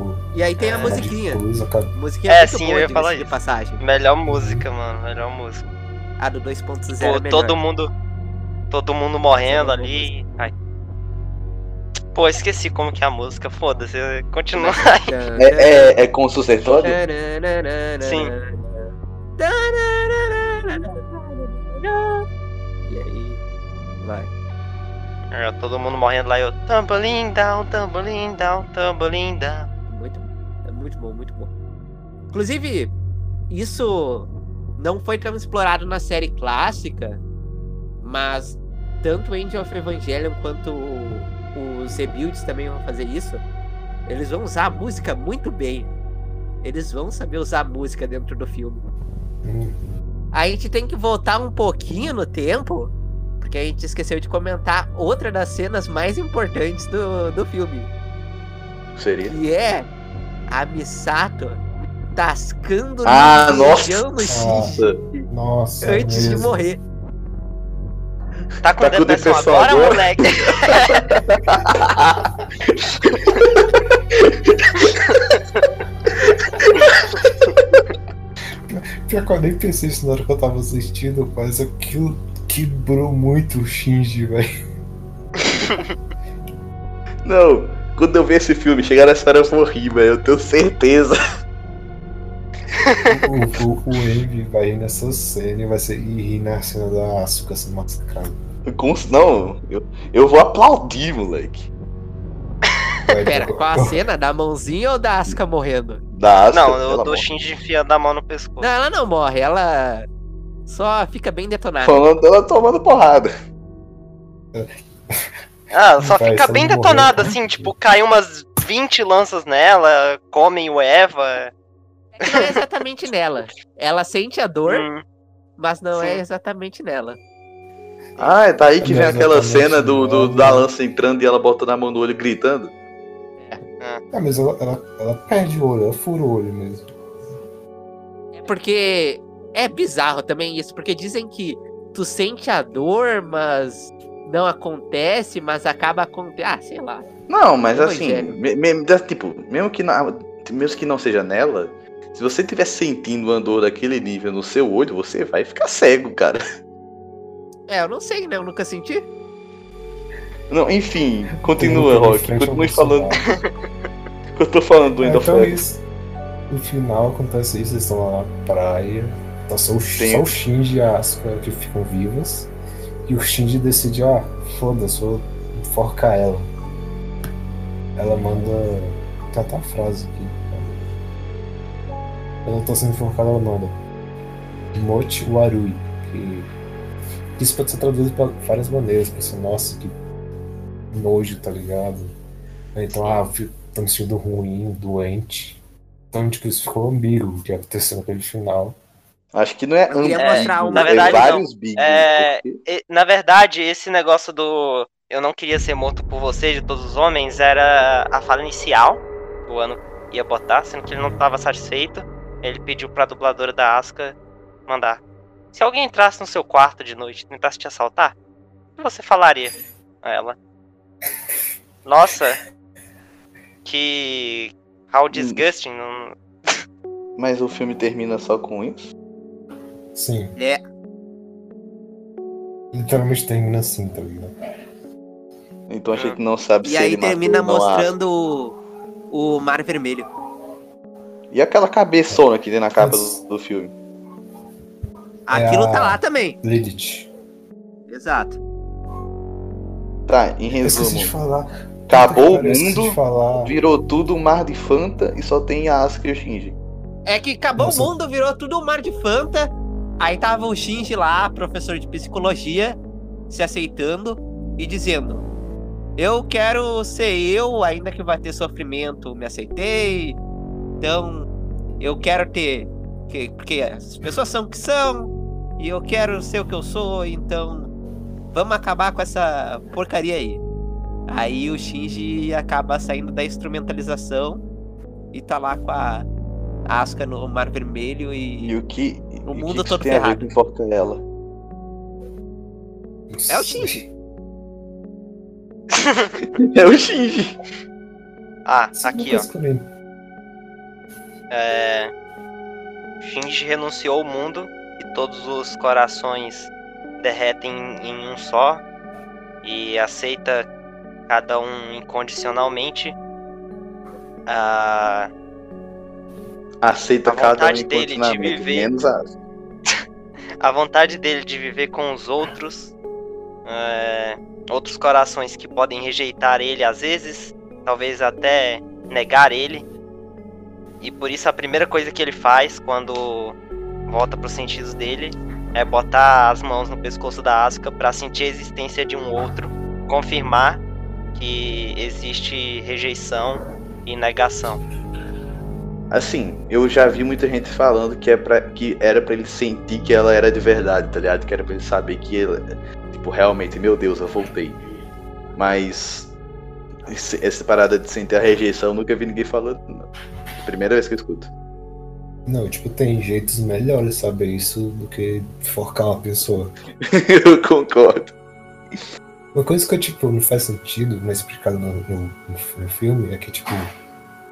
O- E aí tem a É, de musiquinha. cruz, a ca- Musiquinha É, sim, eu ia falar de isso. passagem. Melhor música, mano. Melhor música. A do 2.0 Pô, é todo mundo. Todo mundo morrendo ali. Ai. Pô, esqueci como que é a música. Foda-se. Continua aí. É, é, é com o sucessório? Sim. E aí, vai. É, todo mundo morrendo lá e eu. Tumbling down, tumbling down, tumbling down. Muito, bom, muito bom. Inclusive, isso não foi tão explorado na série clássica, mas tanto Angel of Evangelion quanto os Rebuilds também vão fazer isso. Eles vão usar a música muito bem. Eles vão saber usar a música dentro do filme. A gente tem que voltar um pouquinho no tempo, porque a gente esqueceu de comentar outra das cenas mais importantes do, do filme. Seria? Que é a Misato tascando Ah, feijão no nossa. Shinji Nossa, é antes de mesmo. morrer. Tá com Tá com depressão depressão agora, agora? moleque? Pior que eu nem pensei isso na hora que eu tava assistindo, mas aquilo quebrou muito o Shinji, velho. Não, quando eu ver esse filme, chegar nessa hora eu vou rir, velho. Eu tenho certeza. O, o, o Envy vai rir nessa cena e vai ser, e rir na cena da Asuka sendo massacrada. Com- Não, eu, eu vou aplaudir, moleque. Vai, Pera, eu- qual a cena? Da mãozinha ou da Asuka morrendo? Da Asuka, Não, do. Shinji enfiando a mão no pescoço. Não, ela não morre, ela só fica bem detonada. Falando dela tomando porrada. Ah, só Vai, fica bem detonada, morrer, assim, tipo, cai umas 20 lanças nela, comem o Eva. É que não é exatamente nela. Ela sente a dor, Hum, mas não é Sim. exatamente nela. Ah, é daí que Não vem aquela exatamente, cena do, do- da lança entrando e ela botando a mão no olho gritando. Ah, mas ela, ela, ela perde o olho, ela fura o olho mesmo. Porque é bizarro também isso, porque dizem que tu sente a dor, mas não acontece, mas acaba acontecendo. Ah, sei lá. Não, mas assim, Evangelho. me- me- tipo, mesmo que, na- mesmo que não seja nela, se você estiver sentindo uma dor daquele nível no seu olho, você vai ficar cego, cara. É, eu não sei, né? Eu nunca senti. Não, enfim, continua, Rock. Continue falando. Eu tô falando do É, então Life. isso. No final acontece isso, eles estão lá na praia. Tá só o, Sim. só o Shinji e a Asuka que ficam vivas. E o Shinji decide, ah, foda-se, vou enforcar ela. Ela manda. Tem até a frase aqui. Ela tá sendo enforcada, ela manda. Mochi Warui. Que isso pode ser traduzido para várias maneiras. Ser, nossa, que nojo, tá ligado? Então, ah, tô me sentindo ruim, doente. Então, tipo, isso ficou ambíguo que aconteceu naquele final. Acho que não é Eu queria ambíguo, mostrar uma- Na é verdade, vários bigos. É, porque- E, Na verdade, esse negócio do eu não queria ser morto por você de todos os homens era a fala inicial que o ano ia botar, sendo que ele não estava satisfeito. Ele pediu pra dubladora da Asuka mandar. Se alguém entrasse no seu quarto de noite e tentasse te assaltar, o que você falaria a ela? Nossa, que. How disgusting. Não... Mas o filme termina só com isso? Sim. É. Literalmente termina assim, tá ligado? Então a gente não sabe E se aí ele matou termina ou não a Asuka. mostrando o, o mar vermelho. E aquela cabeçona que tem na capa do, do filme? Aquilo a- tá lá também. Lilith. Exato. Tá, em resumo. falar. Acabou o mundo, falar. virou tudo um mar de Fanta e só tem a Asuka e o Shinji. É que acabou Nossa. o mundo, virou tudo um mar de Fanta. Aí tava o Shinji lá, professor de psicologia, se aceitando e dizendo: Eu quero ser eu, ainda que vai ter sofrimento, me aceitei. Então, eu quero ter. que- Porque as pessoas são o que são, e eu quero ser o que eu sou, então. Vamos acabar com essa porcaria aí. Aí o Shinji acaba saindo da instrumentalização e tá lá com a Asuka no Mar Vermelho E e. o que, O mundo que que todo tem a ver ferrado. com? É o Shinji. É o Shinji. Ah, é aqui ó. nem- É... Shinji renunciou ao mundo e todos os corações derretem em um só e aceita cada um incondicionalmente. Ah, Aceita A cada um vontade dele de viver- menos a a vontade dele de viver com os outros, é, outros corações que podem rejeitar ele às vezes, talvez até negar ele. E por isso a primeira coisa que ele faz quando volta para os sentidos dele é botar as mãos no pescoço da Asuka para sentir a existência de um outro, confirmar que existe rejeição e negação. Assim, eu já vi muita gente falando que, é pra, que era pra ele sentir que ela era de verdade, tá ligado? Que era pra ele saber que ele, tipo, realmente, meu Deus, eu voltei. Mas essa parada de sentir a rejeição, eu nunca vi ninguém falando. Não. Primeira vez que eu escuto. Não, tipo, tem jeitos melhores de saber isso do que forcar uma pessoa. eu concordo. Uma coisa que, tipo, não faz sentido, mas explicado no, no, no- no filme, é que, tipo,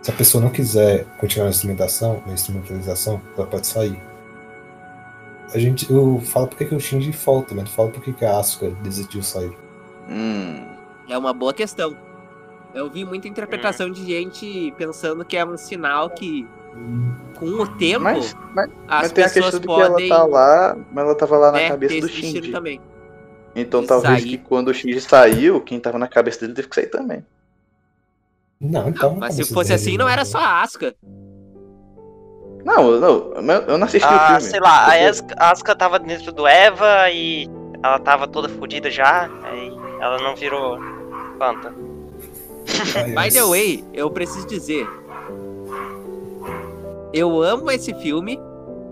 se a pessoa não quiser continuar na instrumentação, na instrumentalização, ela pode sair. A gente, eu falo porque que o Shinji falta, mas falo porque que a Asuka decidiu sair. Hum. É uma boa questão. Eu vi muita interpretação de gente pensando que é um sinal que, com o tempo, Mas, mas, as mas tem a pessoas questão de que podem ela tá lá, mas ela tava lá na né, cabeça ter do Shinji. também. Então E talvez sair. que quando o Shinji saiu, quem tava na cabeça dele teve que sair também. Não, então. Mas se fosse assim, não era só a Asuka. Não, não, eu não assisti o Ah, filme. sei lá, a Asuka, a Asuka tava dentro do Eva e ela tava toda fodida já, aí ela não virou Fanta. By the way, eu preciso dizer. Eu amo esse filme.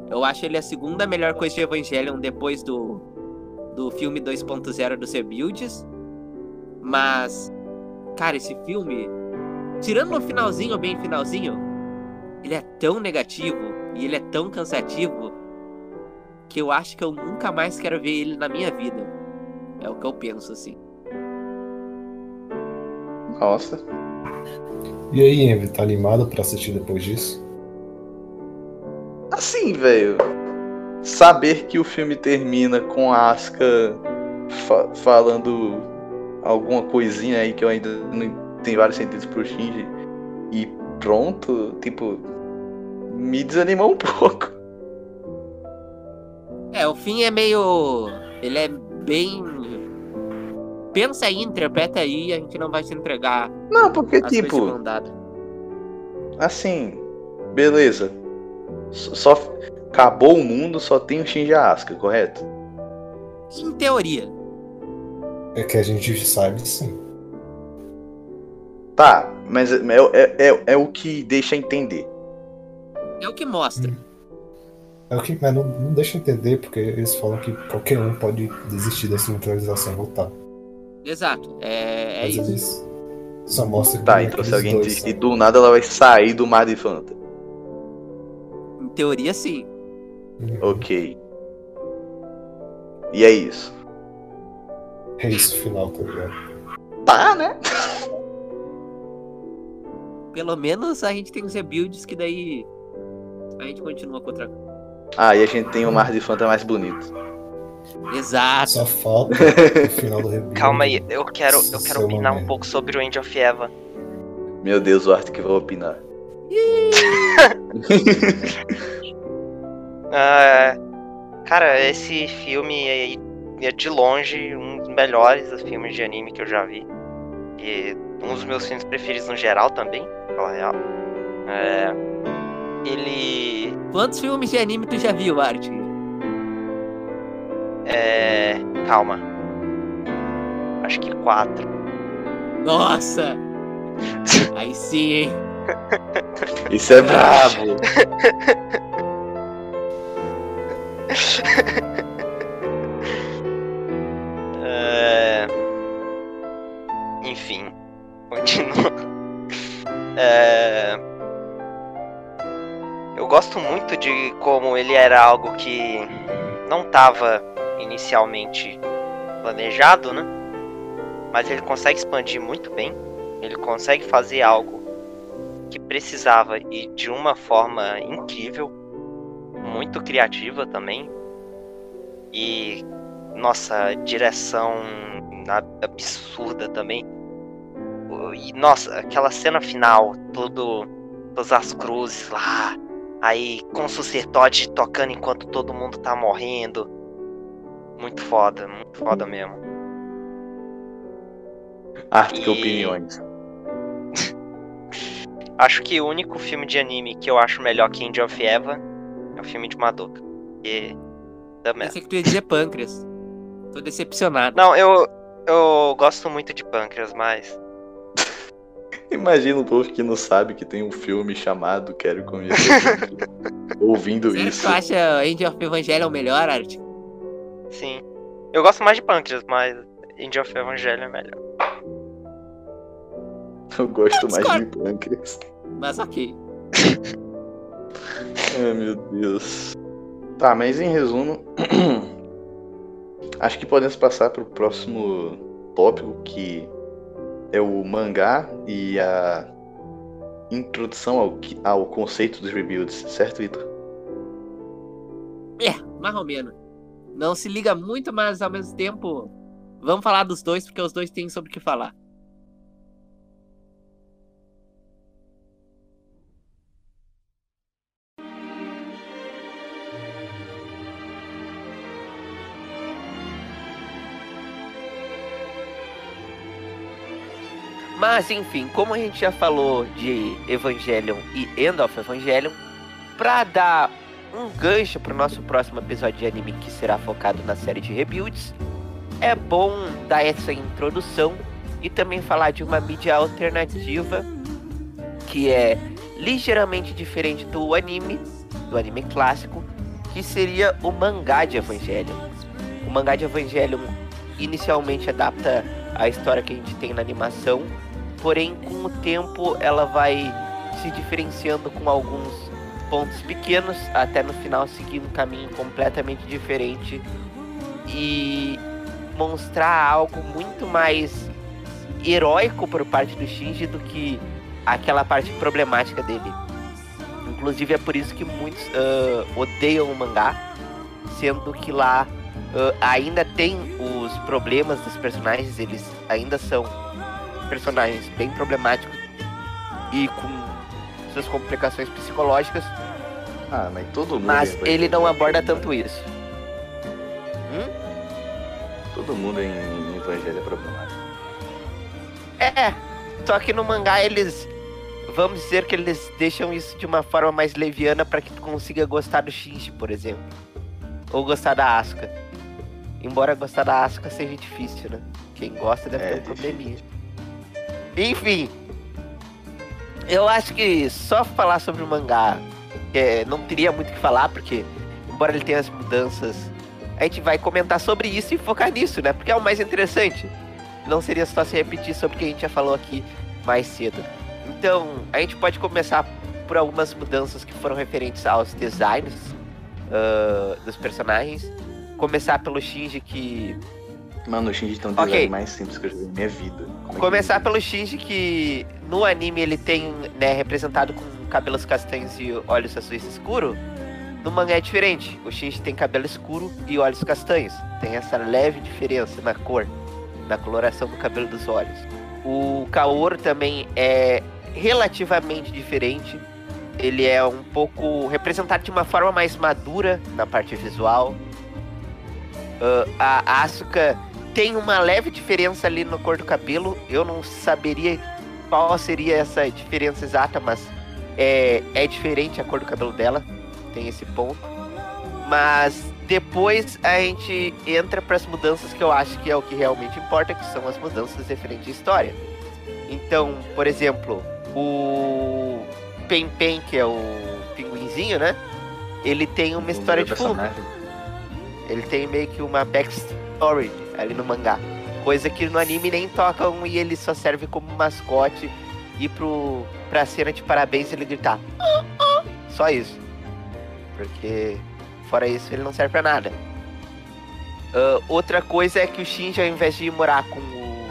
Eu acho ele a segunda melhor coisa de Evangelion depois do, do filme 2.0 do Cebuilds. Mas, cara, esse filme, tirando no finalzinho, bem finalzinho, ele é tão negativo e ele é tão cansativo que eu acho que eu nunca mais quero ver ele na minha vida. É o que eu penso, assim. Nossa. E aí, Envy, tá animado pra assistir depois disso? Assim, velho. Saber que o filme termina com a Asuka fa- falando alguma coisinha aí que eu ainda não tem vários sentidos pro Shinji e pronto, tipo, me desanimou um pouco. É, o fim é meio. Ele é bem. Pensa aí, interpreta aí, a gente não vai se entregar Não, porque tipo, assim, beleza. Só acabou o mundo, só tem o Shinji a Asuka, correto? Em teoria. É que a gente sabe sim. Tá, mas é, é, é, é o que deixa entender. É o que mostra. É o que, mas não, não deixa entender, porque eles falam que qualquer um pode desistir dessa neutralização e voltar. Exato. É, é Às isso. vezes só mostra Tá, que então se alguém dois desistir são- do nada, ela vai sair do mar de Fanta. Em teoria, sim. Uhum. Ok. E é isso. É isso, final, tá ligado? Tá, né? Pelo menos a gente tem os rebuilds que daí a gente continua com outra. Ah, e a gente tem o mar de Fanta mais bonito. Exato. Só falta o final do rebuild. Calma aí, eu quero, eu quero Seu opinar um momento. pouco sobre o End of Eva. Meu Deus, o Art que vai opinar. Ah, cara, esse filme é, é de longe um dos melhores filmes de anime que eu já vi. E um dos meus filmes preferidos no geral também, falar real. É, ele Quantos filmes de anime tu já viu, Art? é. Calma. Acho que quatro. Nossa! Aí sim, hein? Isso é brabo. É... Enfim, continua. É... Eu gosto muito de como ele era algo que não estava inicialmente planejado, né? Mas ele consegue expandir muito bem. Ele consegue fazer algo que precisava e de uma forma incrível, muito criativa também. E nossa, direção ab- absurda também. E nossa, aquela cena final, tudo, todas as cruzes lá, aí com o Sucertote tocando enquanto todo mundo tá morrendo. Muito foda, muito foda mesmo. Art que E- opiniões. Acho que o único filme de anime que eu acho melhor que End of Eva é o filme de Madoka. Que da merda. Pensei que tu ia dizer pâncreas. Tô decepcionado. Não, eu, eu gosto muito de Pâncreas, mas Imagina o povo que não sabe que tem um filme chamado Quero Comer. Ouvindo Sério isso. tu acha End of Evangelion melhor, Art? sim. Eu gosto mais de Pâncreas, mas End of Evangelho é melhor. Eu gosto mais de pâncreas. Mas ok. Ai meu Deus. Tá, mas em resumo, acho que podemos passar para o próximo tópico que é o mangá e a introdução ao, ao conceito dos rebuilds, certo, Vitor? É, mais ou menos. Não se liga muito, mas ao mesmo tempo. Vamos falar dos dois, porque os dois têm sobre o que falar. Mas enfim, como a gente já falou de Evangelion e End of Evangelion, pra dar um gancho pro nosso próximo episódio de anime que será focado na série de rebuilds, é bom dar essa introdução e também falar de uma mídia alternativa que é ligeiramente diferente do anime, do anime clássico, que seria o mangá de Evangelion. O mangá de Evangelion inicialmente adapta a história que a gente tem na animação, porém com o tempo ela vai se diferenciando com alguns pontos pequenos até no final seguir um caminho completamente diferente e mostrar algo muito mais heróico por parte do Shinji do que aquela parte problemática dele. Inclusive é por isso que muitos uh, odeiam o mangá, sendo que lá uh, ainda tem os problemas dos personagens, eles ainda são personagens bem problemáticos e com suas complicações psicológicas, Ah, mas todo mundo. mas é ele não aborda né? tanto isso. Todo mundo em, em Evangelho é problemático. É, só que no mangá eles. Vamos dizer que eles deixam isso de uma forma mais leviana para que tu consiga gostar do Shinji, por exemplo. Ou gostar da Asuka. Embora gostar da Asuka seja difícil, né? Quem gosta deve É, ter um difícil. Enfim. Eu acho que só falar sobre o mangá é, não teria muito o que falar, porque embora ele tenha as mudanças, a gente vai comentar sobre isso e focar nisso, né? Porque é o mais interessante não seria só se repetir sobre o que a gente já falou aqui mais cedo. Então, a gente pode começar por algumas mudanças que foram referentes aos designs ah, dos personagens. Começar pelo Shinji que. Mano, o Shinji tem um design mais simples que eu já vi na minha vida. Como é Começar ele- pelo Shinji que no anime ele tem, né, representado com cabelos castanhos e olhos azuis escuros. No mangá é diferente. O Shinji tem cabelo escuro e olhos castanhos. Tem essa leve diferença na cor, na coloração do cabelo dos olhos. O Kaoru também é relativamente diferente. Ele é um pouco representado de uma forma mais madura na parte visual. Ah, a Asuka tem uma leve diferença ali na cor do cabelo. Eu não saberia qual seria essa diferença exata, mas é, é diferente a cor do cabelo dela. Tem esse ponto. Mas depois a gente entra para as mudanças que eu acho que é o que realmente importa, que são as mudanças referentes à história. Então, por exemplo, o Pen Pen, que é o pinguinzinho, né? Ele tem uma o história de fundo. Ele tem meio que uma backstory ali no mangá. Coisa que no anime nem tocam e ele só serve como mascote e pro, pra cena de parabéns ele gritar. "Ah, ah", Só isso. Porque fora isso ele não serve pra nada. Ah, outra coisa é que o Shinji, ao invés de ir morar com o,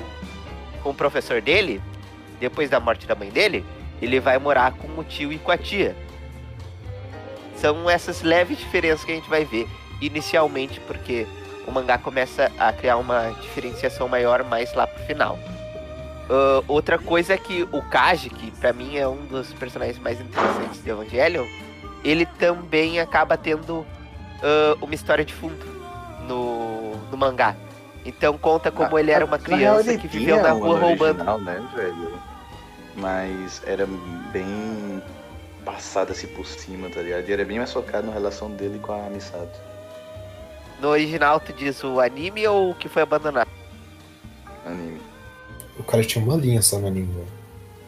com o professor dele, depois da morte da mãe dele, ele vai morar com o tio e com a tia. São essas leves diferenças que a gente vai ver inicialmente, porque o mangá começa a criar uma diferenciação maior mais lá pro final. Ah, outra coisa é que o Kaji, que pra mim é um dos personagens mais interessantes de Evangelion, ele também acaba tendo ah, uma história de fundo no, no mangá. Então conta como Ah, ele era uma real, criança que viveu na rua roubando. original, né, velho? Mas era bem passado assim por cima, tá ligado? E era bem mais focado na relação dele com a Misato. No original, tu diz o anime ou o que foi abandonado? Anime. O cara tinha uma linha só no anime, né?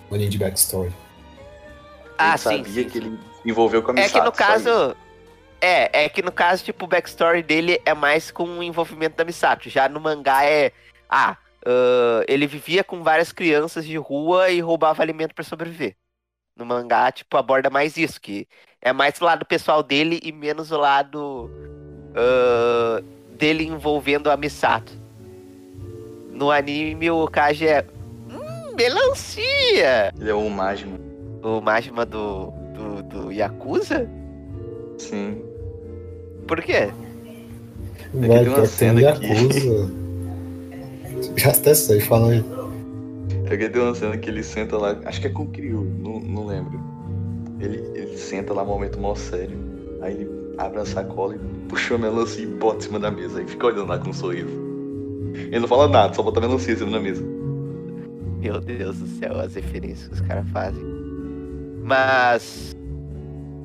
Uma linha de backstory. Ah, ele sim, sabia sim, que sim. ele envolveu com a É Misato. que no caso. É, é que no caso, tipo, o backstory dele é mais com o envolvimento da Misato. Já no mangá é. Ah, ah, ele vivia com várias crianças de rua e roubava alimento pra sobreviver. No mangá, tipo, aborda mais isso, que é mais o lado pessoal dele e menos o lado ah, dele envolvendo a Misato. No anime, o Kaji é. Hum, melancia! Ele é o Majima. O Majima do, do, do Yakuza? Sim. Por quê? Vai, tem uma que tem cena. Yakuza. Já até sei, fala aí. É que tem uma cena que ele senta lá, acho que é com o Kiryu, não, não lembro. Ele, ele senta lá um momento mó sério. Aí ele abre a sacola e puxa a melancia e bota em cima da mesa. Aí fica olhando lá com um sorriso. Ele não fala nada, só bota a melancia em cima da mesa. Meu Deus do céu, as referências que os caras fazem. Mas.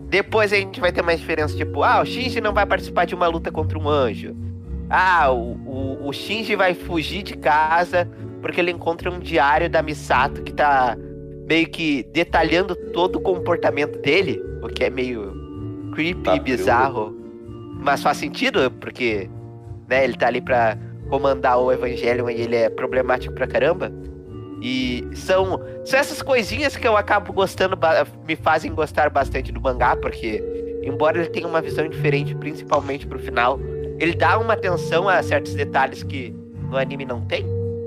Depois a gente vai ter mais diferença, tipo, ah, o Shinji não vai participar de uma luta contra um anjo. Ah, o, o, o Shinji vai fugir de casa porque ele encontra um diário da Misato que tá meio que detalhando todo o comportamento dele, o que é meio creepy Tá, e bizarro. Mas faz sentido, porque né, ele tá ali pra comandar o Evangelion e ele é problemático pra caramba. E são, são essas coisinhas que eu acabo gostando, me fazem gostar bastante do mangá, porque, embora ele tenha uma visão diferente, principalmente pro final, ele dá uma atenção a certos detalhes que no anime não tem.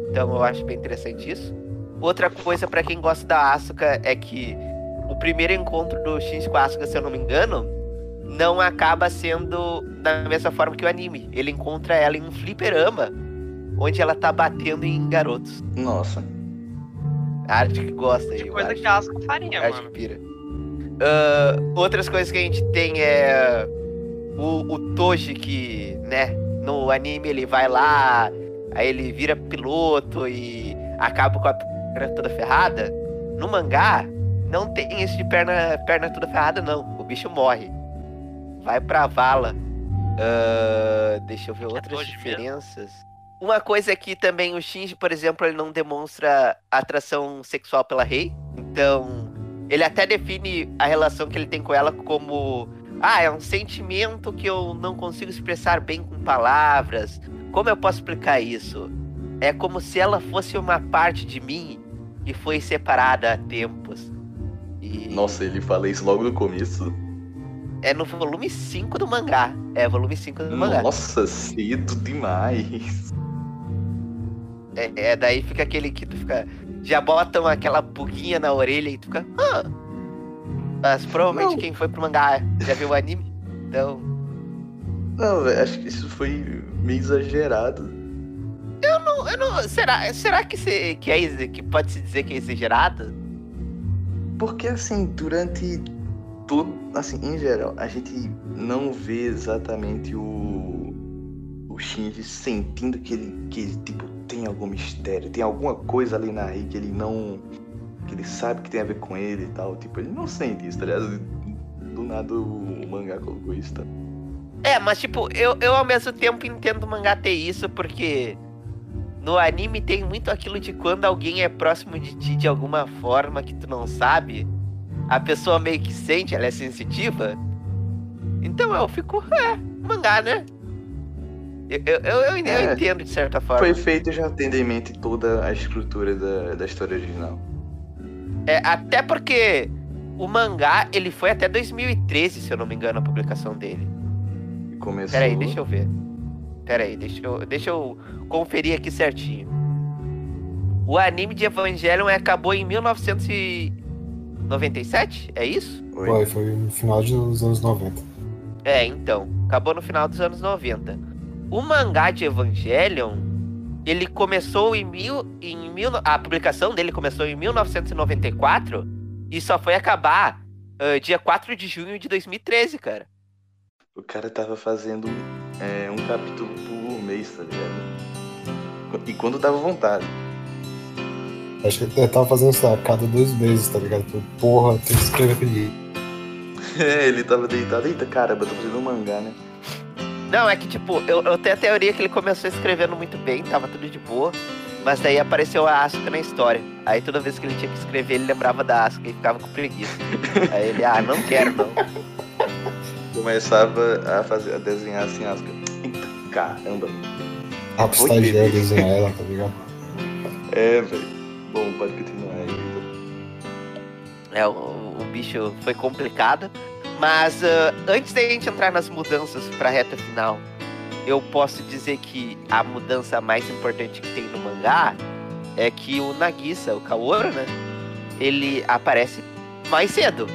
Então eu acho bem interessante isso. Outra coisa pra quem gosta da Asuka é que o primeiro encontro do Shinji com a Asuka, se eu não me engano, não acaba sendo da mesma forma que o anime. Ele encontra ela em um fliperama, onde ela tá batendo em garotos. Nossa. A arte que gosta aí, Que coisa acho. que a Asuka faria, Acho que mano. pira. Ah, outras coisas que a gente tem é o, o Toji que, né, no anime ele vai lá, aí ele vira piloto e acaba com a perna toda ferrada. No mangá, não tem isso de perna, perna toda ferrada, não. O bicho morre. Vai pra vala. Ah, deixa eu ver outras Toji mesmo? diferenças. Uma coisa é que também o Shinji, por exemplo, ele não demonstra atração sexual pela Rei. Então, ele até define a relação que ele tem com ela como ah, é um sentimento que eu não consigo expressar bem com palavras. Como eu posso explicar isso? É como se ela fosse uma parte de mim que foi separada há tempos. E Nossa, ele fala isso logo no começo. É no volume 5 do mangá. É, volume 5 do mangá. Nossa, cedo demais. É, é, daí fica aquele que tu fica. Já botam aquela buguinha na orelha e tu fica. Ah! Mas provavelmente Não. quem foi pro mangá já viu o anime. Então. Não, velho, acho que isso foi meio exagerado. Não, eu não, será, será que, se, que, é, que pode se dizer que é exagerado? Porque assim, durante todo. Assim, em geral, a gente não vê exatamente o. O Shinji sentindo que ele, que ele, tipo, tem algum mistério, tem alguma coisa ali na Rei que ele não. que ele sabe que tem a ver com ele e tal. Tipo, ele não sente isso, tá ligado? Do nada o mangá colocou isso, tá? É, mas tipo, eu, eu ao mesmo tempo entendo o mangá ter isso, porque no anime tem muito aquilo de quando alguém é próximo de ti de alguma forma que tu não sabe, a pessoa meio que sente, ela é sensitiva. Então eu fico, é, mangá, né? Eu, eu, eu, eu- É. entendo de certa forma. Foi feito já tendo em mente toda a estrutura da, da história original. É, até porque o mangá, ele foi até 2013, se eu não me engano, a publicação dele. E começou. Peraí, deixa eu ver. Peraí, deixa eu, deixa eu conferir aqui certinho. O anime de Evangelion acabou em 1997? É isso? Oi. Foi, foi no final dos anos 90. É, então. Acabou no final dos anos 90. O mangá de Evangelion, ele começou em mil. Em mil a publicação dele começou em 1994 e só foi acabar ah, dia 4 de junho de 2013, cara. O cara tava fazendo é, um capítulo por mês, tá ligado? E quando dava vontade. Acho que eu tava fazendo isso a cada dois meses, tá ligado? Falei, Porra, tem que escrever aquele. É, ele tava deitado. Eita, caramba, eu tô fazendo um mangá, né? Não, é que tipo, eu, eu tenho a teoria que ele começou escrevendo muito bem, tava tudo de boa. Mas daí apareceu a Asuka na história. Aí toda vez que ele tinha que escrever, ele lembrava da Asuka e ficava com preguiça. Aí ele, ah, não quero não. Começava a fazer, a desenhar assim, as Eita, caramba. A pro Oi, estagiário bebê. desenhar ela, tá ligado? É, velho. Bom, pode continuar aí. É, o, o bicho foi complicado. Mas ah, antes da gente entrar nas mudanças pra reta final, eu posso dizer que a mudança mais importante que tem no mangá é que o Nagisa, o Kaoru, né? Ele aparece mais cedo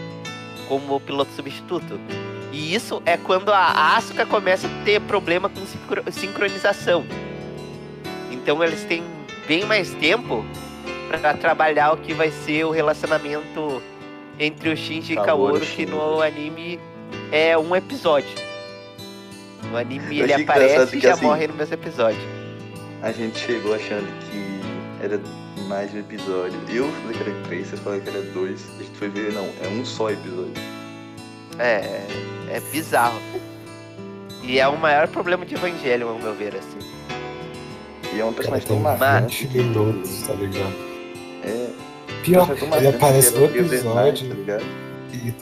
como piloto substituto. E isso é quando a Asuka começa a ter problema com sincro- sincronização. Então eles têm bem mais tempo para trabalhar o que vai ser o relacionamento entre o Shinji e Kaoru que no anime é um episódio. No anime ele aparece e que, já assim, morre no mesmo episódio. A gente chegou achando que era mais de um episódio. Eu falei que era três, vocês falaram que era dois. A gente foi ver, não, é um só episódio. É, é bizarro. E é o maior problema de Evangelion, ao meu ver, assim. E é um personagem tão marcante. 20 minutos, tá ligado? É, Pior, ele aparece no episódio tá ligado?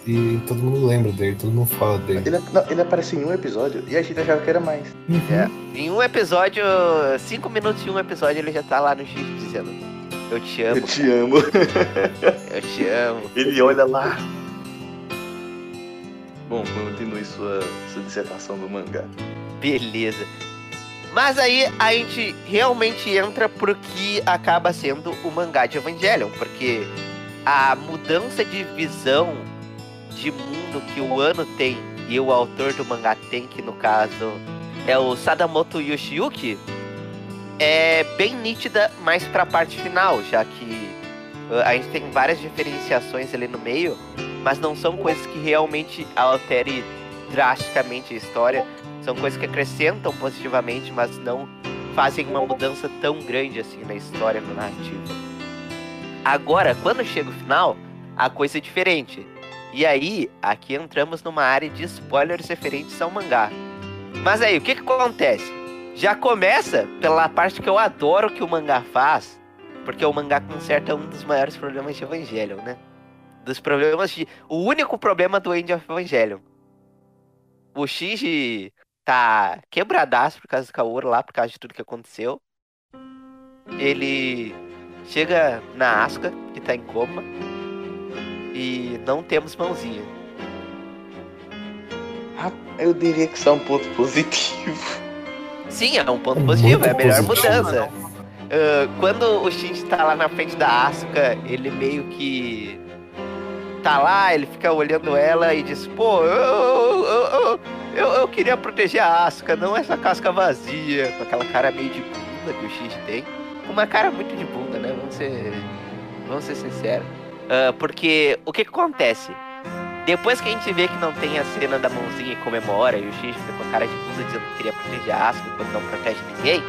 e, e todo mundo lembra dele, todo mundo fala dele. Ele, não, ele aparece em um episódio e a gente achava que era mais. Uhum. É. Em um episódio, cinco minutos de um episódio, ele já tá lá no X dizendo. Eu te amo, Eu te amo. eu te amo. Ele olha lá. Bom, continue sua, sua dissertação do mangá. Beleza. Mas aí a gente realmente entra pro que acaba sendo o mangá de Evangelion, porque a mudança de visão de mundo que o ano tem e o autor do mangá tem, que no caso é o Sadamoto Yoshiyuki, é bem nítida mais pra parte final, já que uh, a gente tem várias diferenciações ali no meio, mas não são coisas que realmente alterem drasticamente a história. São coisas que acrescentam positivamente, mas não fazem uma mudança tão grande assim na história, na narrativa. Agora, quando chega o final, a coisa é diferente. E aí, aqui entramos numa área de spoilers referentes ao mangá. Mas aí, o que, que acontece? Já começa pela parte que eu adoro que o mangá faz, porque o mangá conserta um dos maiores problemas de Evangelion, né? Dos problemas de. O único problema do End of Evangelion. O Shinji tá quebradaço por causa do Kaoru lá, por causa de tudo que aconteceu. Ele chega na Asuka, que tá em coma. E não temos mãozinha. Ah, Eu diria que isso é um ponto positivo. Sim, é um ponto Muito positivo, é a melhor positivo. mudança. Ah, quando o Shinji tá lá na frente da Asuka, ele meio que tá lá, ele fica olhando ela e diz, pô, eu, eu, eu, eu, queria proteger a Asuka, não essa casca vazia, com aquela cara meio de bunda que o Shinji tem. Uma cara muito de bunda, né? Vamos ser, vamos ser sinceros. Ah, porque o que, que acontece? Depois que a gente vê que não tem a cena da mãozinha e comemora, e o Shinji fica com a cara de bunda dizendo que queria proteger a Asuka quando não protege ninguém,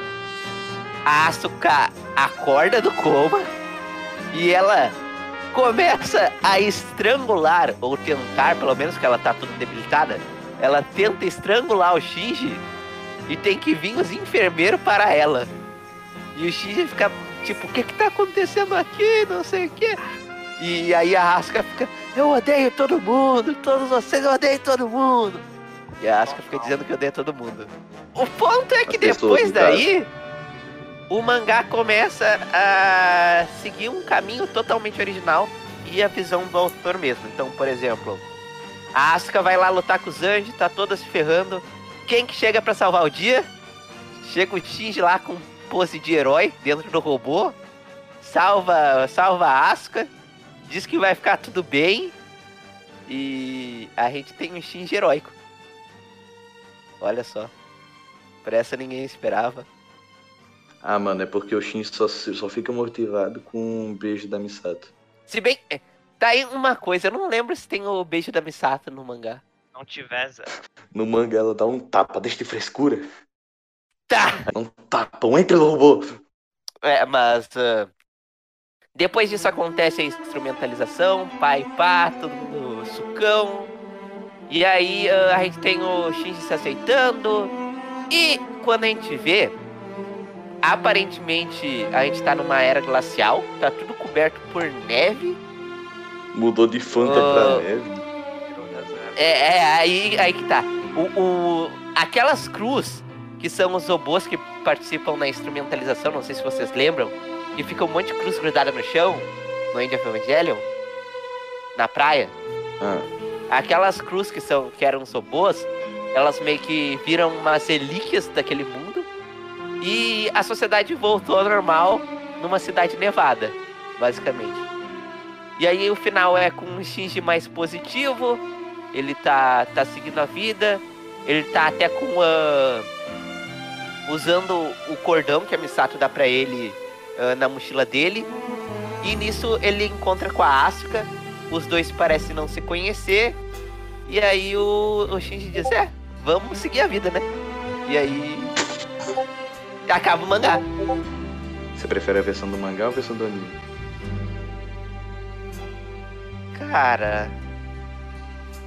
a Asuka acorda do coma e ela começa a estrangular, ou tentar, pelo menos que ela tá toda debilitada, ela tenta estrangular o Shinji e tem que vir os enfermeiros para ela. E o Shinji fica tipo, o que que tá acontecendo aqui? Não sei o que. E aí a Asuka fica, eu odeio todo mundo, todos vocês, eu odeio todo mundo. E a Asuka fica dizendo que odeia todo mundo. O ponto é que As depois caso. O mangá começa a seguir um caminho totalmente original e a visão do autor mesmo. Então, por exemplo, a Asuka vai lá lutar com os anjos, tá toda se ferrando. Quem que chega pra salvar o dia? Chega o Shinji lá com pose de herói dentro do robô, salva, salva a Asuka, diz que vai ficar tudo bem e a gente tem um Shinji heróico. Olha só. Por essa ninguém esperava. Ah, mano, é porque o Shin só, só fica motivado com um beijo da Misato. Se bem. Tá aí uma coisa, eu não lembro se tem o beijo da Misato no mangá. Não tiver. Zé. No manga ela dá um tapa, deixa de frescura. Tá! Um tapão, entra no robô. É, mas. ah, depois disso acontece a instrumentalização, pai e pá, todo mundo sucão. E aí ah, a gente tem o Shinji se aceitando. E quando a gente vê, aparentemente a gente tá numa era glacial, tá tudo coberto por neve. Mudou de Fanta Ah. pra neve. É, é aí, aí que tá. O, o- aquelas cruz, que são os robôs que participam na instrumentalização, não sei se vocês lembram, que fica um monte de cruz grudada no chão, no End of Evangelion, na praia. Ah, Aquelas cruz que são que eram os robôs, elas meio que viram umas relíquias daquele mundo e a sociedade voltou ao normal numa cidade nevada, basicamente. E aí o final é com um Shinji mais positivo, ele tá, tá seguindo a vida, ele tá até com a. usando o cordão que a Misato dá pra ele ah, na mochila dele. E nisso ele encontra com a Asuka, os dois parecem não se conhecer. E aí o, o Shinji diz, é, vamos seguir a vida, né? E aí. Acaba o mangá. você prefere a versão do mangá ou a versão do anime? Cara.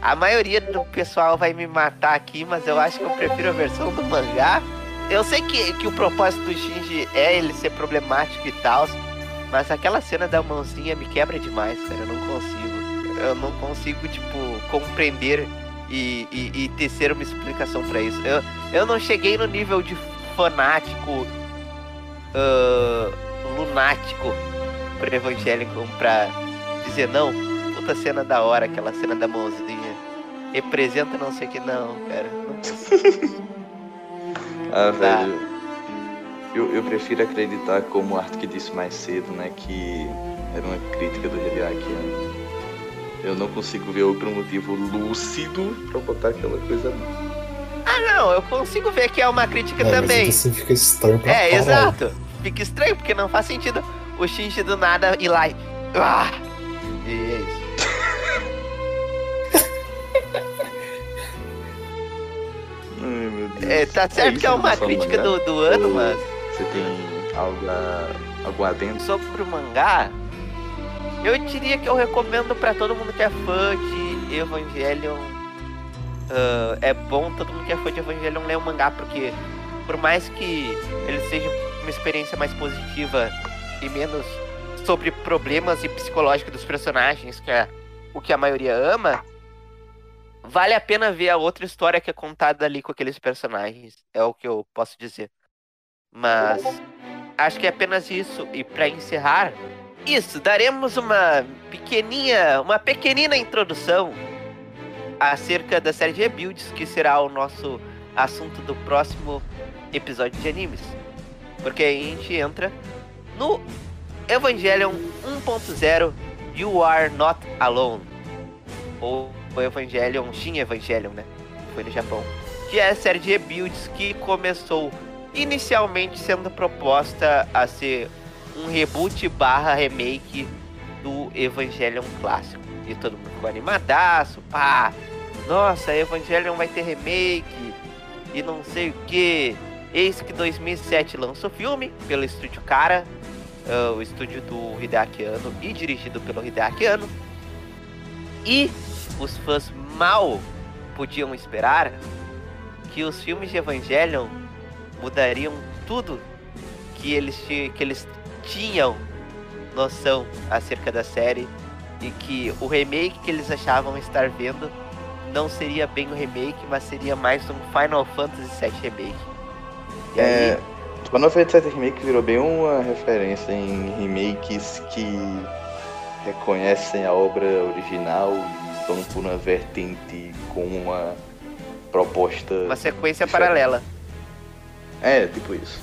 A maioria do pessoal vai me matar aqui, mas eu acho que eu prefiro a versão do mangá. Eu sei que, que o propósito do Shinji é ele ser problemático e tal, mas aquela cena da mãozinha me quebra demais, cara. Eu não consigo. Eu não consigo, tipo, compreender e, e, e tecer uma explicação pra isso. Eu, eu não cheguei no nível de fanático, ah, lunático pro Evangelion pra dizer não. Puta cena da hora, aquela cena da mãozinha. Representa não sei o que não, cara. Não Ah, velho. Eu, eu prefiro acreditar, como o Arthur disse mais cedo, né, que era uma crítica do Hideaki. Eu não consigo ver outro motivo lúcido pra botar aquela coisa ali. Não, eu consigo ver que é uma crítica É, mas também. ainda assim fica estranho pra É, caralho. exato. Fica estranho, porque não faz sentido o Shinji do nada ir lá e. Ah! E é isso. Ai, meu Deus. É, tá certo isso, que é uma crítica mangá? do, do ano, Ou mas Você tem algo a, algum adendo? sobre o mangá, eu diria que eu recomendo pra todo mundo que é fã de Evangelion. Ah, é bom todo mundo que é fã de Evangelion ler o mangá, porque por mais que ele seja uma experiência mais positiva e menos sobre problemas e psicológicos dos personagens, que é o que a maioria ama, vale a pena ver a outra história que é contada ali com aqueles personagens. É o que eu posso dizer. Mas acho que é apenas isso. E pra encerrar, isso, daremos uma pequeninha, uma pequenina introdução acerca da série de rebuilds, que será o nosso assunto do próximo episódio de animes. Porque aí a gente entra no Evangelion 1.0 You Are Not Alone. Ou o Evangelion Shin Evangelion, né? Foi no Japão. Que é a série de rebuilds que começou inicialmente sendo proposta a ser um reboot barra remake do Evangelion clássico. E todo mundo ficou animadaço, pá! Nossa, Evangelion vai ter remake e não sei o que. Eis que 2007 lança o filme pelo estúdio Cara, ah, o estúdio do Hideaki Anno e dirigido pelo Hideaki Anno. E os fãs mal podiam esperar que os filmes de Evangelion mudariam tudo que eles, que eles tinham noção acerca da série e que o remake que eles achavam estar vendo não seria bem o remake, mas seria mais um Final Fantasy VII Remake. E aí, É, Final Fantasy VII Remake virou bem uma referência em remakes que reconhecem a obra original e vão por uma vertente com uma proposta. uma sequência diferente. paralela. É, tipo isso.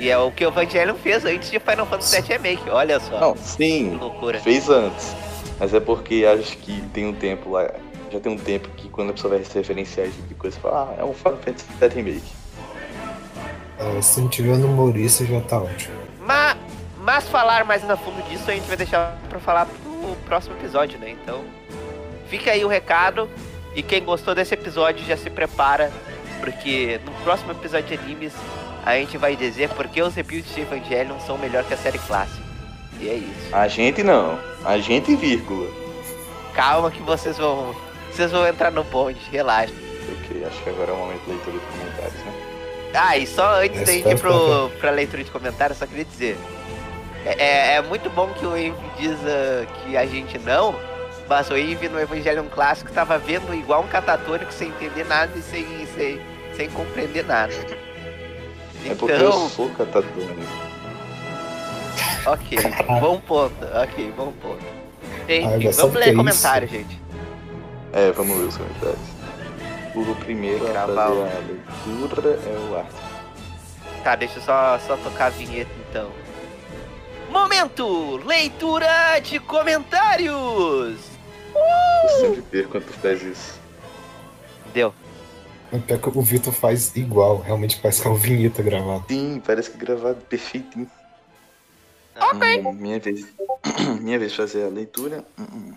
E é o que o Evangelion fez antes de Final Fantasy VII Remake, olha só. Não, Que sim, loucura. fez antes. Mas é porque acho que tem um tempo lá. Já tem um tempo que quando a pessoa vai se referenciar esse tipo de coisa, fala, ah, é um Final Fantasy VII Remake. É, se não tiver no humorista já tá ótimo. Mas, mas falar mais a fundo disso a gente vai deixar pra falar pro próximo episódio, né? Então, fica aí o recado. E quem gostou desse episódio já se prepara, porque no próximo episódio de animes a gente vai dizer porque os rebuilds de Evangelion são melhor que a série clássica. E é isso. A gente não. A gente, vírgula. Calma que vocês vão. Vocês vão entrar no bonde, relaxa. Ok, acho que agora é o momento de leitura de comentários, né? Ah, e só antes da gente ir pro, pra leitura de comentários, só queria dizer. É, é- é muito bom que o Envy diz ah, que a gente não, mas o Envy no Evangelion Clássico tava vendo igual um catatônico sem entender nada e sem, sem, sem compreender nada. É porque eu Então, sou catatônico. ok, bom ponto, ok, bom ponto. Gente, Ah, vamos ler é comentário, gente. É, vamos ver os comentários. O primeiro a fazer a leitura é o Arthur. Tá, deixa eu só, só tocar a vinheta então. Momento! Leitura de comentários! Eu sempre perco quando tu faz isso. Deu. O pior que o Vitor faz igual, realmente parece que é uma vinheta gravada. Sim, parece que gravado perfeitinho. Hum, minha vez. minha vez de fazer a leitura. Hum, hum.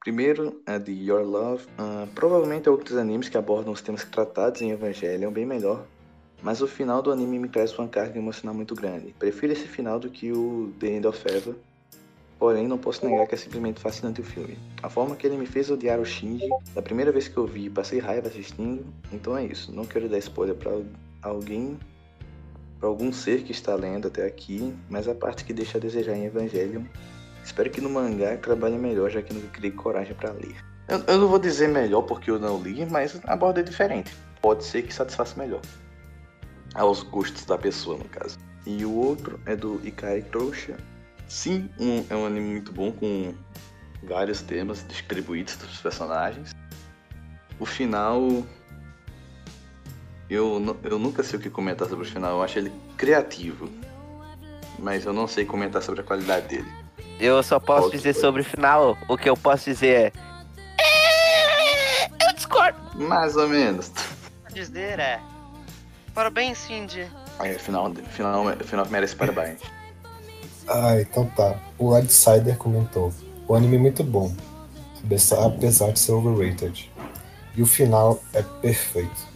Primeiro, a de Your Love. Ah, provavelmente outros animes que abordam os temas tratados em Evangelion bem melhor. Mas o final do anime me traz uma carga emocional muito grande. Prefiro esse final do que o The End of Ever. Porém, não posso negar que é simplesmente fascinante o filme. A forma que ele me fez odiar o Shinji, da primeira vez que eu vi, passei raiva assistindo. Então é isso. Não quero dar spoiler pra alguém para algum ser que está lendo até aqui, mas a parte que deixa a desejar em Evangelion. Espero que no mangá trabalhe melhor, já que não criei coragem para ler. Eu, eu não vou dizer melhor porque eu não li, mas a borda é diferente. Pode ser que satisfaça melhor. Aos gostos da pessoa, no caso. E o outro é do Ikari Trouxa. Sim, um- é um anime muito bom com vários temas distribuídos dos personagens. O final. Eu, eu nunca sei o que comentar sobre o final. Eu acho ele criativo. Mas eu não sei comentar sobre a qualidade dele. Eu só posso Outro dizer foi. sobre o final, o que eu posso dizer é. Eu discordo. Mais ou menos. Dizer é. Parabéns, Cindy. Aí, final, final, final merece parabéns. Ah, então tá. O Outsider comentou. O anime é muito bom, apesar- de ser overrated. E o final é perfeito.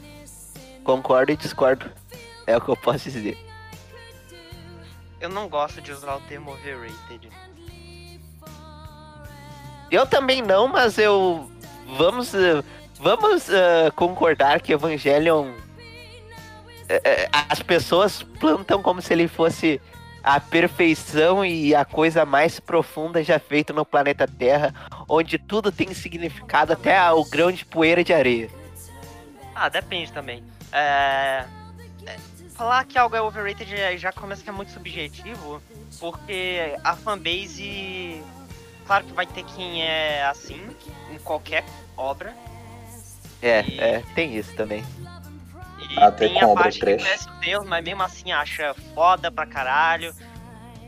Concordo e discordo. É o que eu posso dizer. Eu não gosto de usar o termo overrated. Eu também não, mas eu. Vamos. eh, Vamos eh, concordar que Evangelion. eh, as pessoas plantam como se ele fosse a perfeição e a coisa mais profunda já feita no planeta Terra, onde tudo tem significado, até o grão de poeira de areia. Ah, depende também. É... é, Falar que algo é overrated já- já começa que é muito subjetivo, porque a fanbase. Claro que vai ter quem é assim, em qualquer obra. É, E- é, tem isso também. Até tem com a parte que conhece o Deus, mas mesmo assim acha foda pra caralho.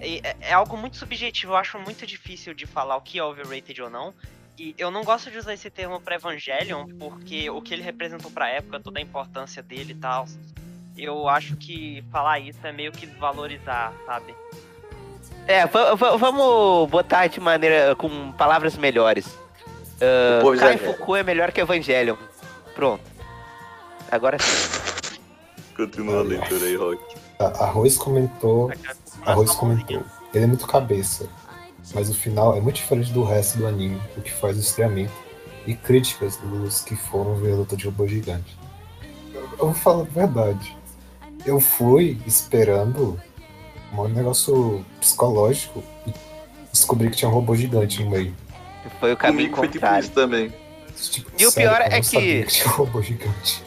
E é, é algo muito subjetivo, eu acho muito difícil de falar o que é overrated ou não. E eu não gosto de usar esse termo pra Evangelion, porque o que ele representou pra época, toda a importância dele e tal. Eu acho que falar isso é meio que desvalorizar, sabe? É, va- va- vamos botar de maneira. com palavras melhores. Povo Kai. Fuku é melhor que Evangelion. Pronto. Agora sim. Continua a leitura aí, Rock. A- Arroz comentou. Arroz comentou. Ele é muito cabeça, mas o final é muito diferente do resto do anime, o que faz o estreamento e críticas dos que foram ver a luta de robô gigante. Eu, vou falar a verdade. Eu fui esperando um negócio psicológico e descobri que tinha um robô gigante no meio. Foi o caminho Comigo foi tipo contrário. isso também. Tipo, E o sério, pior eu é que- que tinha um robô gigante.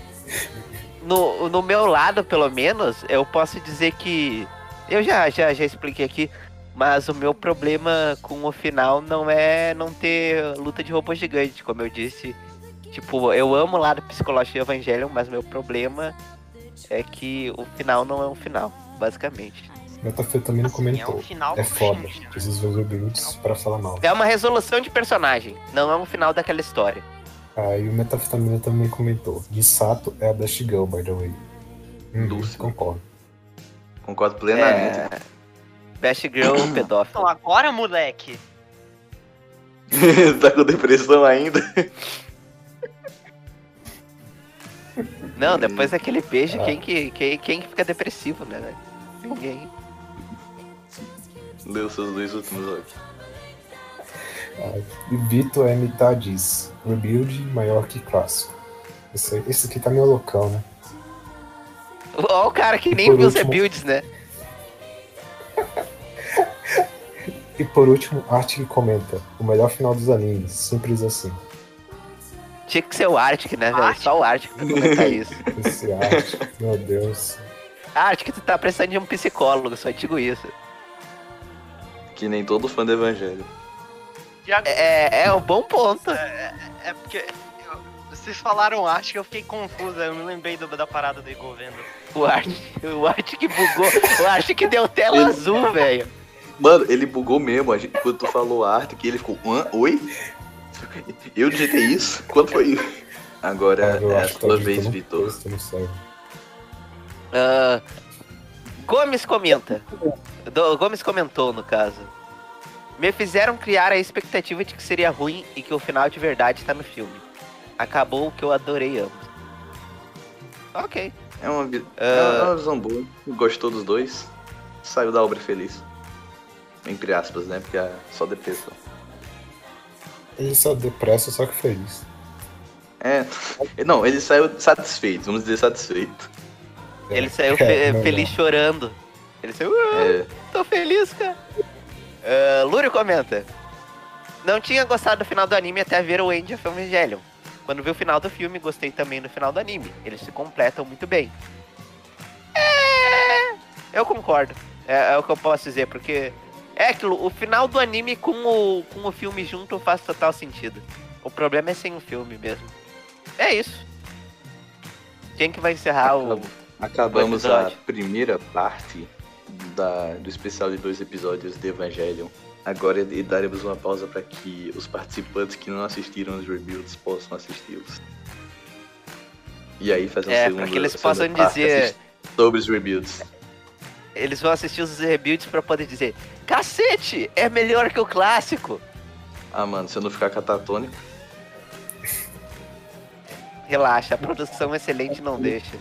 No, no meu lado, pelo menos, eu posso dizer que. Eu já, já, já expliquei aqui, mas o meu problema com o final não é não ter luta de robô gigante, como eu disse. Tipo, eu amo o lado psicológico de Evangelion, mas meu problema é que o final não é um final, basicamente. Metafetamina Assim, é comentou. um final É foda, preciso ver os pra falar mal. É uma resolução de personagem, não é um final daquela história. Aí o Metafetamina também comentou. Misato é a Best Girl, by the way. Dulce. concordo. Concordo plenamente. É... Best Girl pedófilo. Então agora, moleque, tá com depressão ainda? Não, depois daquele beijo, Ah. quem, que, quem, quem que fica depressivo, né? velho? Ninguém. Leu seus dois últimos olhos. E Vitor MTA diz: Rebuild maior que clássico. Esse, esse aqui tá meio loucão, né? Ó, o cara que nem Por viu os último- rebuilds, né? E por último, Arctic comenta: O melhor final dos animes, simples assim. Tinha que ser o Arctic, né, velho? Só o Arctic pra comentar isso. Esse Arctic, meu Deus. Arctic, tu tá precisando de um psicólogo, só digo isso. Que nem todo fã do Evangelho. Já É, é um bom ponto. É porque eu- vocês falaram arte que eu fiquei confusa, eu me lembrei do- da parada do Igor vendo. O Arctic, o Arctic bugou. O Arctic deu tela Ele- azul, velho. Mano, ele bugou mesmo. a gente- Quando tu falou arte, que ele ficou. Hã? Oi? Eu digitei isso? Quando foi isso? Agora eu é a acho que sua vez, Vitor. Ah, Gomes comenta. Do- Gomes comentou, no caso. Me fizeram criar a expectativa de que seria ruim e que o final de verdade tá no filme. Acabou o que eu adorei ambos. Ok. É uma, Ah. é uma visão boa. Gostou dos dois. Saiu da obra feliz. Entre aspas, né? Porque é só depressão. Ele só depressa, só que feliz. É. Não, ele saiu satisfeito, vamos dizer satisfeito. Ele saiu É, fe- melhor. feliz chorando. Ele saiu, ah, É. tô feliz, cara. Ah, Lúrio comenta. Não tinha gostado do final do anime até ver o End of Evangelion. Quando vi o final do filme, gostei também do final do anime. Eles se completam muito bem. É, eu concordo. É, é o que eu posso dizer, porque É aquilo, o final do anime com o, com o filme junto faz total sentido. O problema é sem o filme mesmo. É isso. Quem que vai encerrar o. Acabamos o a primeira parte da, do especial de dois episódios de Evangelion. Agora e daremos uma pausa para que os participantes que não assistiram os rebuilds possam assisti-los. E aí fazer um É, segundo que eles possam dizer- sobre os rebuilds. Eles vão assistir os rebuilds pra poder dizer: Cacete, é melhor que o clássico. Ah, mano, se eu não ficar catatônico. Relaxa, a produção excelente não deixa.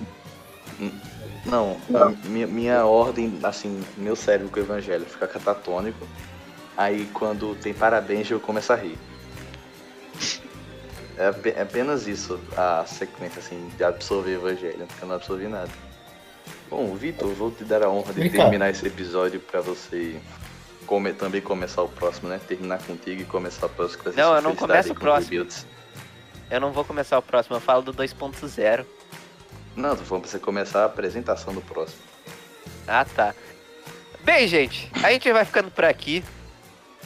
Não, a minha, minha ordem, assim, meu cérebro com o evangelho fica catatônico. Aí quando tem parabéns eu começo a rir. É, é apenas isso, a sequência, assim, de absorver o evangelho, porque eu não absorvi nada. Bom, Vitor, vou te dar a honra de Vem cá. terminar esse episódio pra você come- também começar o próximo, né? Terminar contigo e começar o próximo. com essa Não, eu não começo o próximo. Eu não vou começar o próximo, eu falo do 2.0. Não, você começar a apresentação do próximo. Ah, tá. Bem, gente, a gente vai ficando por aqui.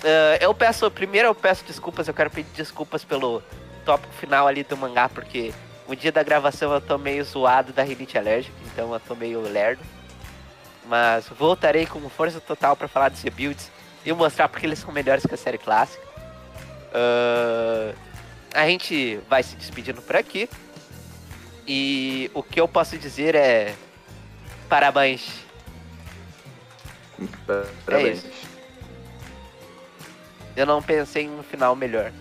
Ah, eu peço, primeiro eu peço desculpas, eu quero pedir desculpas pelo tópico final ali do mangá, porque o dia da gravação eu tô meio zoado da rinite alérgica, então eu tô meio lerdo. Mas voltarei com força total pra falar dos rebuilds e mostrar porque eles são melhores que a série clássica. Ah, a gente vai se despedindo por aqui. E o que eu posso dizer é. Parabéns. Parabéns. Eu não pensei em um final melhor.